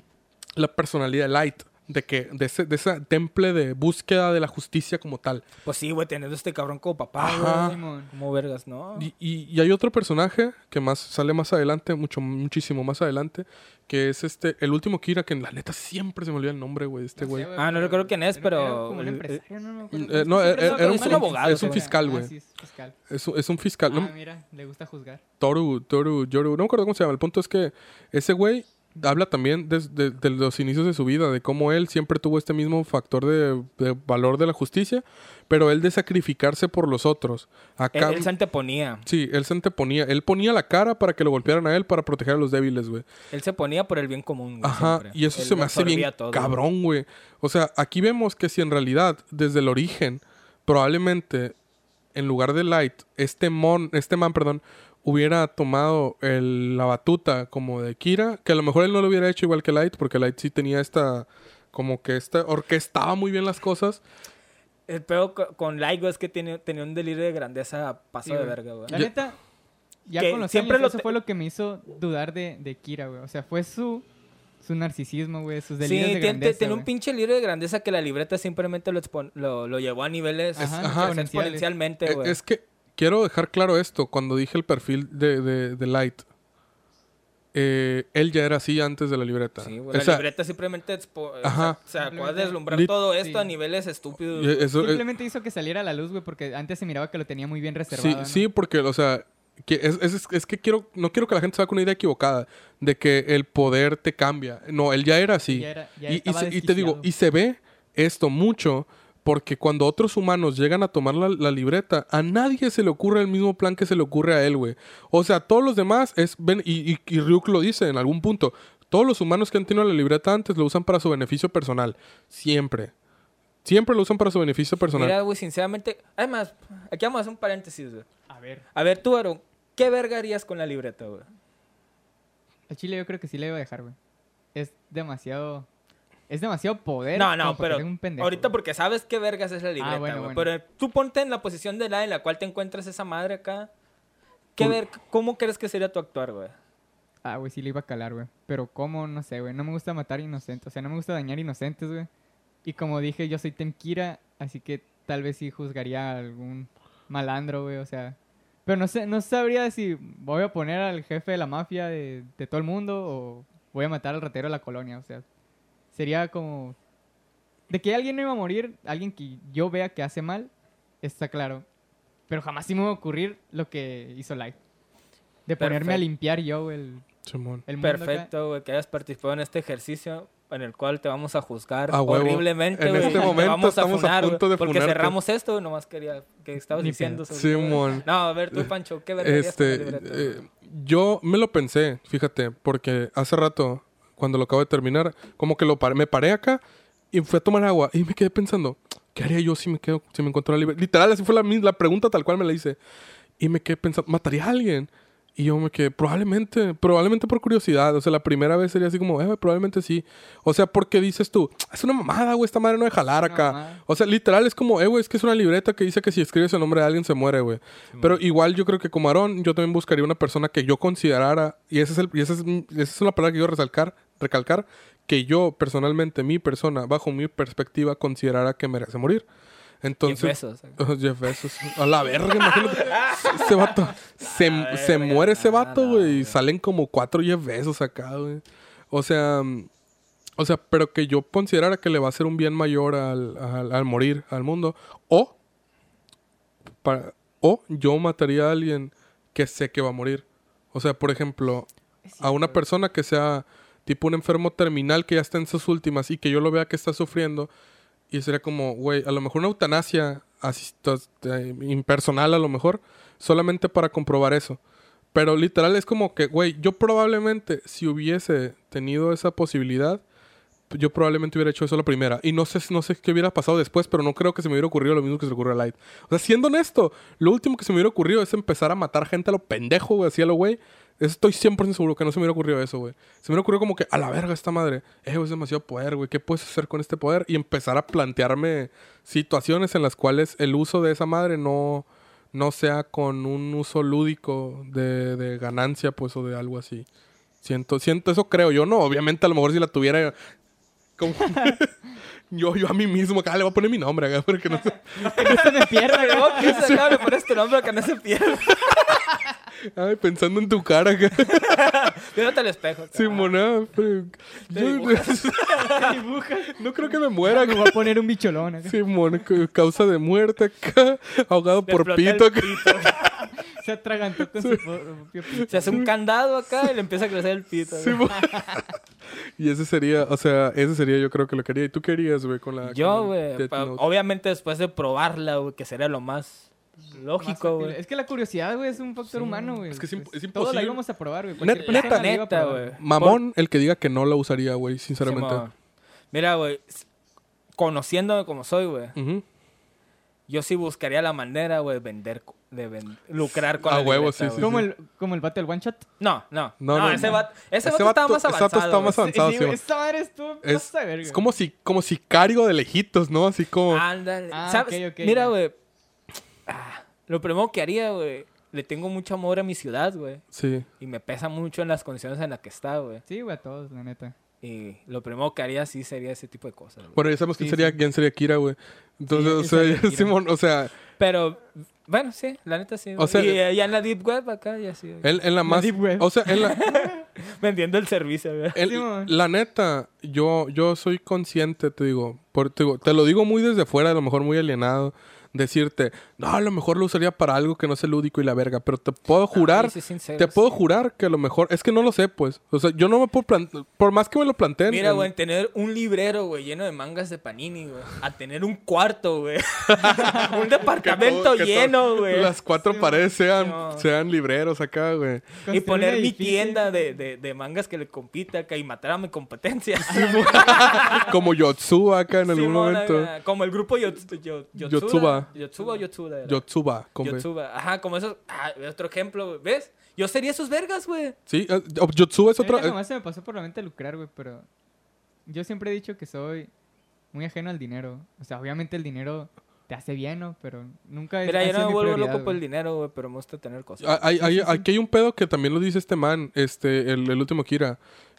la personalidad de Light. De que, de ese, de ese temple de búsqueda de la justicia como tal. Pues sí, güey, teniendo este cabrón como papá, Ajá. güey. Simón. Como vergas, ¿no? Y, y- y hay otro personaje que más sale más adelante, mucho, muchísimo más adelante, que es este, el último Kira, que en la neta siempre se me olvida el nombre, güey, este No sé, güey. Ah, no recuerdo quién es, pero- como el- empresario, no, Eh, no, se era, un, es un abogado, es un güey. fiscal, Ah, güey. sí, es fiscal. Es, un- es un fiscal. no- Ah, mira, le gusta juzgar. Toru, Toru, Yoru, no me acuerdo cómo se llama. El punto es que ese güey habla también de los inicios de su vida, de cómo él siempre tuvo este mismo factor de, de valor de la justicia, pero él de sacrificarse por los otros. Él, Acá, él se anteponía. sí, él se anteponía. Él ponía la cara para que lo golpearan a él para proteger a los débiles, güey. Él se ponía por el bien común. güey, Ajá, siempre. y eso Él se me hace bien todo, cabrón, güey. O sea, aquí vemos que si en realidad, desde el origen, probablemente, en lugar de Light, este mon, este man, perdón, hubiera tomado el- la batuta como de Kira, que a lo mejor él no lo hubiera hecho igual que Light, porque Light sí tenía esta, como que esta, orquestaba muy bien las cosas. El peor co- con Laigo es que tiene, tenía un delirio de grandeza paso Sí, de verga, güey. La Ya- neta, ya Que con los siempre años, lo eso fue lo que me hizo dudar de, de Kira, güey. O sea, fue su, su narcisismo, güey, sus Sí, delirios de tiene, grandeza, tiene un pinche delirio de grandeza que la libreta simplemente lo, expon- lo, lo llevó a niveles Ajá, exponencialmente, Eh, güey. es que quiero dejar claro esto, cuando dije el perfil de, de- de Light, eh, él ya era así antes de la libreta. Sí, güey, O la sea, libreta simplemente expo- Ajá. o sea, deslumbrar Lit- todo esto sí. a niveles estúpidos. eso- eh, Simplemente hizo que saliera a la luz, güey, porque antes se miraba que lo tenía muy bien Sí, reservado. ¿no? sí, porque, o sea, que es, es- es que quiero, no quiero que la gente se haga con una idea equivocada de que el poder te cambia. No, él ya era así. Ya era- ya y, se- y te digo, y se ve esto mucho porque cuando otros humanos llegan a tomar la, la libreta, a nadie se le ocurre el mismo plan que se le ocurre a él, güey. O sea, todos los demás es, ven, y, y, y Ryuk lo dice en algún punto, todos los humanos que han tenido la libreta antes lo usan para su beneficio personal. Siempre. Siempre lo usan para su beneficio personal. Mira, güey, sinceramente. Además, aquí vamos a hacer un paréntesis, güey. A ver, A ver, tú, Aaron, ¿qué verga harías con la libreta, güey? al Chile yo creo que sí le iba a dejar, güey. Es demasiado... Es demasiado poder. No, no, pero un ahorita porque sabes qué vergas es la libreta, güey. bueno, bueno. Pero tú ponte en la posición de la en la cual te encuentras esa madre acá. ¿Qué ver, ¿Cómo crees que sería tu actuar, güey? Ah, güey, sí le iba a calar, güey. Pero cómo, no sé, güey. No me gusta matar inocentes. O sea, no me gusta dañar inocentes, güey. Y como dije, yo soy Tenkira, así que tal vez sí juzgaría a algún malandro, güey. O sea... Pero no sé, no sabría si voy a poner al jefe de la mafia de, de todo el mundo o voy a matar al ratero de la colonia. O sea, sería como... De que alguien no iba a morir, alguien que yo vea que hace mal, está claro. Pero jamás sí me va a ocurrir lo que hizo Light. De ponerme a limpiar yo el, Simón. el mundo acá. Perfecto, güey, que hayas participado en este ejercicio en el cual te vamos a juzgar A huevo. horriblemente, En güey. este Te momento vamos estamos a güey, punto de Porque funarte. cerramos esto, nomás quería que estabas Ni diciendo. Simón. No, a ver, tú, Pancho, ¿qué Este, eh, yo me lo pensé, fíjate, porque hace rato, cuando lo acabo de terminar, como que lo paré- me paré acá y fui a tomar agua y me quedé pensando, ¿qué haría yo si me quedo, si me encontrara libre? Literal, así fue la, la pregunta tal cual me la hice. Y me quedé pensando, ¿mataría a alguien? Y yo me quedé, probablemente, probablemente por curiosidad. O sea, la primera vez sería así como, eh, probablemente sí. O sea, porque dices tú, es una mamada, güey, esta madre no de jalar acá. O sea, literal es como, eh, güey, es que es una libreta que dice que si escribes el nombre de alguien se muere, güey. Pero igual yo creo que como Aarón, yo también buscaría una persona que yo considerara, y esa es, el, y esa es, esa es una palabra que yo resalcar, recalcar, que yo personalmente, mi persona, bajo mi perspectiva, considerara que merece morir. Entonces, Jeff Bezos. Oh, Jeff Bezos. A la verga, imagínate. Ese vato. Se, muere ese vato, no, güey. y salen como cuatro Jeff Bezos acá, güey. O sea. O sea, pero que yo considerara que le va a hacer un bien mayor al, al, al morir al mundo. O. para- o yo mataría a alguien que sé que va a morir. O sea, por ejemplo, a una persona que sea tipo un enfermo terminal que ya está en sus últimas y que yo lo vea que está sufriendo y sería como, güey, a lo mejor una eutanasia eh, impersonal a lo mejor, solamente para comprobar eso. Pero literal es como que, güey, yo probablemente si hubiese tenido esa posibilidad, yo probablemente hubiera hecho eso la primera. Y no sé, no sé qué hubiera pasado después, pero no creo que se me hubiera ocurrido lo mismo que se ocurrió a Light. O sea, siendo honesto, lo último que se me hubiera ocurrido es empezar a matar gente a lo pendejo, güey, así a lo güey. Estoy 100% seguro que no se me hubiera ocurrido eso, güey. Se me hubiera ocurrido como que, a la verga esta madre, eh, es demasiado poder, güey. ¿Qué puedes hacer con este poder? Y empezar a plantearme situaciones en las cuales el uso de esa madre no, no sea con un uso lúdico de, de ganancia, pues, o de algo así. Siento, siento, eso creo yo, no. Obviamente, a lo mejor si la tuviera. Como... yo, yo a mí mismo, acá le voy a poner mi nombre, acá, porque no sé. Que no se me pierda, güey. ¿Cómo que se nombre que no se pierda? Ay, pensando en tu cara, acá. Viéndote al espejo. Simona, pero- Te yo- dibujas. no creo que me muera, Me voy a poner un bicholón acá. Simón, ca- causa de muerte acá, ahogado Le por pito acá. pito. Se atragantó con su po- propio pito. Se hace un candado acá y le empieza a crecer el pito. y ese sería, o sea, ese sería yo creo que lo quería. ¿Y tú querías, güey, con la... Yo, güey, obviamente después de probarla, güey, que sería lo más lógico, Más güey. Es que la curiosidad, güey, es un factor humano, güey. Es que es imp- Pues, es Todo la íbamos a probar, güey. Net- neta, a Neta, güey. Mamón el que diga que no la usaría, güey, sinceramente. Mira, güey, conociéndome como soy, güey, yo sí buscaría la manera, güey, de vender, de ven- lucrar con A la huevo, libreta, sí, sí. Como el, como el vato del one shot. No, no, No, no, no, ese no. vato, ese Ese vato estaba más ese vato avanzado. estaba más avanzado. Sí, esta madre estuvo Es, verga. es como si, como sicario de lejitos, ¿no? Así como... Ándale. Ah, Mira, güey, ah, lo primero que haría, güey, le tengo mucho amor a mi ciudad, güey, Sí. y me pesa mucho en las condiciones en las que está, güey. Sí, güey, a todos, la neta. Y lo primero que haría sí sería ese tipo de cosas, güey. Bueno, ya sabemos quién sería, sí. quién sería Kira, güey. Entonces, Sí, o sea. Simón, o sea, Pero, bueno, sí, la neta sí. O sea- y eh, ya en la Deep Web acá, ya sí. en, en la más... Deep Web. O sea, en la... Vendiendo el servicio, güey. El- la neta, yo, yo soy consciente, te digo, por, te digo, te lo digo muy desde fuera, a lo mejor muy alienado, decirte, no, a lo mejor lo usaría para algo que no es lúdico y la verga, pero te puedo jurar, sí, sincero, te puedo jurar que a lo mejor, es que no lo sé, pues, o sea, yo no me puedo plantear, por más que me lo planteen, Mira, güey, tener un librero, güey, lleno de mangas de Panini, güey. A tener un cuarto, güey. un que departamento todo- que lleno, güey. Las cuatro paredes sean, no. sean libreros acá, güey. Y poner mi tienda de, de, de mangas que le compita acá y matar a mi competencia. Como Yotsu acá en algún momento. Como el grupo Yotsu, Yo- Yotsuba. Yotsuba. Yotsuba o Yotsuba. era. Yotsuba, como Yotsuba. Ajá, como esos. Ah, otro ejemplo, güey. ¿Ves? Yo sería esos vergas, güey. Sí, eh, Yotsuba es otra... jamás se me pasó por la mente lucrar, güey, pero yo siempre he dicho que soy muy ajeno al dinero. O sea, obviamente el dinero te hace bien, ¿no? Pero nunca es Mira, yo no me vuelvo loco por el dinero, güey, pero me gusta tener cosas. Ah, Hay, hay- aquí hay un pedo que también lo dice este man, este, el, el último Kira.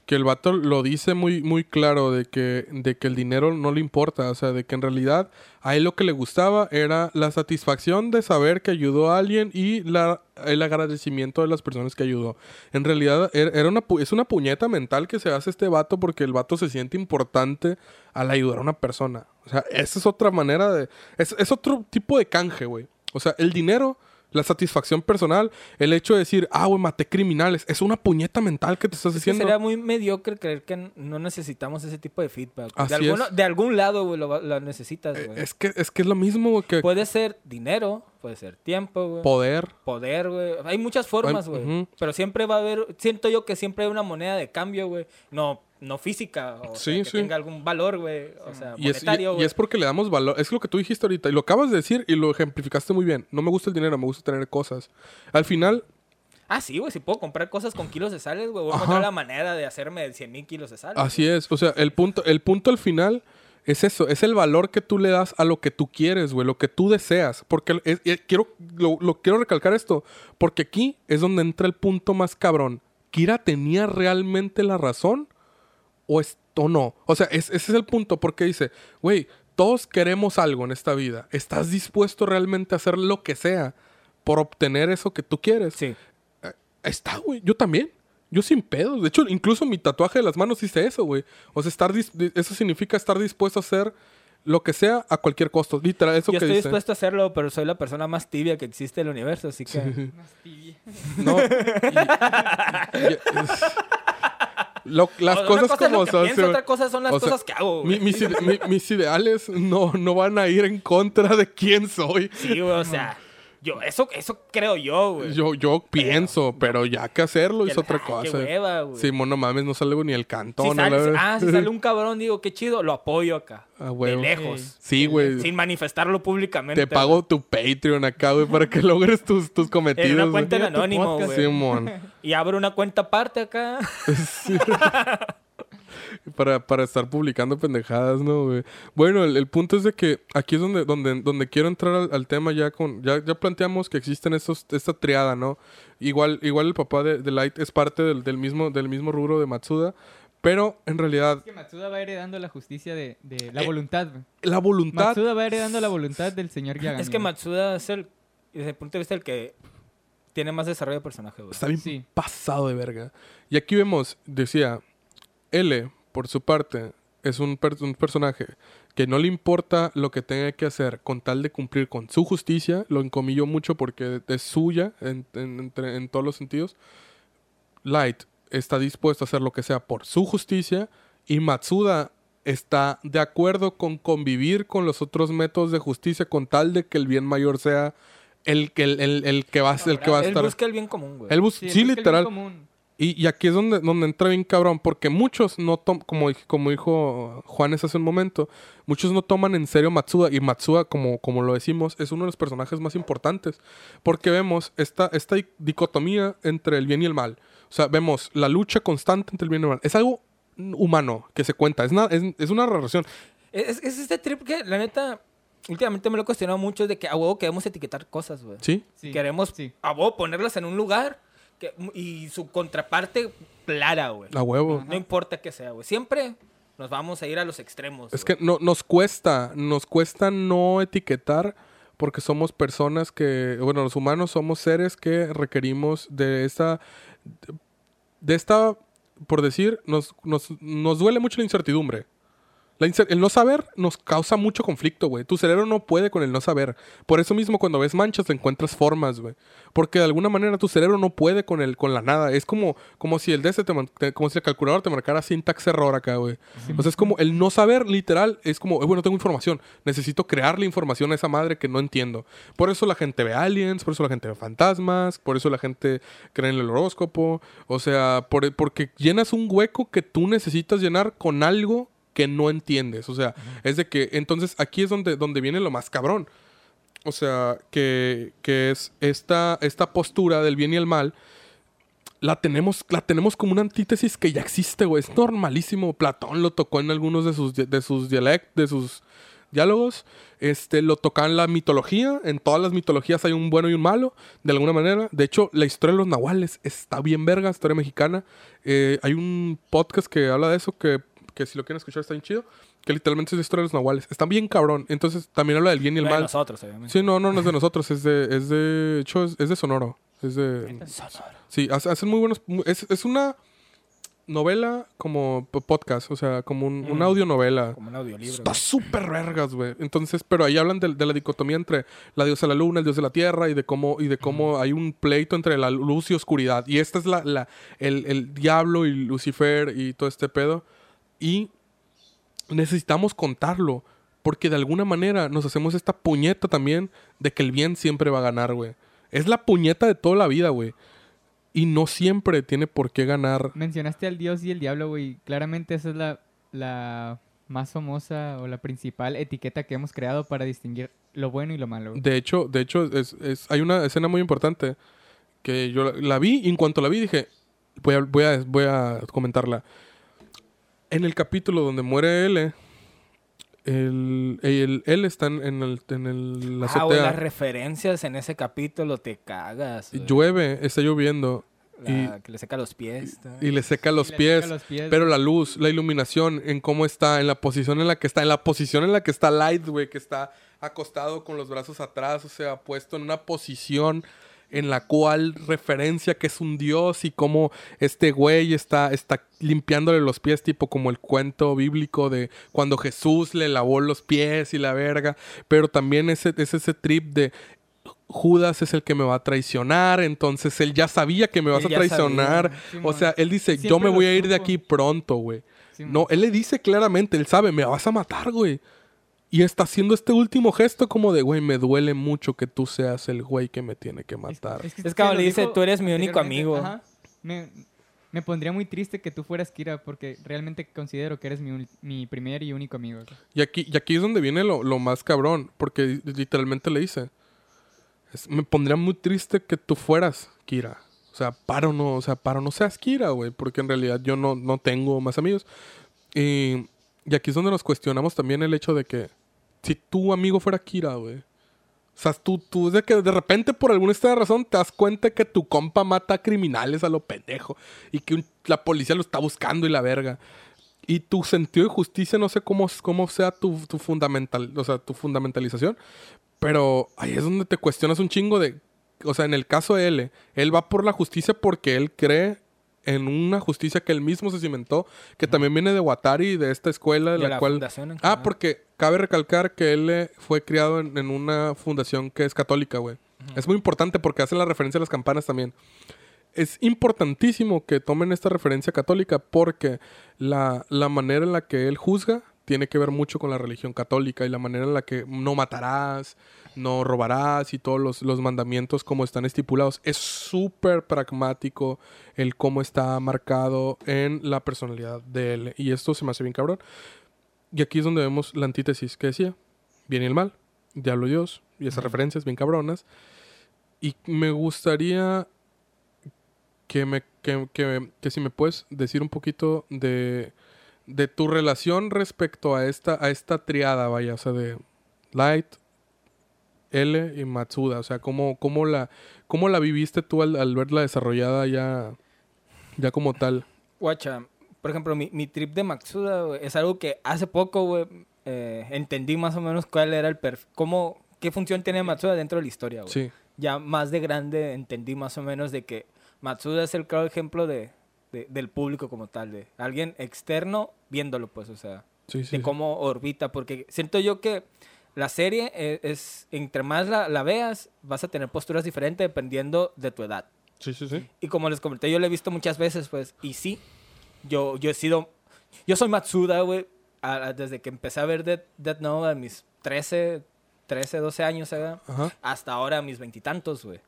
Que el vato lo dice muy, muy claro de que, de que el dinero no le importa. O sea, de que en realidad a él lo que le gustaba era la satisfacción de saber que ayudó a alguien y el agradecimiento de las personas que ayudó. En realidad er- era una, es una puñeta mental que se hace este vato porque el vato se siente importante al ayudar a una persona. O sea, esa es otra manera de... Es, es otro tipo de canje, güey. O sea, el dinero la satisfacción personal, el hecho de decir, ah, güey, maté criminales, es una puñeta mental que te estás Es que haciendo. sería muy mediocre creer que no necesitamos ese tipo de feedback. De, alguno- es. de algún lado, güey, lo, lo necesitas, Eh, güey. Es que, es que es lo mismo güey, que Puede ser dinero, puede ser tiempo, güey. poder. Poder, güey. Hay muchas formas, güey. Pero siempre va a haber, siento yo que siempre hay una moneda de cambio, güey. No, no física, o Sí, sea, que sí. tenga algún valor, güey. O sea, Y es, y- monetario, y güey. es porque le damos valor. Es lo que tú dijiste ahorita. Y lo acabas de decir y lo ejemplificaste muy bien. No me gusta el dinero, me gusta tener cosas. Al final, Ah, sí, güey. Si puedo comprar cosas con kilos de sales, güey. Voy a encontrar la manera de hacerme 100 mil kilos de sal. así es. O sea, el punto, el punto al final es eso. Es el valor que tú le das a lo que tú quieres, güey. Lo que tú deseas. Porque es- eh, quiero, lo, lo quiero recalcar esto. Porque aquí es donde entra el punto más cabrón. ¿Kira tenía realmente la razón? ¿O, es, o no? O sea, es- ese es el punto. Porque dice, güey, todos queremos algo en esta vida. ¿Estás dispuesto realmente a hacer lo que sea por obtener eso que tú quieres? Sí. Está, güey. Yo también. Yo sin pedos. De hecho, incluso mi tatuaje de las manos dice eso, güey. O sea, estar eso significa estar dispuesto a hacer lo que sea a cualquier costo. Literal, eso Yo que estoy dice. dispuesto a hacerlo, pero soy la persona más tibia que existe en el universo, así que... Más tibia. No. y- y- es- lo- las Una cosas cosa como son. pienso, otra cosa son las o sea, cosas que hago, mi- mis, ide- mi- mis ideales no, no van a ir en contra de quién soy. Sí, güey, o sea... Yo, eso, eso creo yo, güey. Yo, yo pienso, pero ya que hacerlo Que- es otra cosa. Qué hueva, güey. Sí, no mames, no salgo ni el cantón. Si sale, ah, si sale un cabrón, digo, qué chido, lo apoyo acá. A de lejos. Sí, güey. Sin manifestarlo públicamente. Te pago tu Patreon acá, güey, para que logres tus, tus cometidos. En una cuenta en anónimo, güey. Simón. Y abro una cuenta aparte acá. Para, para estar publicando pendejadas, ¿no, güey? Bueno, el, el punto es de que aquí es donde, donde, donde quiero entrar al, al tema ya con... Ya, ya planteamos que existen estos, esta triada, ¿no? Igual, igual el papá de, de Light es parte del, del mismo, del mismo rubro de Matsuda, pero en realidad Es que Matsuda va heredando la justicia de, de la Eh, voluntad, la voluntad... Matsuda va heredando la voluntad del señor Yagami. Es que. Matsuda es el, desde el punto de vista el que tiene más desarrollo de personaje, güey. Está bien Sí. pasado de verga. Y aquí vemos, decía, L, por su parte, es un, per- un personaje que no le importa lo que tenga que hacer con tal de cumplir con su justicia. Lo encomillo mucho porque es suya en, en- entre- en todos los sentidos. Light está dispuesto a hacer lo que sea por su justicia. Y Matsuda está de acuerdo con convivir con los otros métodos de justicia con tal de que el bien mayor sea el que, el, el- el que va, a- el que va a Él estar. busca el bien común, güey. Él Sí, sí, que el bien literal. común. Y, y aquí es donde, donde entra bien cabrón, porque muchos no toman, como, como dijo Juanes hace un momento, muchos no toman en serio Matsuda, y Matsuda, como, como lo decimos, es uno de los personajes más importantes, porque vemos esta, esta di- dicotomía entre el bien y el mal. O sea, vemos la lucha constante entre el bien y el mal. Es algo humano que se cuenta, es, una- es, es una relación. Es, es este trip que, la neta, últimamente me lo he cuestionado mucho de que a huevo queremos etiquetar cosas, güey. ¿Sí? Sí, Queremos sí. a huevo ponerlas en un lugar que- y su contraparte clara, güey. A huevo. No importa que sea, güey. Siempre nos vamos a ir a los extremos. Es que no, nos cuesta, nos cuesta no etiquetar porque somos personas que, bueno, los humanos somos seres que requerimos de esta, de esta, por decir, nos, nos, nos duele mucho la incertidumbre. El no saber nos causa mucho conflicto, güey. Tu cerebro no puede con el no saber. Por eso mismo cuando ves manchas le encuentras formas, güey. Porque de alguna manera tu cerebro no puede con el con la nada. Es como, como si el DS te, te- como si el calculador te marcara syntax error acá, güey. O sea, es como el no saber, literal, es como, eh, bueno, tengo información. Necesito crearle información a esa madre que no entiendo. Por eso la gente ve aliens, por eso la gente ve fantasmas, por eso la gente cree en el horóscopo. O sea, por- porque llenas un hueco que tú necesitas llenar con algo que no entiendes. O sea, es de que entonces aquí es donde, donde viene lo más cabrón. O sea, que, que es esta, esta postura del bien y el mal. La tenemos, la tenemos como una antítesis que ya existe, güey. Es normalísimo. Platón lo tocó en algunos de sus, de sus dialect, de sus diálogos. Este, lo toca en la mitología. En todas las mitologías hay un bueno y un malo, de alguna manera. De hecho, la historia de los nahuales está bien verga, historia mexicana. Eh, hay un podcast que habla de eso, que, que si lo quieren escuchar está bien chido. Que literalmente es la historia de los nahuales. Está bien cabrón. Entonces, también habla del bien y el No de mal. nosotros, obviamente. Sí, no, no, no es de nosotros, es de, es de, de hecho, es, es de Sonoro. Es de, sí, hace- hacen muy buenos, es, es una novela como podcast, o sea, como un, una Mm. audionovela. Como un audiolibro. Está súper vergas, güey. Entonces, pero ahí hablan de, de la dicotomía entre la diosa de la luna, el dios de la tierra y de cómo, y de cómo hay un pleito entre la luz y oscuridad. Y esta es la, la, el, el diablo y Lucifer y todo este pedo. Y necesitamos contarlo. Porque de alguna manera nos hacemos esta puñeta también de que el bien siempre va a ganar, güey. Es la puñeta de toda la vida, güey. Y no siempre tiene por qué ganar. Mencionaste al dios y el diablo, güey. Claramente esa es la, la más famosa o la principal etiqueta que hemos creado para distinguir lo bueno y lo malo. güey. De hecho, de hecho es, es- hay una escena muy importante que yo la, la vi y en cuanto la vi dije, voy a, voy a, voy a comentarla. En el capítulo donde muere L, el, el, él está en, el, en el, la Ah, azotea. las referencias en ese capítulo te cagas. llueve, está lloviendo La- Que le seca los pies. y le seca los Y le pies. seca los pies, Pero la luz, la iluminación, en cómo está, en la posición en la que está, en la posición en la que está Light, güey, que está acostado con los brazos atrás, o sea, puesto en una posición en la cual referencia que es un dios y cómo este güey está, está limpiándole los pies, tipo como el cuento bíblico de cuando Jesús le lavó los pies y la verga, pero también ese, es ese trip de Judas es el que me va a traicionar, entonces él ya sabía que me vas Él a traicionar. Sí, o sea, él dice, yo me voy a ir de aquí pronto, güey. Sí, No, él le dice claramente, él sabe, me vas a matar, güey. Y está haciendo este último gesto como de, güey, me duele mucho que tú seas el güey que me tiene que matar. Es te como lo le dice, "Tú eres mi único anteriormente". amigo. Ajá. Me, me pondría muy triste que tú fueras Kira porque realmente considero que eres mi, mi primer y único amigo. Y aquí, y aquí es donde viene lo, lo más cabrón, porque literalmente le dice, es- me pondría muy triste que tú fueras Kira. O sea, paro no, o sea, paro no seas Kira, güey, porque en realidad yo no, no tengo más amigos. Y, y aquí es donde nos cuestionamos también el hecho de que si tu amigo fuera Kira, güey. O sea, tú, tú de que de repente por alguna extraña razón te das cuenta que tu compa mata a criminales a lo pendejo y que la policía lo está buscando y la verga. Y tu sentido de justicia, no sé cómo, cómo sea tu, tu fundamental, o sea, tu fundamentalización, pero ahí es donde te cuestionas un chingo de, o sea, en el caso de él, él va por la justicia porque él cree en una justicia que él mismo se cimentó, que también viene de Watari, de esta escuela, de De la, la cual... Ah, porque cabe recalcar que él eh, fue criado en, en una fundación que es católica, güey. Es muy importante porque hace la referencia a las campanas también. Es importantísimo que tomen esta referencia católica porque la, la manera en la que él juzga tiene que ver mucho con la religión católica y la manera en la que no matarás, no robarás y todos los, los mandamientos como están estipulados. Es súper pragmático el cómo está marcado en la personalidad de él. Y esto se me hace bien cabrón. Y aquí es donde vemos la antítesis que decía. Bien y el mal, diablo y Dios, y esas referencias bien cabronas. Y me gustaría que, me, que, que- que si me puedes decir un poquito de, de tu relación respecto a esta, a esta triada, vaya, o sea, de Light, L y Matsuda. O sea, cómo, cómo, la, cómo la viviste tú al, al verla desarrollada ya, ya como tal. Guacha, por ejemplo, mi, mi trip de Matsuda güey, es algo que hace poco, güey, eh, entendí más o menos cuál era el perfil, cómo, qué función tiene Matsuda dentro de la historia, güey. Sí, Ya más de grande entendí más o menos de que Matsuda es el claro ejemplo de, de- del público como tal, de alguien externo viéndolo, pues, o sea, sí, sí. de sí. cómo orbita, porque siento yo que la serie es, es- entre más la, la veas, vas a tener posturas diferentes dependiendo de tu edad. Sí, sí, sí. Y como les comenté, yo lo he visto muchas veces, pues, y sí, yo, yo he sido, yo soy Matsuda, güey, desde que empecé a ver Death, Death Note a mis 13, 13, 12 años, hasta ahora a mis veintitantos, güey.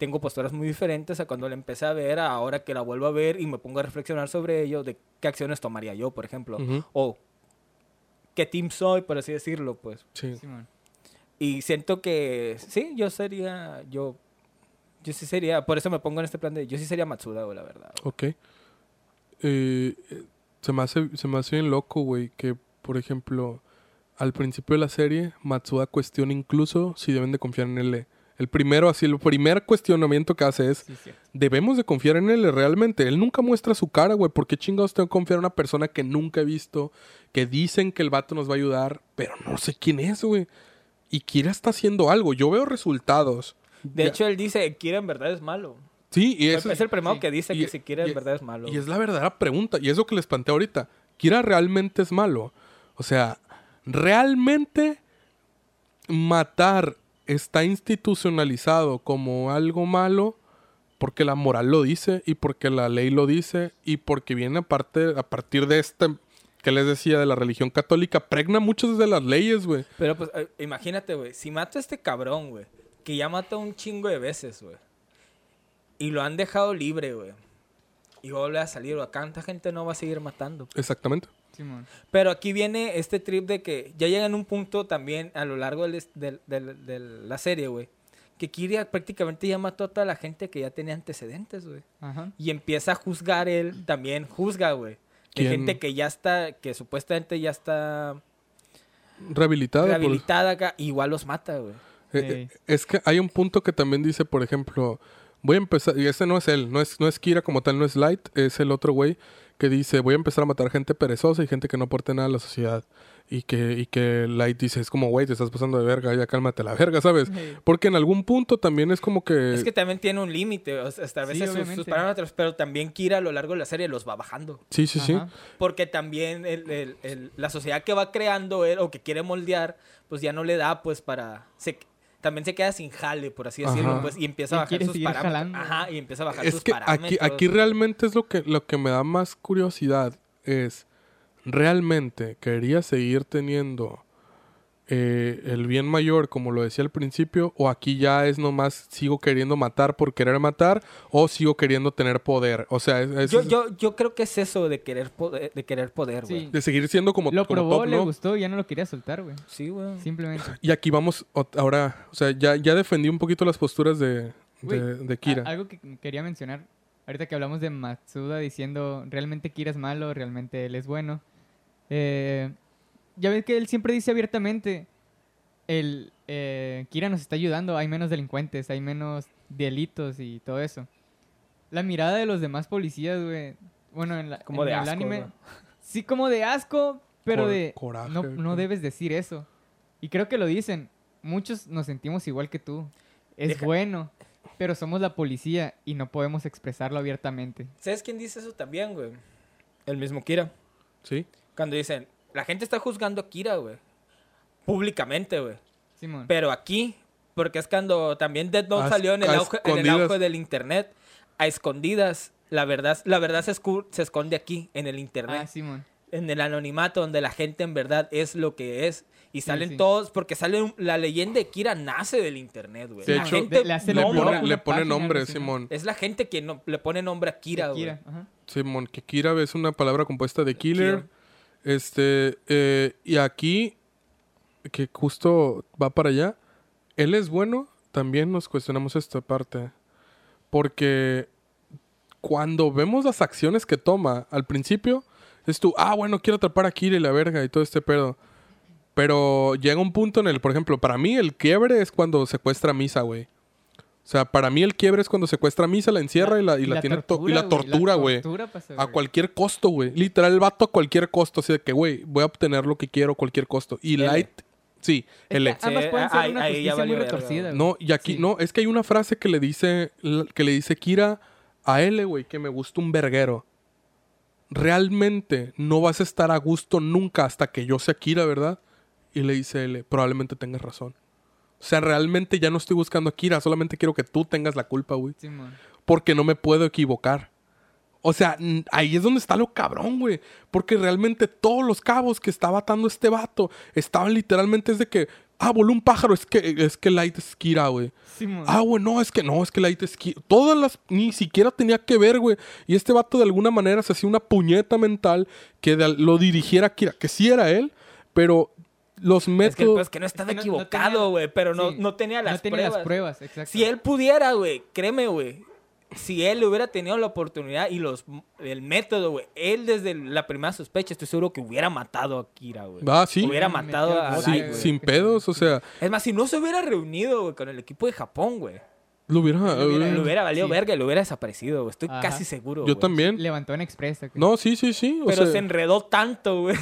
Tengo posturas muy diferentes a cuando la empecé a ver, a ahora que la vuelvo a ver y me pongo a reflexionar sobre ello, de qué acciones tomaría yo, por ejemplo, o qué team soy, por así decirlo, pues. Sí. Y siento que sí, yo sería, yo, yo sí sería, por eso me pongo en este plan de, yo sí sería Matsuda, güey, la verdad. güey. Ok. Eh, eh, se, me hace, se me hace bien loco, güey, que, por ejemplo, al principio de la serie, Matsuda cuestiona incluso si deben de confiar en él. El primero, así, el primer cuestionamiento que hace es, Sí. ¿debemos de confiar en él realmente? Él nunca muestra su cara, güey. ¿Por qué chingados tengo que confiar en una persona que nunca he visto? Que dicen que el vato nos va a ayudar, pero no sé quién es, güey. Y Kira está haciendo algo. Yo veo resultados. De Ya- hecho, él dice, Kira en verdad es malo. sí, y Es, eso el primero sí. que dice y- que si Kira en verdad es malo. Y es la verdadera pregunta. Y es lo que les planteé ahorita. ¿Kira realmente es malo? O sea, ¿realmente matar está institucionalizado como algo malo? Porque la moral lo dice y porque la ley lo dice y porque viene aparte, a partir de este, que les decía, de la religión católica, pregna muchas de las leyes, güey. Pero pues eh, imagínate, güey, si mato a este cabrón, güey, que ya mató un chingo de veces, güey, y lo han dejado libre, güey, y vuelve a salir, güey, ¿cuánta gente no va a seguir matando? Exactamente. Simón. Pero aquí viene este trip de que ya llega en un punto también a lo largo del- del- del- de la serie, güey, que Kiria prácticamente ya mató a toda la gente que ya tenía antecedentes, güey. Y empieza a juzgar él, también juzga, güey. De gente que ya está, que supuestamente ya está Rehabilitada. por- rehabilitada acá, igual los mata, güey. Eh, eh, es que hay un punto que también dice, por ejemplo, voy a empezar, y ese no es él, no es, no es Kira como tal, no es Light, es el otro güey que dice, voy a empezar a matar gente perezosa y gente que no aporte nada a la sociedad. Y que, y que Light dice, es como, güey, te estás pasando de verga, ya cálmate la verga, ¿sabes? Sí. Porque en algún punto también es como que... Es que también tiene un límite, o sea, hasta a Sí, veces sus- sus, parámetros, pero también Kira a lo largo de la serie los va bajando. Sí, sí, sí. Porque también el- el- el- la sociedad que va creando él o que quiere moldear, pues ya no le da, pues para... Se, también se queda sin jale, por así decirlo, Ajá. pues, y empieza a bajar sus parámetros. jalando. Ajá, y empieza a bajar Es sus que parámetros. aquí, aquí realmente es lo que, lo que me da más curiosidad es, ¿realmente quería seguir teniendo eh, el bien mayor como lo decía al principio? ¿O aquí ya es nomás sigo queriendo matar por querer matar? ¿O sigo queriendo tener poder? O sea, es, es- Yo, yo, yo creo que es eso de querer poder, de querer poder, güey. Sí. de seguir siendo como, Lo como probó, top, le ¿no? gustó y ya no lo quería soltar, güey. Sí, güey. Simplemente. Y aquí vamos ahora, o sea, ya, ya defendí un poquito las posturas de, Güey, de, de Kira. a- algo que quería mencionar, ahorita que hablamos de Matsuda diciendo realmente Kira es malo, realmente él es bueno. Eh, ya ves que él siempre dice abiertamente, el eh, Kira nos está ayudando, hay menos delincuentes, hay menos delitos y todo eso. La mirada de los demás policías, güey, bueno, en, la, Como en de el asco, anime, ¿no? sí como de asco, pero Cor- de coraje, no, no debes decir eso. Y creo que lo dicen, muchos nos sentimos igual que tú. Es Deja- bueno, pero somos la policía y no podemos expresarlo abiertamente. ¿Sabes quién dice eso también, güey? El mismo Kira. Sí. Cuando dicen, la gente está juzgando a Kira, güey. Públicamente, güey. Simón. Pero aquí, porque es cuando también Dead Note A- salió en el, auge, en el auge del internet, a escondidas. La verdad, la verdad se, se esconde aquí, en el internet. Ah, Simón. en el anonimato, donde la gente en verdad es lo que es. Y salen sí. todos, porque sale un- la leyenda de Kira nace del internet, güey. De La hecho, gente de- le hace Le pone, le pone nombre. Simón. Es la gente que no, le pone nombre a Kira, güey. Simón, que Kira es una palabra compuesta de killer. Kira. Este, eh, y aquí, que justo va para allá, él es bueno, también nos cuestionamos esta parte. Porque cuando vemos las acciones que toma al principio, es tú, ah, bueno, quiero atrapar a Kira y la verga y todo este pedo. Pero llega un punto en el, por ejemplo, para mí el quiebre es cuando secuestra a Misa, güey. O sea, para mí el quiebre es cuando secuestra a Misa, la encierra y la, y la tiene to- y la tortura, güey. tortura A cualquier costo, güey. Literal, el vato a cualquier costo. Así de que, güey, voy a obtener lo que quiero a cualquier costo. Y L. Light, sí, Es L. que ambas Sí, pueden ser una justicia muy retorcida. No, y aquí, Sí. no, es que hay una frase que le dice, que le dice Kira a L, güey, que me gusta un verguero. Realmente no vas a estar a gusto nunca hasta que yo sea Kira, ¿verdad? Y le dice L, probablemente tengas razón. O sea, realmente ya no estoy buscando a Kira, solamente quiero que tú tengas la culpa, güey. Simón. porque no me puedo equivocar. O sea, ahí es donde está lo cabrón, güey. Porque realmente todos los cabos que estaba atando este vato estaban literalmente es de que, ah, voló un pájaro, es que, es que Light es Kira, güey. Simón. Ah, güey, no, es que no, es que Light es Kira. Todas las, ni siquiera tenía que ver, güey. Y este vato de alguna manera se hacía una puñeta mental que de- lo dirigiera a Kira, que sí era él, pero los Es que, métodos... pues, que no estaba Es que no- no equivocado, güey, pero no, sí, no tenía las no tenía pruebas. las pruebas, exacto. Si él pudiera, güey, créeme, güey. Si él hubiera tenido la oportunidad y los el método, güey, él desde la primera sospecha, estoy seguro que hubiera matado a Kira, güey. Ah, sí. Hubiera matado a Sí, sin pedos, o sea, Es más, si no se hubiera reunido, güey, con el equipo de Japón, güey, lo hubiera... Lo hubiera- le hubiera valido Sí. verga y lo hubiera desaparecido, güey. Estoy Ajá. casi seguro, Yo también. Levantó en Express. acá. No, sí, sí, sí. o Pero sea, se enredó tanto, güey.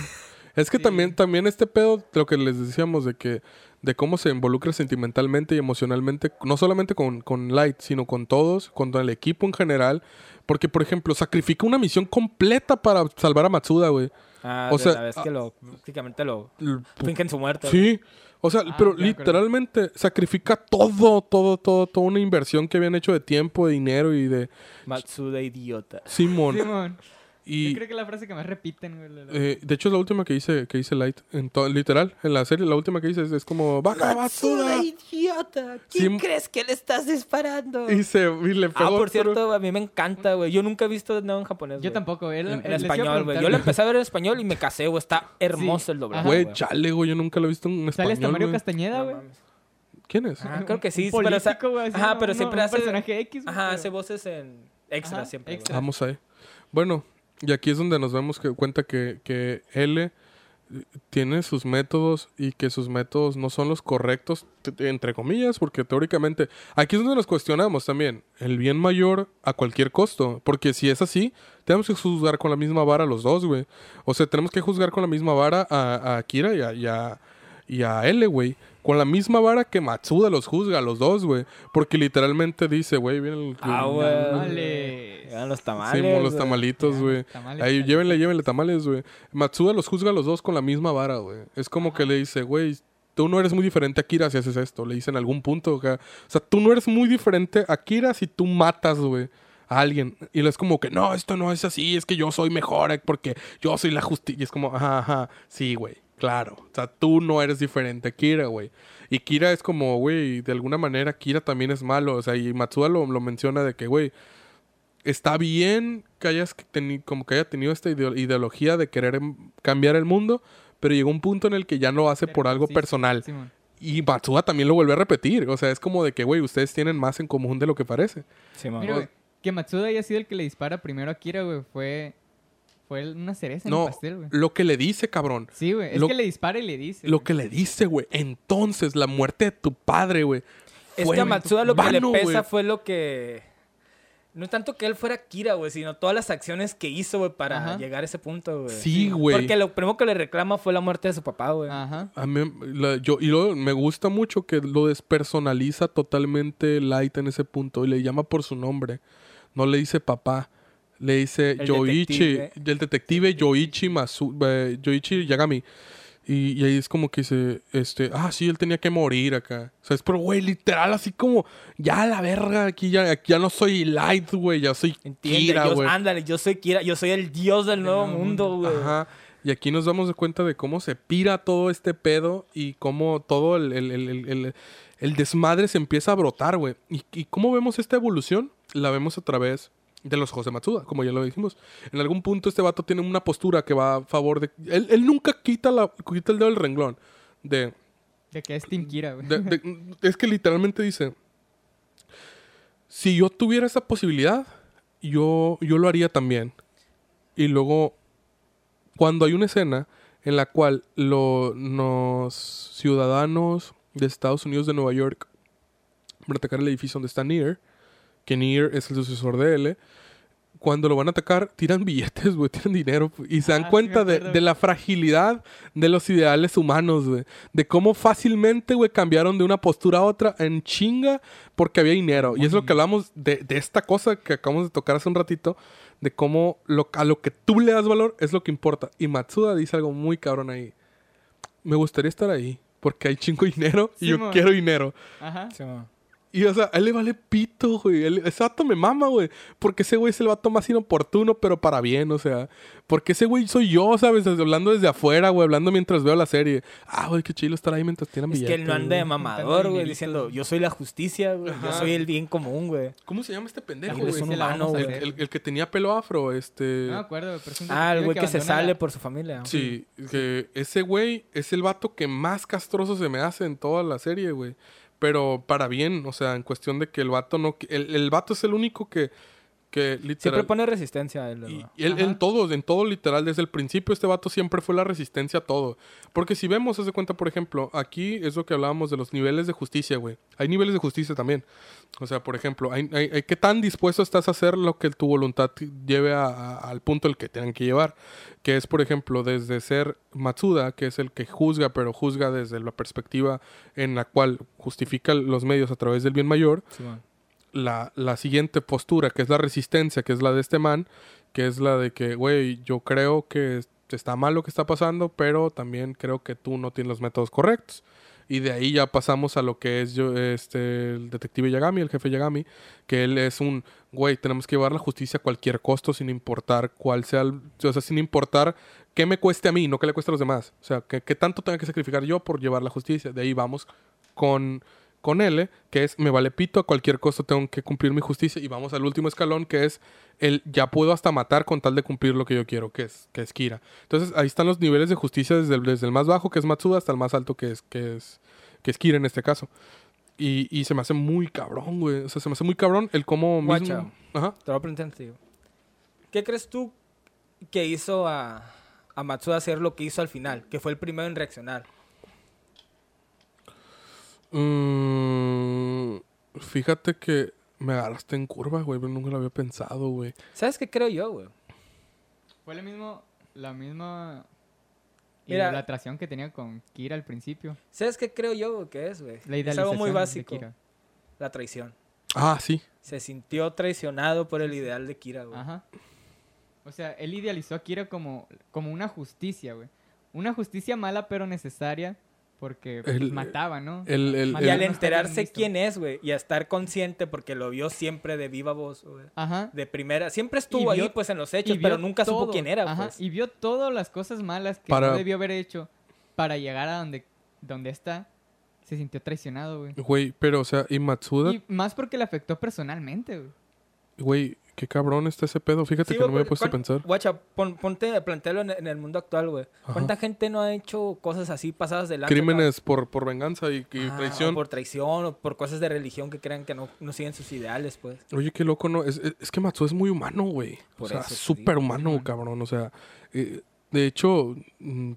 Es que Sí. también, también este pedo, lo que les decíamos de que de cómo se involucra sentimentalmente y emocionalmente, no solamente con, con Light, sino con todos, con el equipo en general. Porque, por ejemplo, sacrifica una misión completa para salvar a Matsuda, güey. Ah, O sea, la vez que lo, prácticamente lo fingen su muerte. Sí. O sea, Ah, pero literalmente sacrifica todo, todo, todo, toda una inversión que habían hecho de tiempo, de dinero y de Matsuda idiota. Simón. Simón. Y Yo creo que la frase que más repiten, güey. la- la- Eh, de hecho, es la última que hice, que hice Light. En to- literal, en la serie, la última que hice es, es como, ¡Baja Matsuda! idiota! ¿Quién Sí. crees que le estás disparando? Y, se, y le Ah, pegó. por pero- cierto, a mí me encanta, güey. Yo nunca he visto nada en japonés, Yo güey. tampoco. En, él en a español, güey. Yo lo empecé a ver en español y me casé, güey. Está hermoso Sí. el doblaje. Güey, güey. chale, güey, yo nunca lo he visto en ¿Sale español. hasta Mario güey. Castañeda, güey? ¿Quién es? Ah, creo que sí. Un pero, o sea, político, güey, ajá, ¿no? pero Un- siempre un hace... personaje X, güey, Ajá, pero- hace voces en extra siempre, güey. Vamos ahí. Bueno, y aquí es donde nos damos cuenta que, que L eh, tiene sus métodos y que sus métodos no son los correctos, entre comillas, porque teóricamente aquí es donde nos cuestionamos también el bien mayor a cualquier costo, porque si es así, tenemos que juzgar con la misma vara los dos, güey. O sea, tenemos que juzgar con la misma vara a, a Akira y a, y a, y a L, güey. Con la misma vara que Matsuda los juzga a los dos, güey. Porque literalmente dice, güey, viene el... Ah, güey. Tamales. Llegan los Sí, tamales, mo, los tamalitos, güey. Ahí, tamales. llévenle, llévenle tamales, güey. Matsuda los juzga a los dos con la misma vara, güey. Es como que le dice, güey, tú no eres muy diferente a Kira si haces esto. Le dice en algún punto, o sea, o sea, tú no eres muy diferente a Kira si tú matas, güey. A alguien. Y le es como que, no, esto no es así, es que yo soy mejor eh, porque yo soy la justicia. Y es como, ajá, ajá, sí, güey, claro. O sea, tú no eres diferente a Kira, güey. Y Kira es como, güey, de alguna manera Kira también es malo. O sea, y Matsuda lo, lo menciona de que, güey, está bien que hayas teni- como que haya tenido esta ideo- ideología de querer em- cambiar el mundo, pero llegó un punto en el que ya no lo hace por algo Sí, personal. Y Matsuda también lo vuelve a repetir. O sea, es como de que, güey, ustedes tienen más en común de lo que parece. Sí. Mira, que Matsuda haya sido el que le dispara primero a Kira, güey, fue, fue una cereza en No, el pastel, güey. lo que le dice, cabrón. Sí, güey. Es lo- que le dispara y le dice. Lo güey. que le dice, güey. Entonces, la muerte de tu padre, güey. Es fue que a Matsuda lo que le pesa güey. fue lo que... No es tanto que él fuera Kira, güey, sino todas las acciones que hizo, güey, para Ajá. llegar a ese punto, güey. Sí, güey. Porque lo primero que le reclama fue la muerte de su papá, güey. Ajá. A mí, la- yo, y luego me gusta mucho que lo despersonaliza totalmente Light en ese punto y le llama por su nombre. No le dice papá, le dice El Yoichi, detective. el detective Yoichi Masu, eh, Yoichi Yagami. Y, y ahí es como que dice, este, ah, sí, él tenía que morir acá. O sea, es pero, güey, literal, así como, ya la verga, aquí ya, aquí ya no soy Light, güey, ya soy Entiende, Kira, güey. ándale, yo soy Kira, yo soy el dios del nuevo mundo, güey. Ajá. Y aquí nos damos de cuenta de cómo se pira todo este pedo y cómo todo el, el- el- el- el- el desmadre se empieza a brotar, güey. ¿Y, y cómo vemos esta evolución? La vemos a través de los José Matsuda, como ya lo dijimos. En algún punto este vato tiene una postura que va a favor de... Él, él nunca quita, la, quita el dedo del renglón. De, De que es Team Kira, güey. de- de- es que literalmente dice, si yo tuviera esa posibilidad, yo, yo lo haría también. Y luego, cuando hay una escena en la cual lo- los ciudadanos de Estados Unidos de Nueva York van a atacar el edificio donde está Nier, que Nier es el sucesor de L, cuando lo van a atacar, tiran billetes, güey, tiran dinero. Y se dan Ah, cuenta de, la fragilidad de los ideales humanos, güey. De cómo fácilmente, güey, cambiaron de una postura a otra en chinga porque había dinero. Y es lo que hablamos de, de esta cosa que acabamos de tocar hace un ratito, de cómo lo, a lo que tú le das valor es lo que importa. Y Matsuda dice algo muy cabrón ahí. Me gustaría estar ahí porque hay chingo dinero y Sí, yo quiero dinero. Ajá. Sí. Y, o sea, a él le vale pito, güey. Él- ese vato me mama, güey. Porque ese güey es el vato más inoportuno, pero para bien, o sea. Porque ese güey soy yo, ¿sabes? Hablando desde afuera, güey. Hablando mientras veo la serie. Ah, güey, qué chido estar ahí mientras tienen Es que él no anda de mamador, güey, diciendo, yo soy la justicia, güey, yo soy el bien común, güey. ¿Cómo se llama este pendejo, güey? un Sí, la humano, güey. El, el- el que tenía pelo afro, este... No me acuerdo, pero es un Ah, el güey que se sale la- por su familia. Sí, que ese güey es el vato que más castroso se me hace en toda la serie, güey. Pero para bien, o sea, en cuestión de que el vato no... El, el vato es el único que, que literal... Siempre pone resistencia él, Y, y él, en todo, en todo literal, desde el principio este vato siempre fue la resistencia a todo. Porque si vemos, haz de cuenta, por ejemplo, aquí es lo que hablábamos de los niveles de justicia, güey. Hay niveles de justicia también. O sea, por ejemplo, hay, hay- hay- ¿qué tan dispuesto estás a hacer lo que tu voluntad lleve a- a- al punto el que tengan que llevar? Que es, por ejemplo, desde ser Matsuda, que es el que juzga, pero juzga desde la perspectiva en la cual justifica los medios a través del bien mayor, Sí. La, siguiente postura, que es la resistencia, que es la de este man, que es la de que, güey, yo creo que está mal lo que está pasando, pero también creo que tú no tienes los métodos correctos. Y de ahí ya pasamos a lo que es yo, este, el detective Yagami, el jefe Yagami, que él es un, güey, tenemos que llevar la justicia a cualquier costo sin importar cuál sea, el- o sea, sin importar qué me cueste a mí, no que le cueste a los demás. O sea, que tanto tenga que sacrificar yo por llevar la justicia. De ahí vamos con, con L, que es me vale pito, a cualquier costo tengo que cumplir mi justicia. Y vamos al último escalón, que es el ya puedo hasta matar con tal de cumplir lo que yo quiero, que es, que es Kira. Entonces ahí están los niveles de justicia desde el, desde el más bajo, que es Matsuda, hasta el más alto, que es, que es, que es Kira en este caso. Y, y se me hace muy cabrón, güey. O sea, se me hace muy cabrón el cómo Guacha. mismo... Ajá. Te lo voy a tío. ¿Qué crees tú que hizo a, a Matsuda hacer lo que hizo al final? Que fue el primero en reaccionar. Mm, fíjate que me agarraste en curva, güey. pero Nunca lo había pensado, güey. ¿Sabes qué creo yo, güey? Fue lo mismo, la misma Mira. idolatración que tenía con Kira al principio. ¿Sabes qué creo yo güey, que es, güey? La Es algo muy de básico. Kira. La traición. Ah, sí. Se sintió traicionado por el ideal de Kira, güey. Ajá. O sea, él idealizó a Kira como, como una justicia, güey. Una justicia mala pero necesaria porque pues, El- mataba, ¿no? el- el- Matar Y al enterarse quién es, güey, y a estar consciente porque lo vio siempre de viva voz, güey. Ajá. De primera. Siempre estuvo vio- ahí, pues, en los hechos, pero nunca supo quién era, ajá, pues. Y vio todas las cosas malas que Para- no debió haber hecho para llegar a donde, donde está. Se sintió traicionado, güey. Güey, pero, o sea, y Matsuda, Y más porque le afectó personalmente, güey. güey, Qué cabrón está ese pedo. Fíjate Sí, que no me había puesto a ¿cuán- pensar. Guacha, pon- ponte, plantealo en, en el mundo actual, güey. ¿Cuánta gente no ha hecho cosas así pasadas de lanza, Crímenes por, por venganza y? Ah, traición. o por traición o por cosas de religión que crean que no, no siguen sus ideales, pues. Oye, qué loco, ¿no? Es, es- es que Matsuo es muy humano, güey. O sea, súper humano, cabrón. O sea, eh, de hecho, mm,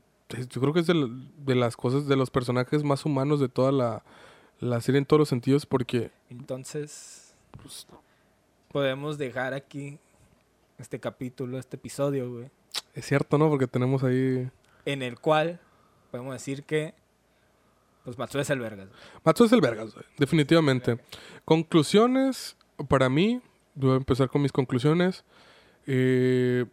yo creo que es de, de las cosas, de los personajes más humanos de toda la, la serie en todos los sentidos porque... Entonces, pues, podemos dejar aquí este capítulo, este episodio, güey. Es cierto, ¿no? Porque tenemos ahí... En el cual podemos decir que, pues, Matsuo es el vergas. Matsuo es el vergas, güey, definitivamente. Conclusiones, para mí, voy a empezar con mis conclusiones. Eh,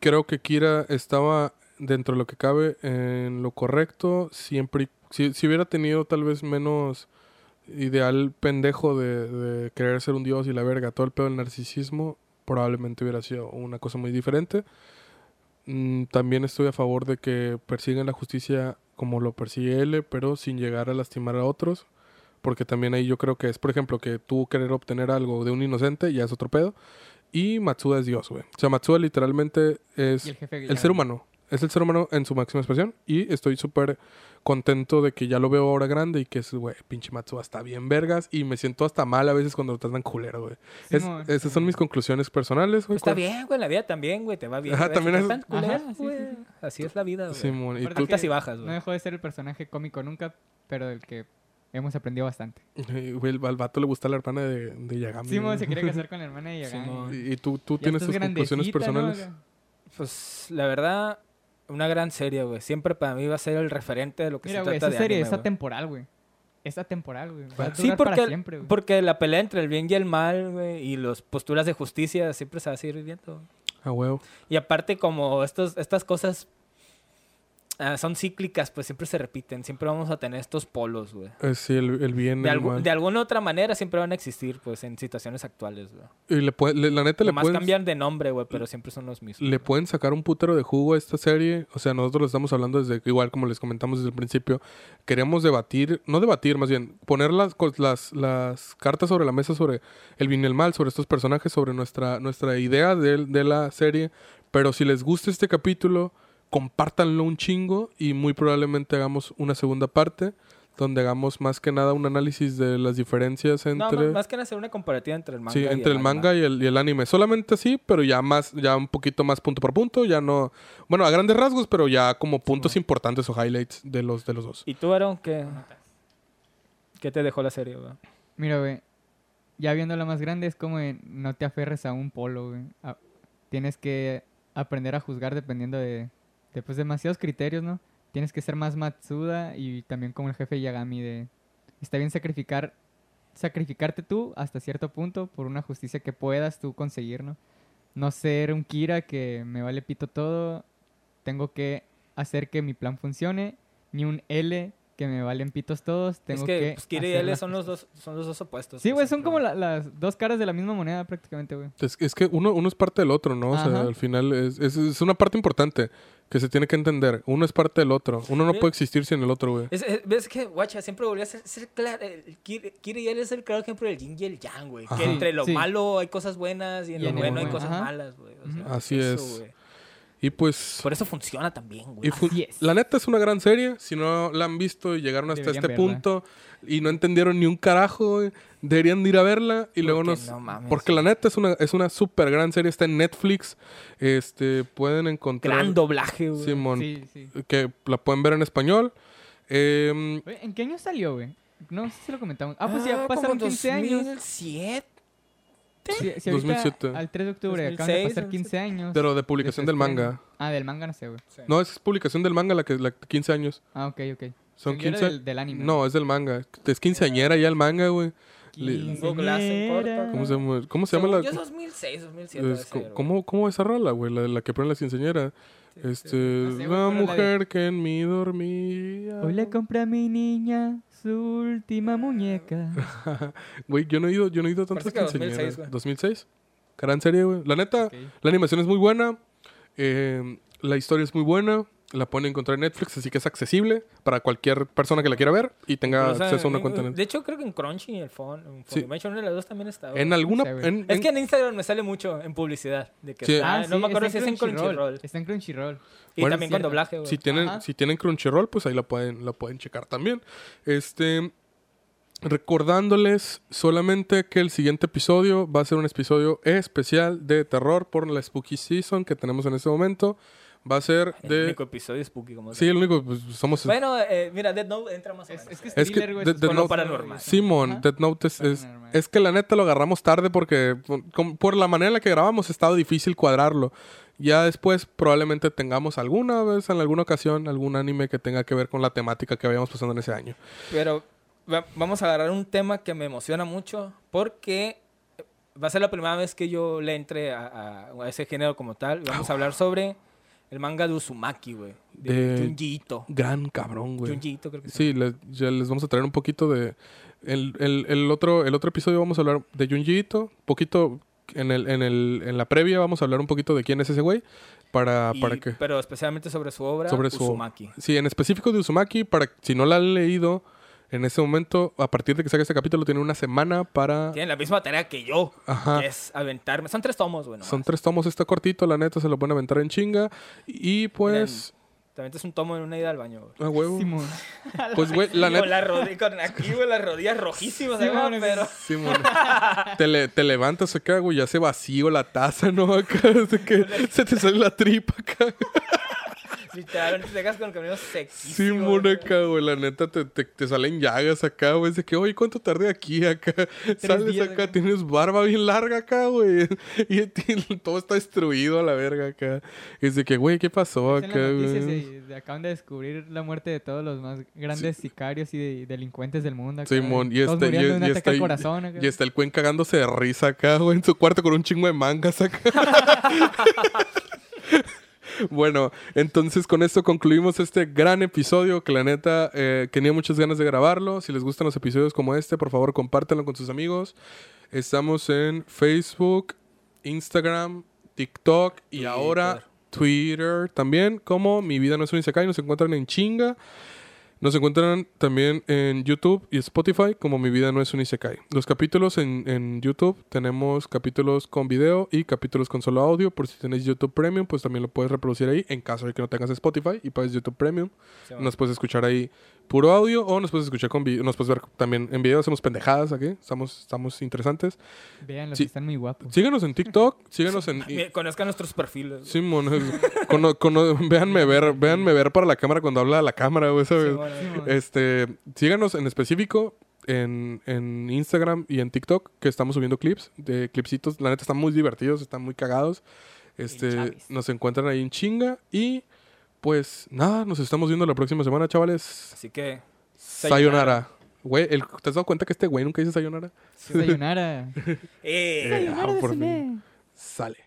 creo que Kira estaba dentro de lo que cabe en lo correcto. Siempre, si, si hubiera tenido tal vez menos ideal pendejo de, de querer ser un dios y la verga, todo el pedo del narcisismo, probablemente hubiera sido una cosa muy diferente. Mm, también estoy a favor de que persigan la justicia como lo persigue él, pero sin llegar a lastimar a otros. Porque también ahí yo creo que es, por ejemplo, que tú querer obtener algo de un inocente, ya es otro pedo. Y Matsuda es Dios, güey. O sea, Matsuda literalmente es el ser humano. Es el ser humano en su máxima expresión. Y estoy súper contento de que ya lo veo ahora grande y que es, güey, pinche Matsuda está bien vergas. Y me siento hasta mal a veces cuando lo tratan culero, güey. Es- esas son mis conclusiones personales, güey. Está ¿Cuál- bien, güey, en la vida también, güey, te va bien. Ajá, también es- culeras, Ajá, sí, güey. sí, sí. Así es la vida, güey. Simón, y tú, y bajas, No güey. dejó de ser el personaje cómico nunca, pero del que hemos aprendido bastante. güey, el- al vato le gusta la hermana de, de Yagami. Simón güey. se quería casar con la hermana de Yagami. Y, y tú, tú Ya tienes tus conclusiones ¿no? personales. Pues, la verdad, una gran serie, güey. Siempre para mí va a ser el referente de lo que Mira, se güey, trata esa de serie anime, es güey. atemporal, güey. Es atemporal, güey. Va a Sí, porque, para siempre, güey. porque la pelea entre el bien y el mal, güey, y las posturas de justicia siempre se va a seguir viviendo. güey. A huevo. Y aparte, como estos, estas cosas ah, son cíclicas, pues siempre se repiten. Siempre vamos a tener estos polos, güey. Eh, sí, el, el bien De, el algu- mal. de alguna otra manera siempre van a existir, pues, en situaciones actuales, güey. Y le puede- le- la neta le pueden, cambian de nombre, güey, pero siempre son los mismos. le pueden sacar un putero de jugo a esta serie. O sea, nosotros lo estamos hablando desde, igual como les comentamos desde el principio, queremos debatir, no debatir, más bien, poner las, las, las cartas sobre la mesa sobre el bien y el mal, sobre estos personajes, sobre nuestra, nuestra idea de, de la serie. Pero si les gusta este capítulo, compártanlo un chingo y muy probablemente hagamos una segunda parte donde hagamos más que nada un análisis de las diferencias No, entre... más- más que hacer una comparativa entre el manga Sí, y entre el, anime. manga y el, y el anime. Solamente así, pero ya más, ya un poquito más punto por punto, ya no. Bueno, a grandes rasgos, pero ya como puntos importantes o highlights de los, de los dos. ¿Y tú, Aaron, qué, qué te dejó la serie? Mira, güey. Ya viéndola más grande es como de no te aferres a un polo, güey. A- tienes que aprender a juzgar dependiendo de, de pues, demasiados criterios, ¿no? Tienes que ser más Matsuda y también como el jefe Yagami de... Está bien sacrificar sacrificarte tú hasta cierto punto por una justicia que puedas tú conseguir, ¿no? No ser un Kira que me vale pito todo, tengo que hacer que mi plan funcione, ni un L que me valen pitos todos, tengo es que, que pues, Kira y L son los, dos, son los dos opuestos. Sí, güey, son como la- las dos caras de la misma moneda prácticamente, güey. Es, es que uno, uno es parte del otro, ¿no? O sea, Ajá. al final es, es, es una parte importante que se tiene que entender. Uno es parte del otro. Uno no puede existir sin el otro, güey. Es, es- ves que, guacha, siempre volví a ser, ser claro. El Kira, Kira y él es el claro ejemplo del yin y el yang, güey. Que entre lo Sí. malo hay cosas buenas y en Y lo en bueno hay cosas ajá. malas, güey. O sea. Así eso, es. Y pues... Por eso funciona también, güey. fu-. La neta es una gran serie. Si no la han visto y llegaron hasta Deberían este verla. punto y no entendieron ni un carajo, güey, deberían de ir a verla y luego nos... no mames. Porque la neta es una, es una super gran serie. Está en Netflix. Este, pueden encontrar... Gran doblaje, güey. Simón, Sí, sí. que la pueden ver en español. Em, ¿En qué año salió, güey? No sé si lo comentamos. Ah, pues Ah, ya como pasaron 15 años. 2007. Si, si ahorita 2007. al 3 de octubre acaban de 2006, pasar 15 años. pero de publicación de del manga. Ah, del manga no sé, güey. No, es publicación del manga la que la 15 años. Ah, ok, ok. Son Yo era 15. Del, del anime. No, es del manga. Es quinceañera ya el manga, güey. En. ¿Cómo se llama? ¿Cómo se llama la yo es 2006, 2007. es- ser, güey. ¿cómo, ¿Cómo esa rola, güey? La, la que ponen las quinceañeras. Este, No sé, güey, la pero la de- mujer que en mí dormía. Hoy le compré a mi niña su última muñeca. Güey, yo no he ido, yo no he ido a tantas que quinceañeras. 2006, güey. 2006. Gran serie, güey. La neta, Ok. La animación es muy buena. eh, la historia es muy buena. La pueden encontrar en Netflix, así que es accesible para cualquier persona que la quiera ver y tenga acceso a una en- cuenta. De hecho, creo que en Crunchy y el Phone, en Sí. Funimation, una de las dos también está. En alguna... En- Es que en Instagram me sale mucho en publicidad. De que Sí. está- Ah, no me acuerdo si es en Crunchyroll. Está en Crunchyroll. Y Bueno, también con doblaje, güey. si tienen, Ajá. si tienen Crunchyroll, pues ahí la pueden, la pueden checar también. Este... Recordándoles solamente que el siguiente episodio va a ser un episodio especial de terror por la Spooky Season que tenemos en este momento. Va a ser El de... único episodio spooky como Sí, el único, pues somos... Bueno, eh, mira, Dead Note entra más o Es, menos. es que es, Es que thriller, güey. con lo no- paranormal. Simón, Ajá. Death Note es, es, es que la neta lo agarramos tarde porque por, com- por la manera en la que grabamos ha estado difícil cuadrarlo. Ya después probablemente tengamos alguna vez, en alguna ocasión, algún anime que tenga que ver con la temática que habíamos pasando en ese año. Pero va- vamos a agarrar un tema que me emociona mucho porque va a ser la primera vez que yo le entre a, a- a ese género como tal. Vamos a hablar sobre el manga de Uzumaki, güey. De, De- Junji Ito. Gran cabrón, güey. Junji Ito, creo que Sí, les, ya les vamos a traer un poquito de... El, el- el otro, el otro episodio vamos a hablar de Junji Ito, poquito... En, el, en, el, en la previa vamos a hablar un poquito de quién es ese güey para, Y- para que... Pero especialmente sobre su obra, sobre su Uzumaki. Sí, en específico de Uzumaki, para si no la han leído en este momento, a partir de que salga este capítulo, tiene una semana para... Tienen la misma tarea que yo, Ajá. que es aventarme. Son tres tomos, güey. Son tres tomos, está cortito, la neta, se lo pueden aventar en chinga. Y pues... También es un tomo en una ida al baño, güey. A huevo. Simón. Pues, güey, la neta... la rodi- con aquí, güey, las rodillas rojísimas, bueno, pero... Sí, mon. te, le- te levantas acá, güey, ya se vacío la taza, ¿no? Acá, que se te sale la tripa acá. Literalmente te quedas con el camino Sí, sequísimo. mon, güey. La neta, te, te, te salen llagas acá, güey. Es de que, oye, ¿cuánto tardé aquí acá? Sales acá, acá. tienes barba bien larga acá, güey. Y todo está destruido a la verga acá. Es de que, güey, ¿qué pasó acá, güey? acaban de descubrir la muerte de todos los más grandes sicarios y de- delincuentes del mundo. acá, Simón, y todos este, y, de un y ataque está, al corazón. acá. y está el cuen cagándose de risa acá, güey, en su cuarto con un chingo de mangas acá. Bueno, entonces con esto concluimos este gran episodio que la neta eh, tenía muchas ganas de grabarlo. Si les gustan los episodios como este, por favor compártanlo con sus amigos. Estamos en Facebook, Instagram, TikTok y Twitter. ahora Twitter también como Mi Vida No Es un Isekai. Nos encuentran en chinga. Nos encuentran también en YouTube y Spotify como Mi Vida No Es un Isekai. Los capítulos en, en YouTube tenemos capítulos con video y capítulos con solo audio. Por si tenéis YouTube Premium, pues también lo puedes reproducir ahí en caso de que no tengas Spotify y pagues YouTube Premium. Sí, Nos puedes escuchar ahí puro audio o nos puedes escuchar con video. Nos puedes ver también en video. Hacemos pendejadas aquí. Estamos, estamos interesantes. Vean, Sí. están muy guapos. Síganos en TikTok. Síganos en... Conozcan nuestros perfiles. Simón, cono- cono- véanme ver, véanme ver para la cámara cuando habla a la cámara, güey, ¿sabes? Sí, bueno. Este, síganos en específico en, en Instagram y en TikTok que estamos subiendo clips de clipsitos. La neta están muy divertidos, están muy cagados. Este, nos encuentran ahí en chinga y pues nada, nos estamos viendo la próxima semana, chavales. Así que... Sayonara. Güey, el- ¿te has dado cuenta que este güey nunca dice sayonara? Sayonara. Eh, ah, por fin. Sale.